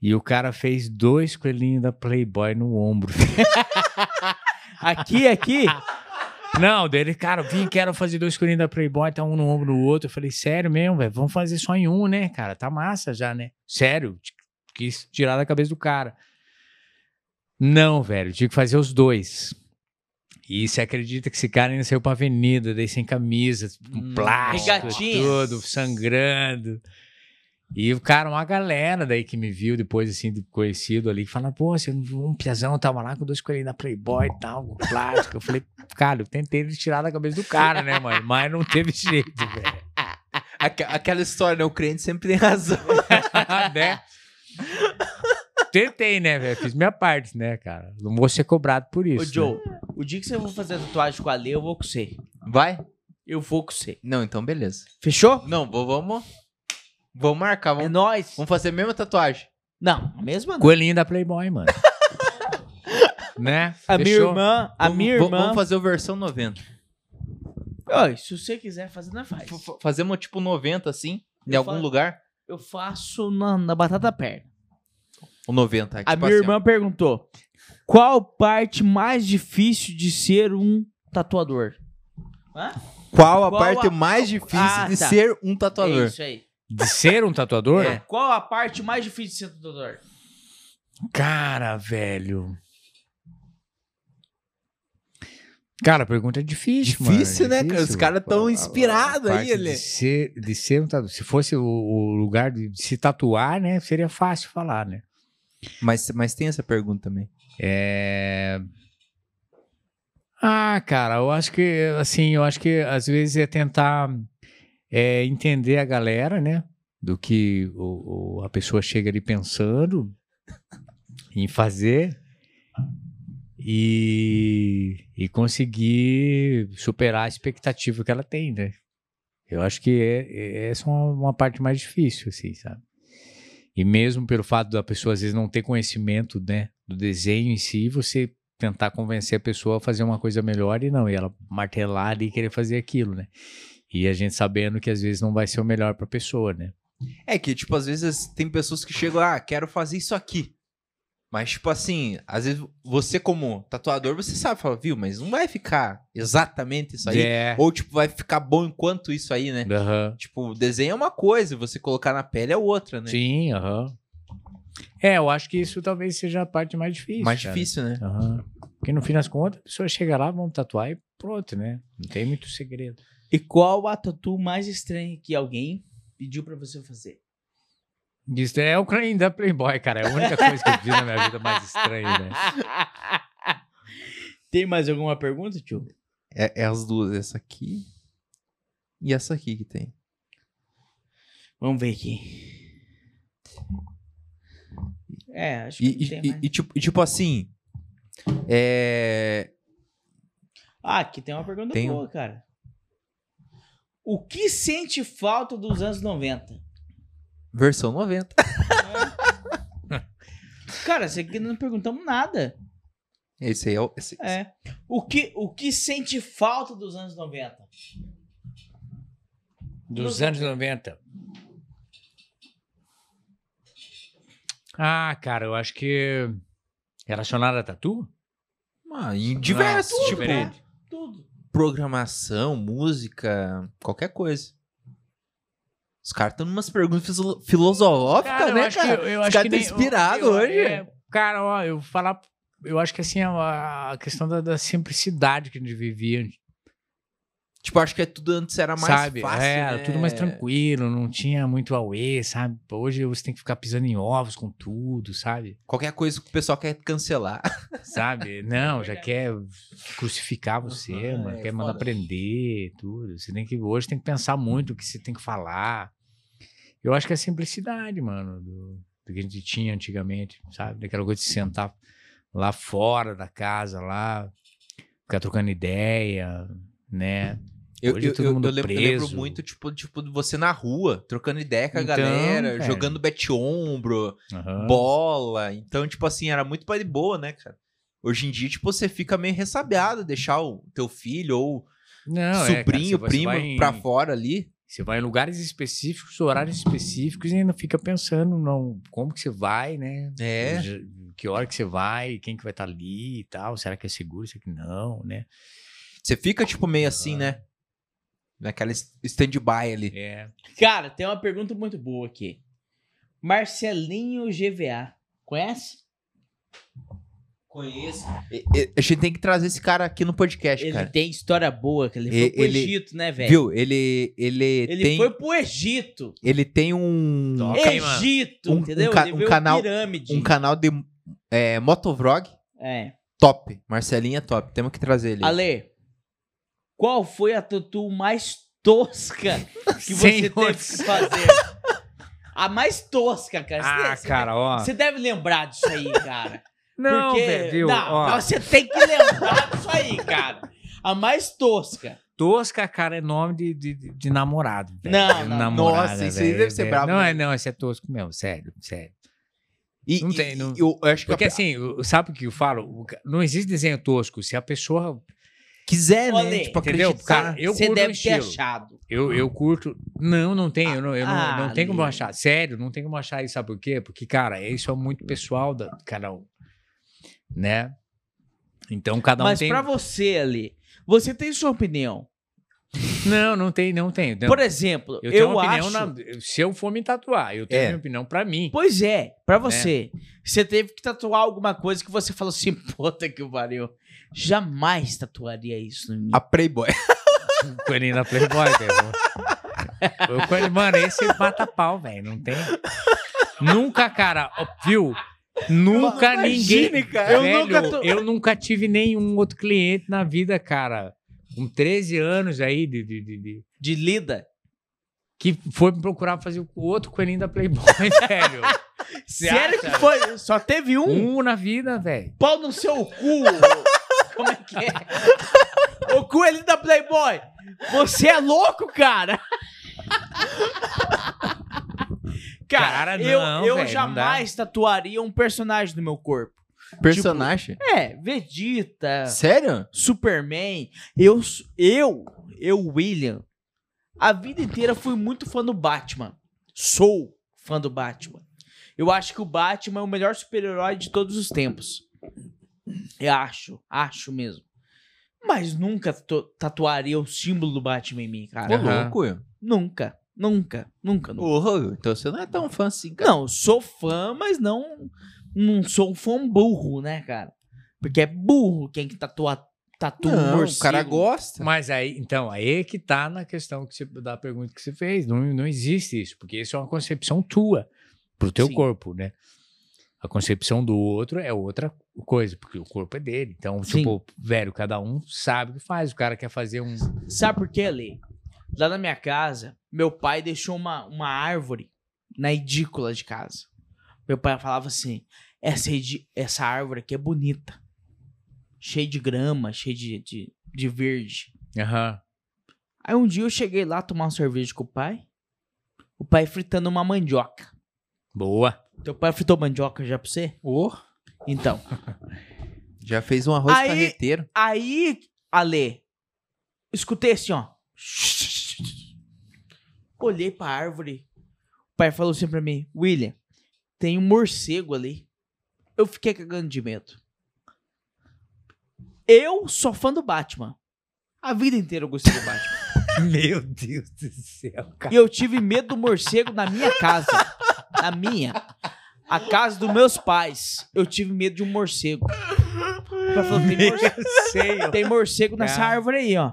E o cara fez dois coelhinhos da Playboy no ombro. Aqui, aqui? Não, dele, cara, eu vim, quero fazer dois coelhinhos da Playboy, tá um no ombro no outro. Eu falei, sério mesmo, velho? Vamos fazer só em um, né, cara? Tá massa já, né? Sério, quis tirar da cabeça do cara. Não, velho, tive que fazer os dois. E você acredita que esse cara ainda saiu pra avenida, daí sem camisa, com Hum, plástico, tudo, sangrando. E o cara, uma galera daí que me viu depois, assim, conhecido ali, fala, pô, você um piazão, tava lá com dois coelhinhos da Playboy e tal, com plástico. Eu falei, cara, eu tentei tirar da cabeça do cara, né, mano? Mas não teve jeito, velho. Aque- Aquela história, né? O crente sempre tem razão. né? Tentei, né, velho? Fiz minha parte, né, cara? Não vou ser cobrado por isso. Ô, né? Joe, o dia que você for fazer a tatuagem com a Lê, eu vou com você. Vai? Eu vou com você. Não, então beleza. Fechou? Não, vou- vamos. Vamos marcar. É Vamos, nóis. vamos fazer a mesma tatuagem. Não, a mesma não. Coelhinho da Playboy, mano. né? A minha Fechou? irmã, a Vamos- minha irmã... Vamos fazer o versão 90. Oi, se você quiser fazer, nós faz. F- Fazemos tipo 90 assim, em Eu algum fa- lugar. Eu faço na, na batata perna. O 90. Tipo A minha assim, irmã perguntou: Qual parte mais difícil de ser um tatuador? Hã? Qual a Qual parte a- mais difícil Ah, de tá. ser um É tatuador? isso aí. De ser um tatuador? É. Qual a parte mais difícil de ser tatuador? Cara, velho. Cara, a pergunta é difícil, mano. Difícil, né, cara? Os caras tão A- a- inspirados aí, ele. De ser, de ser um tatuador. Se fosse o, o lugar de, de se tatuar, né? Seria fácil falar, né? Mas, mas tem essa pergunta também. É... Ah, cara, eu acho que, assim, eu acho que às vezes é tentar é, entender a galera, né? Do que o, o- a pessoa chega ali pensando em fazer e, e conseguir superar a expectativa que ela tem, né? Eu acho que é, é- essa é uma, uma parte mais difícil, assim, sabe? E mesmo pelo fato da pessoa às vezes não ter conhecimento, né, do desenho em si, você tentar convencer a pessoa a fazer uma coisa melhor e não, e ela martelar e querer fazer aquilo, né? E a gente sabendo que às vezes não vai ser o melhor pra pessoa, né? É que, tipo, às vezes tem pessoas que chegam, ah, quero fazer isso aqui. Mas, tipo assim, às vezes você, como tatuador, você sabe, fala, viu, mas não vai ficar exatamente isso aí. É. Ou, tipo, vai ficar bom enquanto isso aí, né? Aham. Tipo, o desenho é uma coisa, você colocar na pele é outra, né? Sim, aham. É, eu acho que isso talvez seja a parte mais difícil. Mais cara. difícil, né? Aham. Porque no fim das contas, a pessoa chega lá, vamos tatuar e pronto, né? Não tem muito segredo. E qual a tatu mais estranha que alguém pediu pra você fazer? Isso é o crânio da Playboy, cara. É a única coisa que eu fiz na minha vida mais estranha, né? Tem mais alguma pergunta, tio? É, é as duas, essa aqui e essa aqui que tem. Vamos ver aqui. É, acho que E, e- tem e- mais. e tipo, e tipo assim. É. Ah, aqui tem uma pergunta Tem um- boa, cara. O que sente falta dos anos 90? Versão 90. Cara, isso aqui não perguntamos nada. Esse aí é o. Esse, É. O que, o que sente falta dos anos 90? Dos anos 90. Ah, cara, eu acho que. Relacionado a tatu? Ah, em diversos, Nossa, tipo. Tudo. programação, música, qualquer coisa. Os caras estão numas perguntas filo- filosóficas, né, cara? que, eu Os caras que tão nem- inspirado eu- hoje. é, cara, ó, eu vou falar. Eu acho que assim, a, a questão da, da simplicidade que a gente vivia, Tipo, acho que é tudo antes era mais sabe? fácil, é, né? tudo mais tranquilo, não tinha muito auê, sabe? Hoje você tem que ficar pisando em ovos com tudo, sabe? Qualquer coisa que o pessoal quer cancelar. Sabe? Não, já quer crucificar você, Aham, mano, é quer mandar foda. prender, tudo. Você tem que hoje tem que pensar muito o que você tem que falar. Eu acho que é a simplicidade, mano, do, do que a gente tinha antigamente, sabe? Daquela coisa de sentar lá fora da casa, lá, ficar trocando ideia, né? Eu, eu, eu- mundo eu lembro, eu lembro muito, tipo, tipo, de você na rua, trocando ideia com a Então, galera, velho. jogando bete-ombro, Aham. bola. Então, tipo assim, era muito mais de boa, né, cara? Hoje em dia, tipo, você fica meio ressabiado deixar o teu filho ou Não, é, cara, sobrinho, vai- você primo em- pra fora ali. Você vai em lugares específicos, horários específicos e ainda fica pensando não, como que você vai, né? É. Que hora que você vai, quem que vai estar ali e tal, será que é seguro, será que não, né? Você fica, tipo, meio assim, né? Naquela stand-by ali. É. Cara, tem uma pergunta muito boa aqui. Marcelinho GVA. Conhece? Conheço. A gente tem que trazer esse cara aqui no podcast, Ele cara. tem história boa, que ele foi E- pro ele- Egito, né, velho? Viu? Ele, ele, Ele tem, foi pro Egito. ele tem um, Toca. Egito, Um- um entendeu? ca- ele um canal- pirâmide. um canal de é, motovlog É. top. Marcelinho é top. Temos que trazer ele. Ale, qual foi a tatu mais tosca que você teve que fazer? A mais tosca, cara. Ah, você cara, ó. deve- Você deve lembrar disso aí, cara. Não, Porque, velho, viu? Não, Ó, você tem que lembrar disso aí, cara. A mais tosca. tosca, cara, é nome de, de, de- namorado. velho. Não, De não. namorada, Nossa, isso aí deve ser brabo, Não, né? é, não, esse é tosco mesmo, sério, sério. E, Não e- tem, não- Eu, acho que Porque a- assim, sabe o que eu falo? Não existe desenho tosco. Se a pessoa. quiser, né? Olha, tipo, entendeu? acreditar. Cara, eu Você curto deve um ter achado. Eu, eu curto. Não, não tem. Eu não, eu não, Ah, não tem como Ali. achar. Sério, não tem como achar isso. Sabe por quê? Porque, cara, isso é muito pessoal da cada um. Né? Então cada um Mas tem. pra você ali, você tem sua opinião. Não, não tem, não tem. Não. Por exemplo, eu eu, tenho uma opinião acho... na- Se eu for me tatuar, eu tenho É. minha opinião pra mim. Pois é, Né? pra você. Você teve que tatuar alguma coisa que você falou assim, puta que pariu. Jamais tatuaria isso em mim. A Playboy. O coelhinho da Playboy, velho. Mano, esse mata pau, velho. Não tem. Nunca, cara, viu? Nunca Imagine, ninguém. cara. Eu Velho, nunca tô- eu nunca tive nenhum outro cliente na vida, cara. Com 13 anos aí, de, de- de- de- De lida. que foi me procurar fazer o outro coelhinho da Playboy, velho. Sério que foi? Só teve um? Um na vida, velho. Pau no seu cu. Como é que é? O coelho da Playboy. Você é louco, cara? Cara, Cara, eu, não, eu velho, não jamais tatuaria um personagem no meu corpo. Personagem. É, Vegeta, Sério? Superman. Eu, eu, eu, William, a vida inteira fui muito fã do Batman. Sou fã do Batman. Eu acho que o Batman é o melhor super-herói de todos os tempos. Eu acho, acho mesmo. Mas nunca tatuaria o símbolo do Batman em mim, Ô, cara. Aham. louco, eu. Nunca, nunca, nunca, nunca. Então você não é tão fã assim, cara. Não, sou fã, mas não, não sou um fã burro, né, cara? Porque é burro quem que tatua, tatua um Não, morcego. o cara gosta. Mas aí, então, aí é que tá na questão que você, da pergunta que você fez. Não, não existe isso, porque isso é uma concepção tua pro teu Sim. corpo, né? A concepção do outro é outra coisa, porque o corpo é dele. Então, Sim. tipo, velho, cada um sabe o que faz. O cara quer fazer um. Sabe por quê, Lê? Lá na minha casa, meu pai deixou uma, uma árvore na edícula de casa. Meu pai falava assim: essa, essa árvore aqui é bonita. Cheia de grama, cheia de, de, de verde. Aham. Aí um dia eu cheguei lá tomar uma cerveja com o pai. O pai fritando uma mandioca. Boa. Teu pai fritou mandioca já pra você? Ô, Então. já fez um arroz Aí- carreteiro. Aí, Ale, escutei assim, ó. Olhei pra árvore. O pai falou assim pra mim: William, tem um morcego ali. Eu fiquei cagando de medo. Eu sou fã do Batman. A vida inteira eu gostei do Batman. Meu Deus do céu, cara. E eu tive medo do morcego na minha casa. Na minha. A casa dos meus pais. Eu tive medo de um morcego. O pai falou, tem morcego. Tem morcego nessa árvore aí, ó.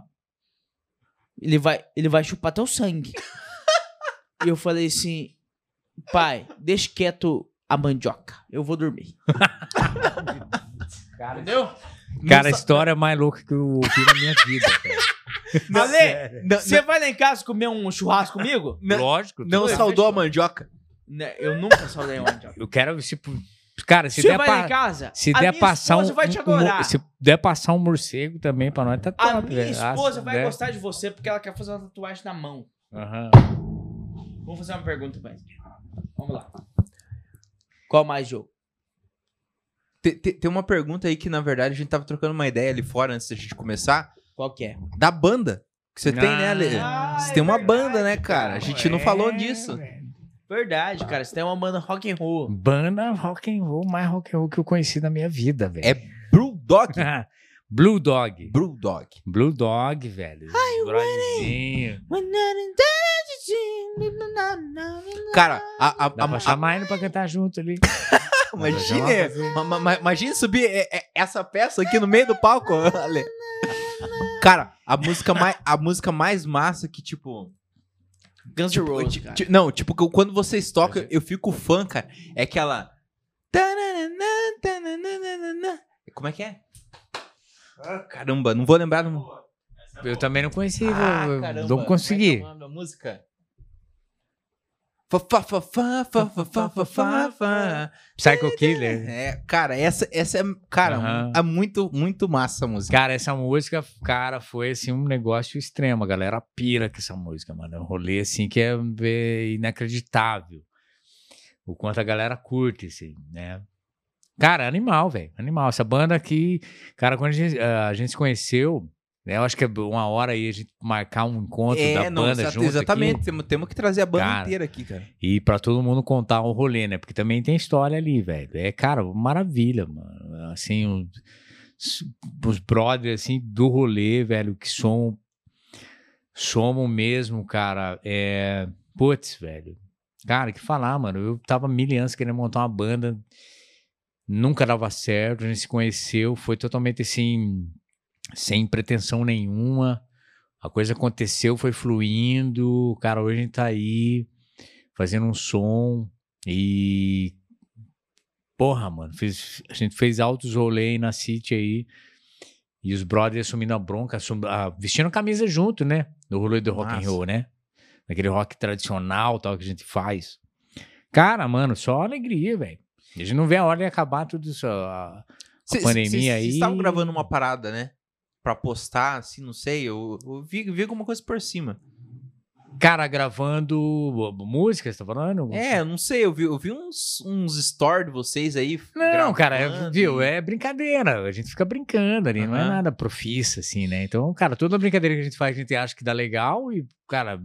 Ele vai, ele vai chupar teu sangue. E eu falei assim, pai, deixa quieto a mandioca. Eu vou dormir. Entendeu? Cara, a história mais louca que eu ouvi na minha vida, cara. Ale, você vai lá em casa comer um churrasco comigo? Não- Lógico. não saudou a mandioca? Né, Eu nunca saudei uma mandioca. Eu quero se cara, se Você der vai pa- lá em casa? se a der minha passar um, esposa vai te um- adorar. se der passar um morcego também pra nós tá top, A minha velho. esposa Ah, vai gostar de você porque ela quer fazer uma tatuagem na mão. Aham. Vamos fazer uma pergunta, pai. Vamos lá. Qual mais jogo? Tem, tem- tem uma pergunta aí que, na verdade, a gente tava trocando uma ideia ali fora antes da gente começar. Qual que é? Da banda que você tem, né, Ale? Ah, Você é tem uma verdade, banda, né, cara? A gente não É, falou disso. velho. Verdade, cara. Você tem uma banda rock and roll. Banda rock and roll, mais rock and roll que eu conheci na minha vida, velho. É Brewdog. Blue Dog. Brewdog. Blue Dog, velho. Brothezinho. Cara, a, a, Dá a, pra a, chamar ele pra cantar junto ali. imagine, ma- ma- ma- imagine subir é, é, essa peça aqui no meio do palco, Ale. Cara, a música mais, a música mais massa que, tipo, Guns N' Roses, Ti- cara. ti- Não, tipo, que quando vocês tocam, eu fico fã, cara. É aquela. Como é que é? Ah, caramba, não vou lembrar. Não. Eu também não conheci, ah, vou, caramba, não consegui. Como é que é música? Psycho Killer. É, cara, essa, essa é, cara, uhum. é muito, muito massa a música. Cara, essa música, cara, foi assim um negócio extremo. A galera pira com essa música, mano. É um rolê assim que é, é inacreditável. O quanto a galera curte, assim, né? Cara, animal, velho. Animal. Essa banda aqui, cara, quando a gente, ah, a gente se conheceu, né? Eu acho que é uma hora aí a gente marcar um encontro da É, não, banda junto. exatamente. aqui. Temos, temos que trazer a banda Cara, inteira aqui, cara. E pra todo mundo contar o rolê, né? Porque também tem história ali, velho. É, cara, maravilha, mano. Assim, os, os brothers, assim, do rolê, velho, que somos, somos mesmo, cara. É. Putz, velho. Cara, que falar, mano. Eu tava mil anos querendo montar uma banda. Nunca dava certo. A gente se conheceu. Foi totalmente assim. Sem pretensão nenhuma. A coisa aconteceu, foi fluindo. Cara, hoje a gente tá aí fazendo um som e. Porra, mano, fez- a gente fez altos rolês na City aí. E os brothers assumindo a bronca, assum- ah, vestindo camisa junto, né? No rolê do rock and roll, né? Naquele rock tradicional tal que a gente faz. Cara, mano, só alegria, velho. A gente não vê a hora de acabar tudo isso. a- Cê- cê- pandemia cê- cês aí- estavam gravando uma parada, né? Pra postar, assim, não sei. Eu, eu vi, vi alguma coisa por cima. Cara, gravando música, você tá falando? É, eu não sei. Eu vi, eu vi uns, uns stories de vocês aí. Não, cara, é, gravando viu? É brincadeira. A gente fica brincando ali, não é nada profissa, assim, né? Então, cara, toda brincadeira que a gente faz, a gente acha que dá legal e, cara,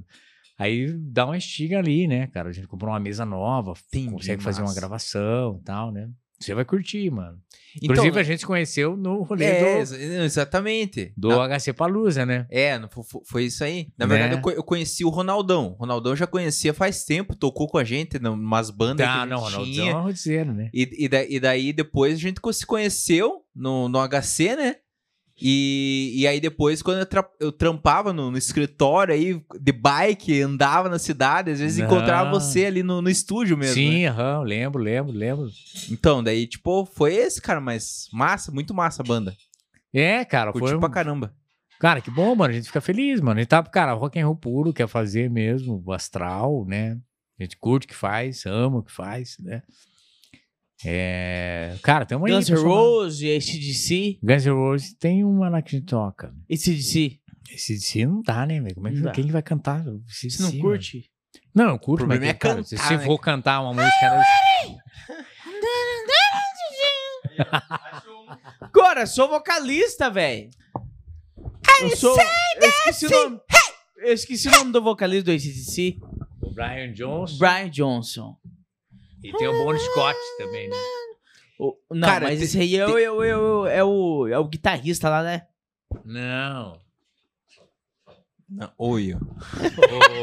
aí dá uma estiga ali, né, cara? A gente comprou uma mesa nova, Entendi, consegue fazer uma gravação e tal, né? Você vai curtir, mano. Então, Inclusive, a gente se conheceu no rolê é, do, exa- exatamente. do Na- HC Palusa, né? É, foi isso aí. Na Né? verdade, eu, co- eu conheci o Ronaldão. O Ronaldão já conhecia faz tempo, tocou com a gente numas bandas que a Ah, gente não, Ronaldão tinha. é Ronaldiano, né? E, e, da- e daí depois a gente se conheceu, no, no HC, né? E, e aí depois, quando eu, tra- eu trampava no, no escritório aí, de bike, andava na cidade, às vezes Ah. encontrava você ali no, no estúdio mesmo. né? Sim, aham, lembro, lembro, lembro. Então, daí, tipo, foi esse, cara, mas massa, muito massa a banda. É, cara, Curti foi. um- pra caramba. Cara, que bom, mano. A gente fica feliz, mano. A gente tá, cara, rock and roll puro, quer fazer mesmo, astral, né? A gente curte o que faz, ama o que faz, né? É. Cara, tem uma Guns N' Roses, ACDC. Guns N' Roses tem uma lá que a gente toca. ACDC. Esse DC não dá, né, velho? Como é que quem que vai cantar? Você não curte? mano? Não, eu curto, O mas problema é cara, cantar, se se né, for cantar uma música. eu- Achou um. Agora, eu sou vocalista, velho. Eu sou. Eu esqueci o nome. Eu esqueci o nome do vocalista do ACDC. O Brian Johnson. Brian Johnson. E tem o Bon Scott também, né? O- não, Cara, mas esse aí é, o, é, o, é, o, é, o, é o guitarrista lá, né? Não. Não, oi,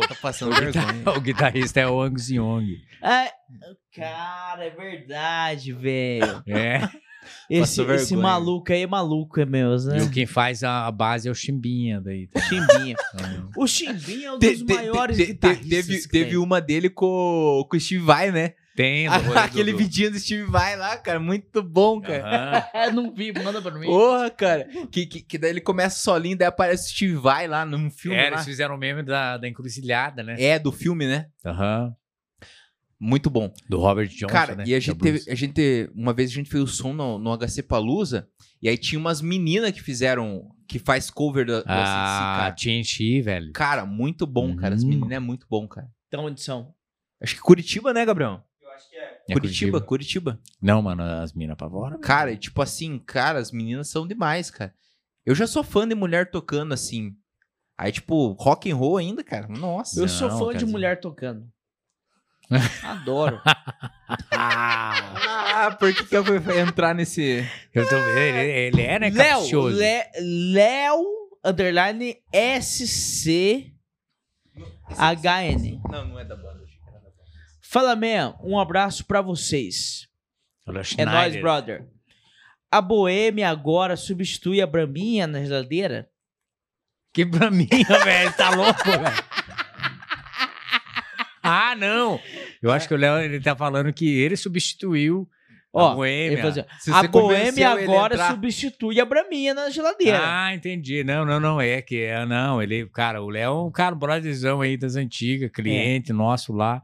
Tá passando o guitar- o guitarrista é o Angus Young. É, cara, é verdade, velho. É. Esse, esse vergonha. maluco aí é maluco, é mesmo, né? E o quem faz a, base é o Chimbinha daí. tá? Chimbinha. É. O Chimbinha é um dos te- maiores te- te- guitarristas. teve, teve uma dele com, com o Steve Vai, né? Tem, do- Aquele do- vidinho do Steve Vai lá, cara, muito bom, cara. É, não vi, manda pra mim. Porra, cara. Que, que, que daí ele começa solinho, daí aparece o Steve Vai lá num filme. É, lá. eles fizeram o meme da, da encruzilhada, né? É, do filme, né? Aham. Muito bom. Do Robert Johnson, Cara, né? e a Da gente Blues. teve. A gente, uma vez a gente fez o som no, no HC Palusa, e aí tinha umas meninas que fizeram. que faz cover do, do Ah, TNT, velho. cara. Cara, muito bom, cara. As Uhum. meninas é muito bom, cara. Então, onde são? Acho que Curitiba, né, Gabriel? É. Curitiba, Curitiba. Não, mano, as minas apavoram. Cara, e tipo assim, cara, as meninas são demais, cara. Eu já sou fã de mulher tocando assim. Aí, tipo, rock and roll ainda, cara. Nossa. Eu sou Não, fã de cara. mulher tocando. Adoro. Ah, por que, que eu fui entrar nesse. Eu tô vendo, ele, ele é, né, Léo, caprichoso. Le- Léo, underline SC HN. Não, não é da banda. Fala, man, um abraço pra vocês. É nóis, brother. A Boêmia agora substitui a Braminha na geladeira? Que pra mim, velho, tá louco, velho. Ah, não. Eu acho que o Léo, ele tá falando que ele substituiu Ó, a Boêmia. Se a Boêmia agora entrar- substitui a Braminha na geladeira. Ah, entendi. Não, não, não é que é, não. Ele, cara, o Léo é um cara, brotherzão aí das antigas, cliente nosso lá.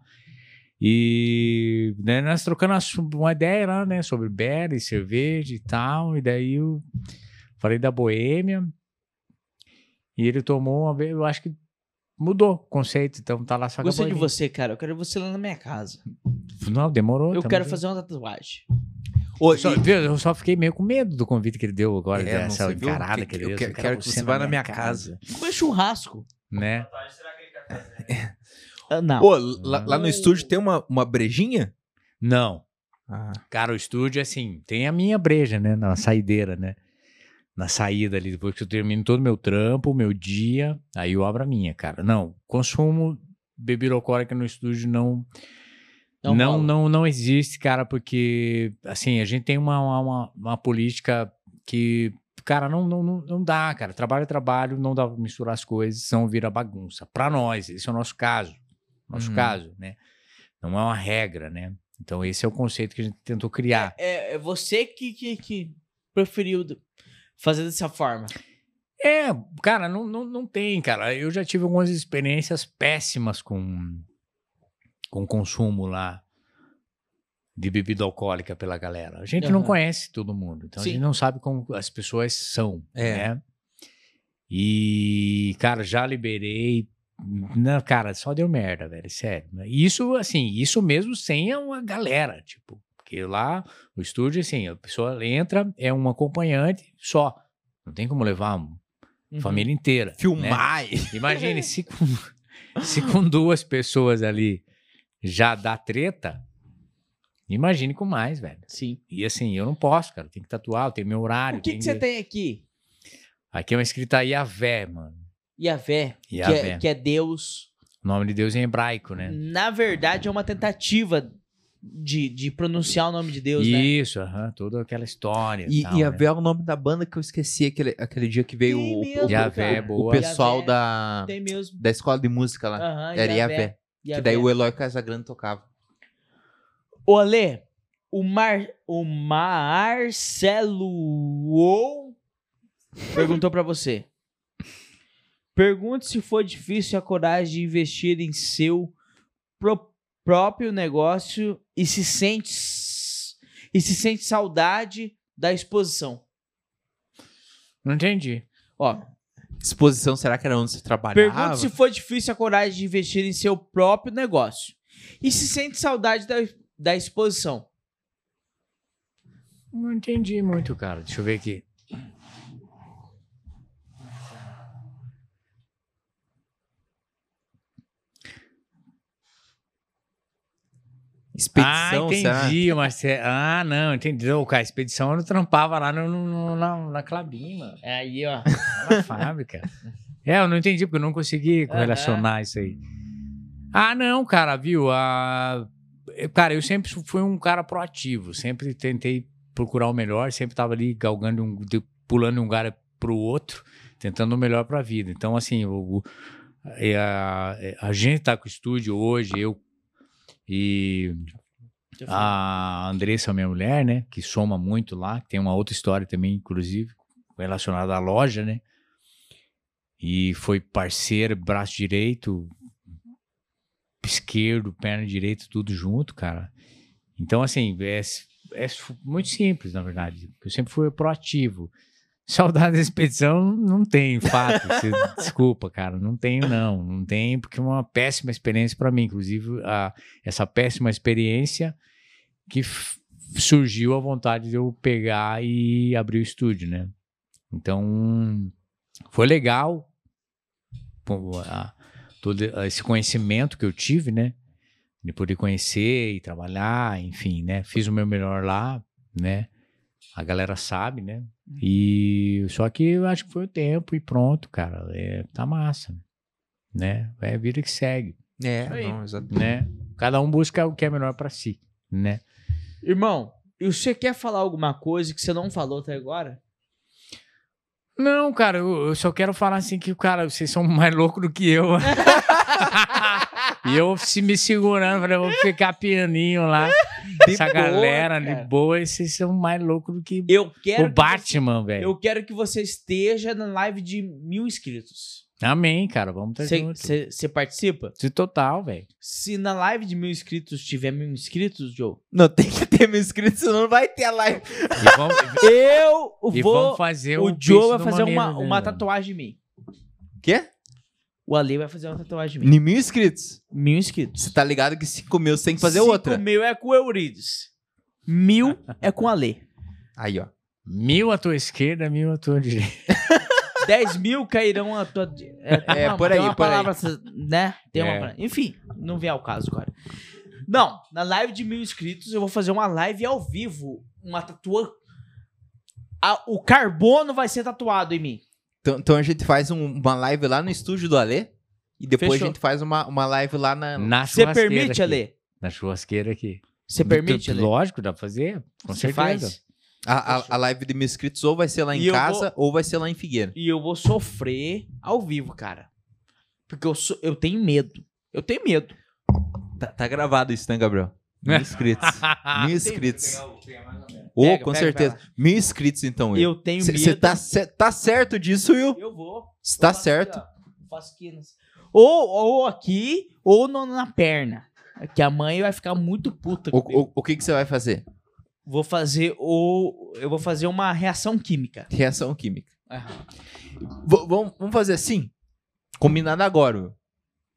E né, nós trocando as- uma ideia lá, né, sobre Bela e cerveja e tal. E daí eu falei da Boêmia. E ele tomou uma vez, eu acho que mudou o conceito. Então tá lá só Gostei de você, cara. Eu quero você lá na minha casa. Não, demorou. Eu quero fazer uma tatuagem. Ô, Eu só, e- eu só fiquei meio com medo do convite que ele deu agora, É, dessa encarada Que- que ele eu deu. Eu quero que você vá na minha casa. Comer churrasco. Né? Tatuagem será que ele quer fazer? Ah, não. Ô, lá, lá no estúdio tem uma, uma brejinha? Não. Ah. Cara, o estúdio, assim, tem a minha breja, né? Na saideira, né? Na saída ali, depois que eu termino todo o meu trampo, meu dia, aí eu abro a minha, cara. Não, consumo bebida alcoólica no estúdio não Não não, não, não, existe, cara, porque, assim, a gente tem uma, uma, uma política que, cara, não, não, não, não dá, cara. Trabalho é trabalho, não dá pra misturar as coisas, senão vira bagunça. Pra nós, esse é o nosso caso. Nosso Uhum. caso, né? Não é uma regra, né? Então, esse é o conceito que a gente tentou criar. É, é você que, que, que preferiu fazer dessa forma. É, cara, não, não, não tem, cara. Eu já tive algumas experiências péssimas com, com consumo lá de bebida alcoólica pela galera. A gente não Aham. conhece todo mundo, então Sim. a gente não sabe como as pessoas são, É. né? E, cara, já liberei. Não, cara, só deu merda, velho, sério. Isso, assim, isso mesmo sem uma galera, tipo, porque lá o estúdio, assim, a pessoa entra, é um acompanhante só. Não tem como levar um Uhum. família inteira. né? Filmar. Imagine se com, se com duas pessoas ali já dá treta, imagine com mais, velho. Sim. E assim, eu não posso, cara. Tem que tatuar, eu tenho meu horário. O que, que você tem aqui? Aqui é uma escrita Iavé, mano. Yavé, que Iavé. é, que é Deus. O nome de Deus é em hebraico, né? Na verdade, é uma tentativa de, de pronunciar o nome de Deus, né? Isso, aham, toda aquela história. E, tal, e a né? É o nome da banda que eu esqueci aquele, aquele dia que veio o, mesmo, o, Yavé, cara. boa. o pessoal Yavé. da, Tem mesmo. da escola de música lá. Aham, Era Yavé. Yavé. Que Yavé. daí o Eloy Casagrande tocava. Ô, Ale, o, Mar... o Marcelo Ou perguntou pra você. Pergunte se foi difícil a coragem de investir em seu pro- próprio negócio e se sente e se sente saudade da exposição. Não entendi. Ó, Exposição, será que era onde você trabalhava? pergunte se foi difícil a coragem de investir em seu próprio negócio e se sente saudade da, da exposição. Não entendi muito, cara. Deixa eu ver aqui. Expedição, ah, será? entendi, mas Ah, não, entendi. Ô, cara, a expedição eu não trampava lá no, no- na, na Clabin, mano. É aí, ó. Na fábrica. É, eu não entendi, porque eu não consegui correlacionar isso aí. Ah, não, cara, viu? Ah, cara, eu sempre fui um cara proativo. Sempre tentei procurar o melhor, sempre tava ali galgando, um, pulando de um lugar pro outro, tentando o melhor pra vida. Então, assim, o, o- é, a, é, a gente tá com o estúdio hoje, eu e a Andressa, minha mulher, né? Que soma muito lá, tem uma outra história também, inclusive, relacionada à loja, né? E foi parceira, braço direito, esquerdo, perna direita, tudo junto, cara. Então, assim, é, é muito simples, na verdade. Eu sempre fui proativo. Saudade da expedição não tem, fato. Você- desculpa, cara, não tenho não, não tenho porque é uma péssima experiência para mim, inclusive a, essa péssima experiência que surgiu a vontade de eu pegar e abrir o estúdio, né? Então foi legal pô, a- todo esse conhecimento que eu tive, né? De poder conhecer e trabalhar, enfim, né? Fiz o meu melhor lá, né? A galera sabe, né? E só que eu acho que foi o tempo e pronto, cara. É, tá massa, né? É a vida que segue, É, aí. não, exato. né? Cada um busca o que é melhor pra si, né? Irmão, e você quer falar alguma coisa que você não falou até agora? Não, cara, eu, eu só quero falar assim que, cara, vocês são mais loucos do que eu. e eu se me segurando, falei, eu vou ficar pianinho lá. Essa boa, galera cara. de boa, vocês são mais loucos do que Eu quero. o que Batman, você- velho. eu quero que você esteja na live de mil inscritos. Amém, cara, vamos estar juntos. Você participa? De total, velho. Se na live de mil inscritos tiver mil inscritos, Joe, Não, tem que ter mil inscritos, senão não vai ter a live. E vamos, eu e vou. vamos fazer O o Joe vai fazer uma, né, uma tatuagem em mim. Quê? O Ale vai fazer uma tatuagem em mim. Em mil inscritos. Mil inscritos. Você tá ligado que cinco mil você tem que fazer Cinco outra. mil é com o Eurides. Mil é com o Ale. Aí, ó. Mil à tua esquerda, mil à tua direita. 10 mil cairão a tua. É, É, uma- por tem aí, uma por aí. palavra, né? Tem uma É. palavra- Enfim, não vem ao caso, cara. Não, na live de mil inscritos eu vou fazer uma live ao vivo. Uma tatua. A- o carbono vai ser tatuado em mim. Então, então a gente faz um- uma live lá no estúdio do Alê. E depois Fechou. a gente faz uma, uma live lá na. Na Você churrasqueira permite, aqui. Ale? Na churrasqueira aqui. Você permite, Ale? Lógico, dá pra fazer. Com Você certeza. faz? A, a- a live de mil inscritos ou vai ser lá E em eu casa ou vai ser lá em Figueira. E eu vou sofrer ao vivo, cara. Porque eu, sou- eu tenho medo. Eu tenho medo. Tá, tá gravado isso, né, Gabriel? Mil inscritos. mil inscritos. Ô, Pega, com pega, certeza. Mil inscritos, então, Will. Eu tenho Você medo. tá, ce- tá certo disso, Will? Eu vou. Você tá certo. aqui, ó. Faço Ou, ou aqui, ou no- na perna. Que a mãe vai ficar muito puta O, o, o que, que você vai fazer? Vou fazer o. Eu vou fazer uma reação química. Reação química. Vamos, vamos fazer assim? Combinado agora, Will.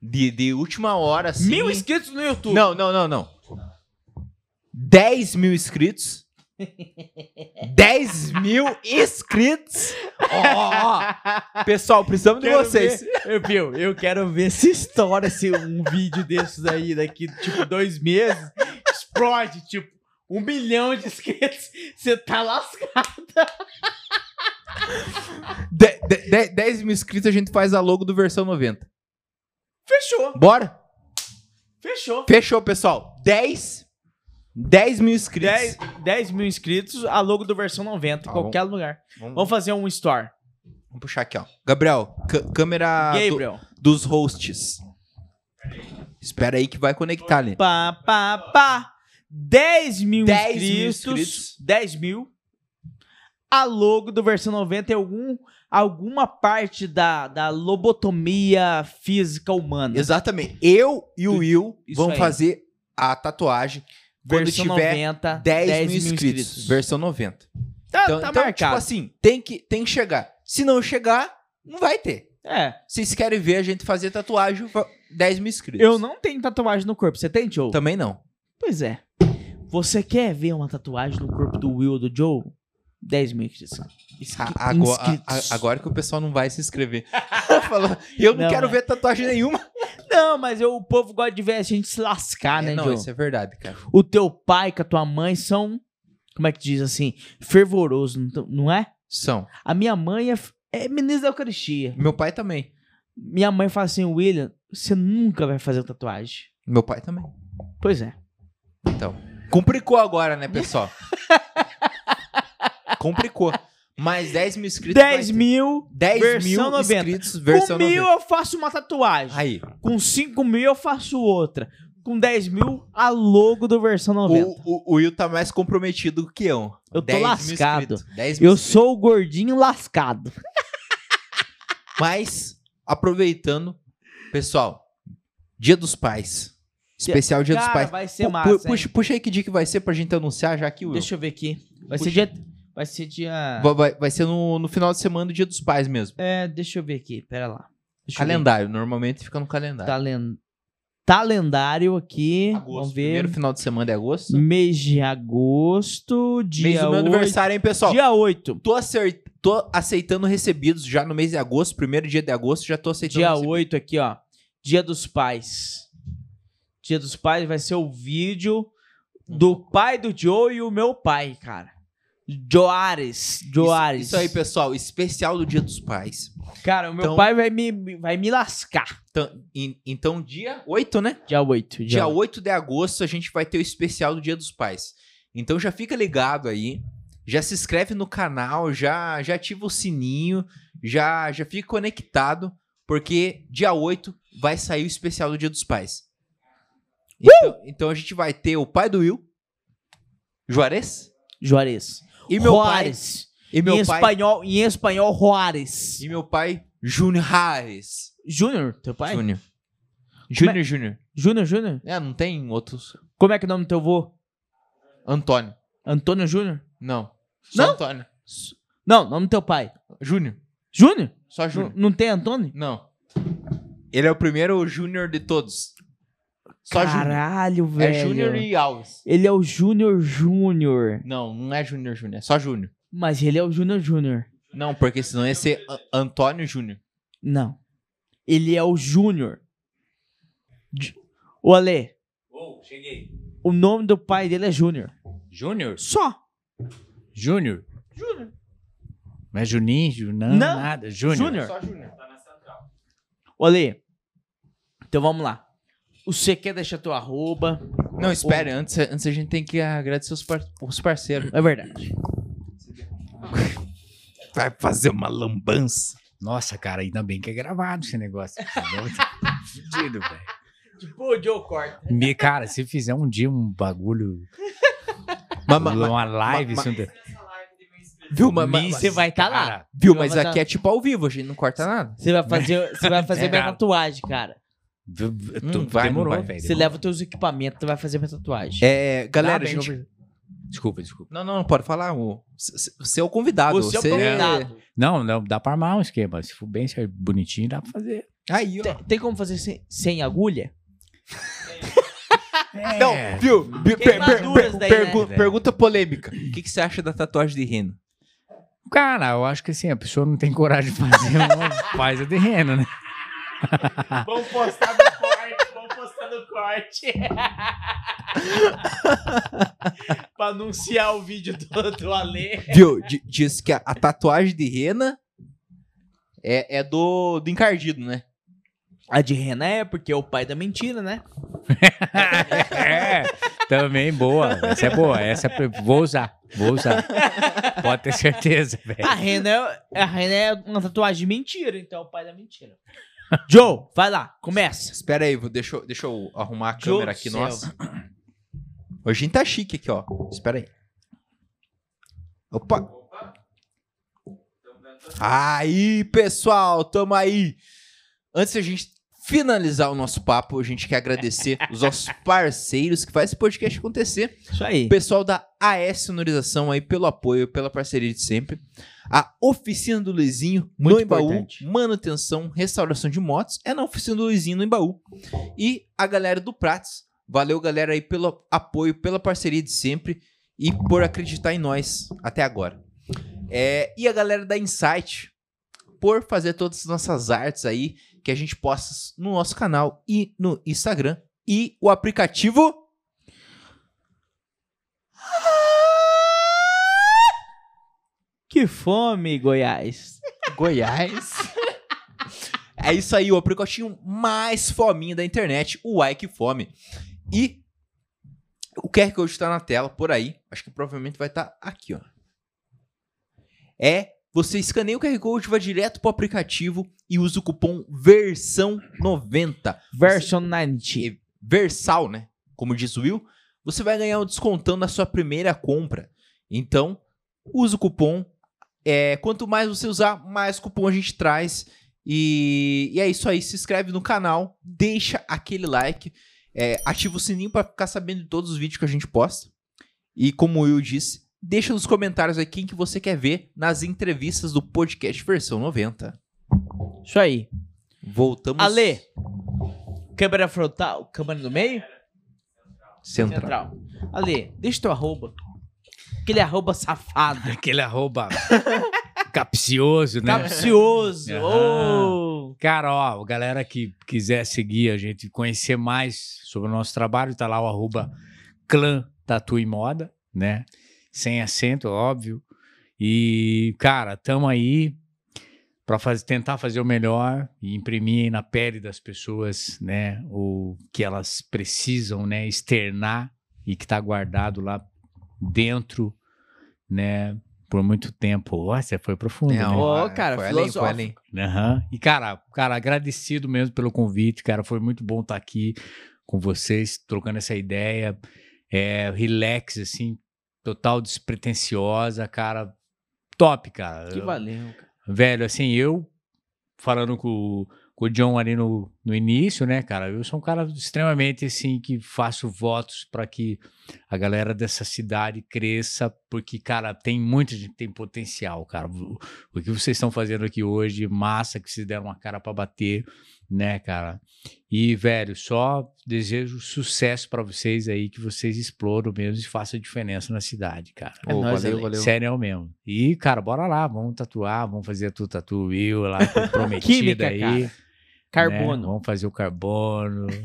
De, de última hora, assim. Mil inscritos no YouTube. Não, não, não, não. 10 mil inscritos. 10 mil inscritos. Ó, pessoal, precisamos de Quero vocês. Eu, viu, eu quero ver se estoura se um vídeo desses aí daqui, tipo, dois meses. Explode, tipo, um milhão de inscritos. Você tá lascado. De- de- de- 10 mil inscritos a gente faz a logo do versão 90. Fechou, Bora? fechou. Fechou, pessoal. 10 10 mil inscritos. 10, 10 mil inscritos, a logo do versão 90, em Tá, qualquer lugar. Vamos, Vamos fazer um store. vamos puxar aqui, ó. Gabriel, câmera do- Gabriel. dos hosts. Espera aí que vai conectar ali. Pá, pá, pá. 10 mil 10 mil inscritos. inscritos. 10 mil. A logo do versão 90 é algum, alguma parte da, da lobotomia física humana. Exatamente. Eu e o Will Isso vamos aí. fazer a tatuagem quando versão tiver 90, 10, mil inscritos. Versão 90. Tá, Então, tá então, marcado. tipo assim, tem que, tem que chegar. Se não chegar, não vai ter. é. Vocês querem ver a gente fazer tatuagem, va- 10 mil inscritos. Eu não tenho tatuagem no corpo. Você tem, Joe? Também não. Pois é. Você quer ver uma tatuagem no corpo do Will ou do Joe? 10 mil inscritos. Agora, Inscritos. a- agora que o pessoal não vai se inscrever. Falou, eu não, Não, quero é. ver tatuagem nenhuma. Não, mas eu- o povo gosta de ver a gente se lascar, né, É, não, Joe? isso é verdade, cara. O teu pai com a tua mãe são, como é que diz assim, fervoroso, não é? São. A minha mãe é, é ministra da Eucaristia. Meu pai também. Minha mãe fala assim, William, você nunca vai fazer tatuagem. Meu pai também. Pois é. Então. Complicou agora, né, pessoal? Complicou. Mais 10 mil inscritos. 10 vai ter. mil, 10 versão mil 90. inscritos, versão com mil 90. eu faço uma tatuagem. Aí. Com 5 mil eu faço outra. Com 10 mil, a logo do versão 90. O, o, o Will tá mais comprometido que eu. Eu tô 10 mil lascado. inscritos, 10 mil Eu inscritos. sou o gordinho lascado. Mas, aproveitando, pessoal, Dia dos Pais. Especial Dia dos Cara, Pais. vai ser Pu- massa, puxa, puxa aí que dia que vai ser pra gente anunciar já aqui, Will. Deixa eu ver aqui. Vai Puxa. ser dia... Vai ser dia... Vai, vai- vai ser no, no final de semana do Dia dos Pais mesmo. É, deixa eu ver aqui. Pera lá. Deixa. Calendário, normalmente fica no calendário. Talen... Talendário aqui. Agosto. Vamos ver. Primeiro final de semana de agosto. Mês de agosto, Mês dia do meu 8. aniversário, hein, pessoal? Dia 8. Tô, acer- tô aceitando recebidos já no mês de agosto, primeiro dia de agosto, já tô aceitando Dia recebidos. 8 aqui, ó. Dia dos Pais. Dia dos Pais vai ser o vídeo do pai do Joe e o meu pai, cara. Joares. Joares. Isso aí, pessoal. Especial do Dia dos Pais. Cara, o meu Então- pai vai me, vai me lascar. Então, então, dia 8, né? Dia 8. Dia, Dia 8. 8 de agosto a gente vai ter o especial do Dia dos Pais. Então já fica ligado aí, já se inscreve no canal, já já ativa o sininho, já já fica conectado, porque dia 8 vai sair o especial do Dia dos Pais. Então, então a gente vai ter o pai do Will, Juarez, Juarez. E meu Juarez. pai, e meu em pai, espanhol, em espanhol, Juarez. e meu pai Júnior Harris. Júnior, teu pai? Júnior. Júnior, Júnior. Júnior, Júnior? É, não tem outros. Como é que é o nome do teu avô? Antônio. Antônio Júnior? Não. Só Não? Antônio. Não, nome do teu pai. Júnior. Júnior? Só Não, Júnior. não tem Antônio? Não. Ele é o primeiro Júnior de todos. Só. Caralho, velho. É Júnior e Alves. Ele é o Júnior Júnior. Não, não é Júnior Júnior, é só Júnior. Mas ele é o Júnior Júnior. Não, porque senão ia ser Antônio Júnior. Não. Ele é o Júnior. Ô, Ale, Ô, cheguei. o nome do pai dele é Júnior. Júnior? Só. Júnior? Júnior. Não é Juninho? Ju- Não, nada. Júnior. Júnior. Só Júnior. Ô, Ale, então vamos lá. Você quer deixar teu arroba? Não, espere, antes, antes a gente tem que agradecer os, par- os parceiros. É verdade. Vai fazer uma lambança. Nossa, cara, ainda bem que é gravado esse negócio. Fudido, velho. Tipo, o Joe corta. Me- Cara, se fizer um dia um bagulho, mas- mas- uma live, ma- isso não- Essa live de meu inscrito. viu, mas, Você vai estar lá. Cara, viu, mas aqui é tipo ao vivo, a gente não corta nada. Você vai fazer, você vai fazer É, minha tatuagem, cara. Hum, tu- vai, demorou, não vai. velho. Você leva teus equipamentos, tu vai fazer minha tatuagem. É, galera, Dá a bem, gente... não- Desculpa, desculpa. Não, não, pode falar. o- Você é o convidado. Você é o você- convidado. Não, não, dá pra armar um esquema. Se for bem se é bonitinho, dá pra fazer. Aí, ó. Tem, tem como fazer sem, sem agulha? Não, É. viu? Bi- per- per- per- daí, pergu- né? pergunta polêmica. O que, que você acha da tatuagem de reno? Cara, eu acho que assim, a pessoa não tem coragem de fazer, faz a de reno, né? Vamos postar no corte, vamos postar no corte. pra anunciar o vídeo do, do Ale. Viu? D- diz que a, a tatuagem de rena é, é do, do encardido, né? A de Rena é porque é o pai da mentira, né? É, Também boa. Essa é boa. Essa é... vou usar. Vou usar. Pode ter certeza, velho. A Rena, é, a Rena é uma tatuagem de mentira, então é o pai da mentira. Joe, vai lá, começa. Espera aí, vou- deixa, eu- deixa eu arrumar a Joe câmera do aqui, céu. nossa. Hoje a gente tá chique aqui, ó. Espera aí. Opa. Aí, pessoal, tamo aí. Antes da gente finalizar o nosso papo, a gente quer agradecer os nossos parceiros que fazem esse podcast acontecer. Isso aí. O pessoal da AS Sonorização aí pelo apoio, pela parceria de sempre. A Oficina do Luizinho Muito no Embaú, importante. manutenção, restauração de motos, é na Oficina do Luizinho no Embaú. E a galera do Prates, valeu galera aí pelo apoio, pela parceria de sempre e por acreditar em nós até agora. É, e a galera da Insight, por fazer todas as nossas artes aí, que a gente posta no nosso canal e no Instagram. E o aplicativo... Que fome, Goiás. Goiás. é isso aí, o aplicativo mais fominho da internet, o Ike Fome. E o QR Code está na tela, por aí. Acho que provavelmente vai estar aqui, ó. É, você escaneia o QR Code, vai direto pro aplicativo e usa o cupom VERSão90. Version 90. Versal, né? Como diz o Will, você vai ganhar um descontão na sua primeira compra. Então, usa o cupom. É, quanto mais você usar, mais cupom a gente traz. E, e é isso aí. Se inscreve no canal, deixa aquele like, é, ativa o sininho para ficar sabendo de todos os vídeos que a gente posta. E como o Will disse, deixa nos comentários aí quem que você quer ver nas entrevistas do podcast versão 90. Isso aí. Voltamos. Ale. Câmera frontal, câmera no meio? Central. Ale, deixa teu arroba. Aquele arroba safado. Aquele arroba capcioso, né? Capcioso. Aham. Ô. Cara, ó, galera que quiser seguir a gente, conhecer mais sobre o nosso trabalho, tá lá o arroba clã tatu e moda, né? Sem acento, óbvio. E, cara, tamo aí para tentar fazer o melhor e imprimir na pele das pessoas, né, o que elas precisam, né, externar e que tá guardado lá dentro, né, por muito tempo. Ó, você foi profundo, né? Ó, cara, foi além, foi filosófico. além. Aham. E, cara, cara, agradecido mesmo pelo convite, cara. Foi muito bom estar aqui com vocês, trocando essa ideia. É, relax, assim, total despretensiosa, cara. Top, cara. Que valeu, cara. Velho, assim, eu falando com, o- com o John ali no, no início, né, cara? Eu sou um cara extremamente, assim, que faço votos para que a galera dessa cidade cresça, porque, cara, tem muita gente que tem potencial, cara. O, o que vocês estão fazendo aqui hoje, massa, que vocês deram uma cara para bater, né, cara? E, velho, só desejo sucesso para vocês aí, que vocês exploram mesmo e façam diferença na cidade, cara. É nóis, valeu, Ale. valeu. Sério mesmo. E, cara, bora lá, vamos tatuar, vamos fazer a tu tatu Will lá, prometida Química, aí. cara. né? Carbono. Vamos fazer o carbono.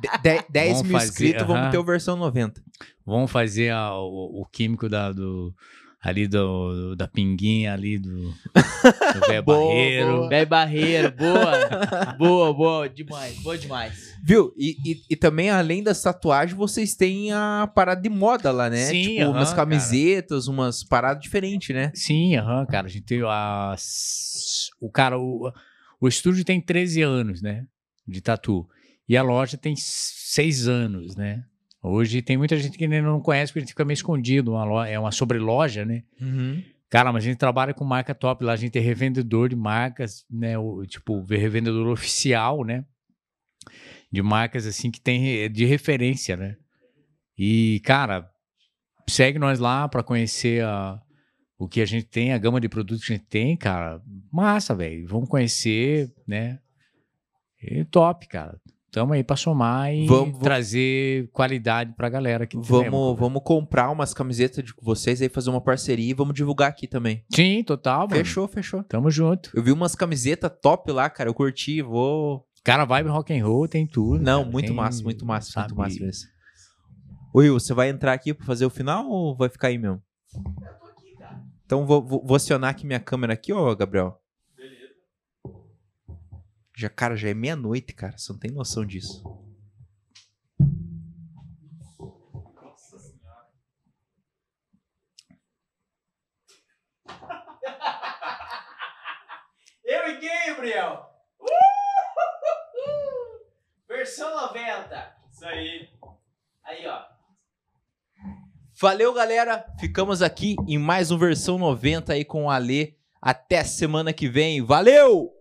De- de- 10 Vamos mil fazer, inscritos, vamos aham. ter o versão 90. vamos fazer a- o, o químico da, do, ali do, da pinguinha ali do, do Boa, Barreiro. boa. Bé Barreiro, boa. boa, boa, demais, boa demais. Viu? E, e, e também, além das tatuagens, vocês têm a parada de moda lá, né? Sim, tipo, aham, umas cara. camisetas, umas paradas diferentes, né? Sim, aham, cara. A gente tem a. O cara, o, o estúdio tem 13 anos, né? De tatu. E a loja tem 6 anos, né? Hoje tem muita gente que ainda não conhece, porque a gente fica meio escondido. Uma lo- é uma sobreloja, né? Cara, mas a gente trabalha com marca top lá, a gente é revendedor de marcas, né? O, tipo, revendedor oficial, né? De marcas assim que tem re- de referência, né? E, cara, segue nós lá pra conhecer a, o que a gente tem, a gama de produtos que a gente tem, cara. Massa, velho. Vamos conhecer, né? E top, cara. Tamo aí pra somar e Vamos- vamos- trazer qualidade pra galera aqui. de Cinema, Vamos, cara. vamos comprar umas camisetas de vocês aí, fazer uma parceria e vamos divulgar aqui também. Sim, total, mano. Fechou, fechou. Tamo junto. Eu vi umas camisetas top lá, cara. Eu curti, vou. Cara, vibe rock and roll tem tudo. Não, cara. muito Tem, massa, muito massa, sabe? muito massa mesmo. Will, você vai entrar aqui pra fazer o final ou vai ficar aí mesmo? Então vou, vou, vou acionar aqui minha câmera aqui, ó, Gabriel. Já, cara, já é meia-noite, cara. Você não tem noção disso. Eu e Gabriel! Uh! Versão 90. Isso aí. Aí, ó. Valeu, galera. Ficamos aqui em mais um versão 90 aí com o Alê. Até semana que vem. Valeu!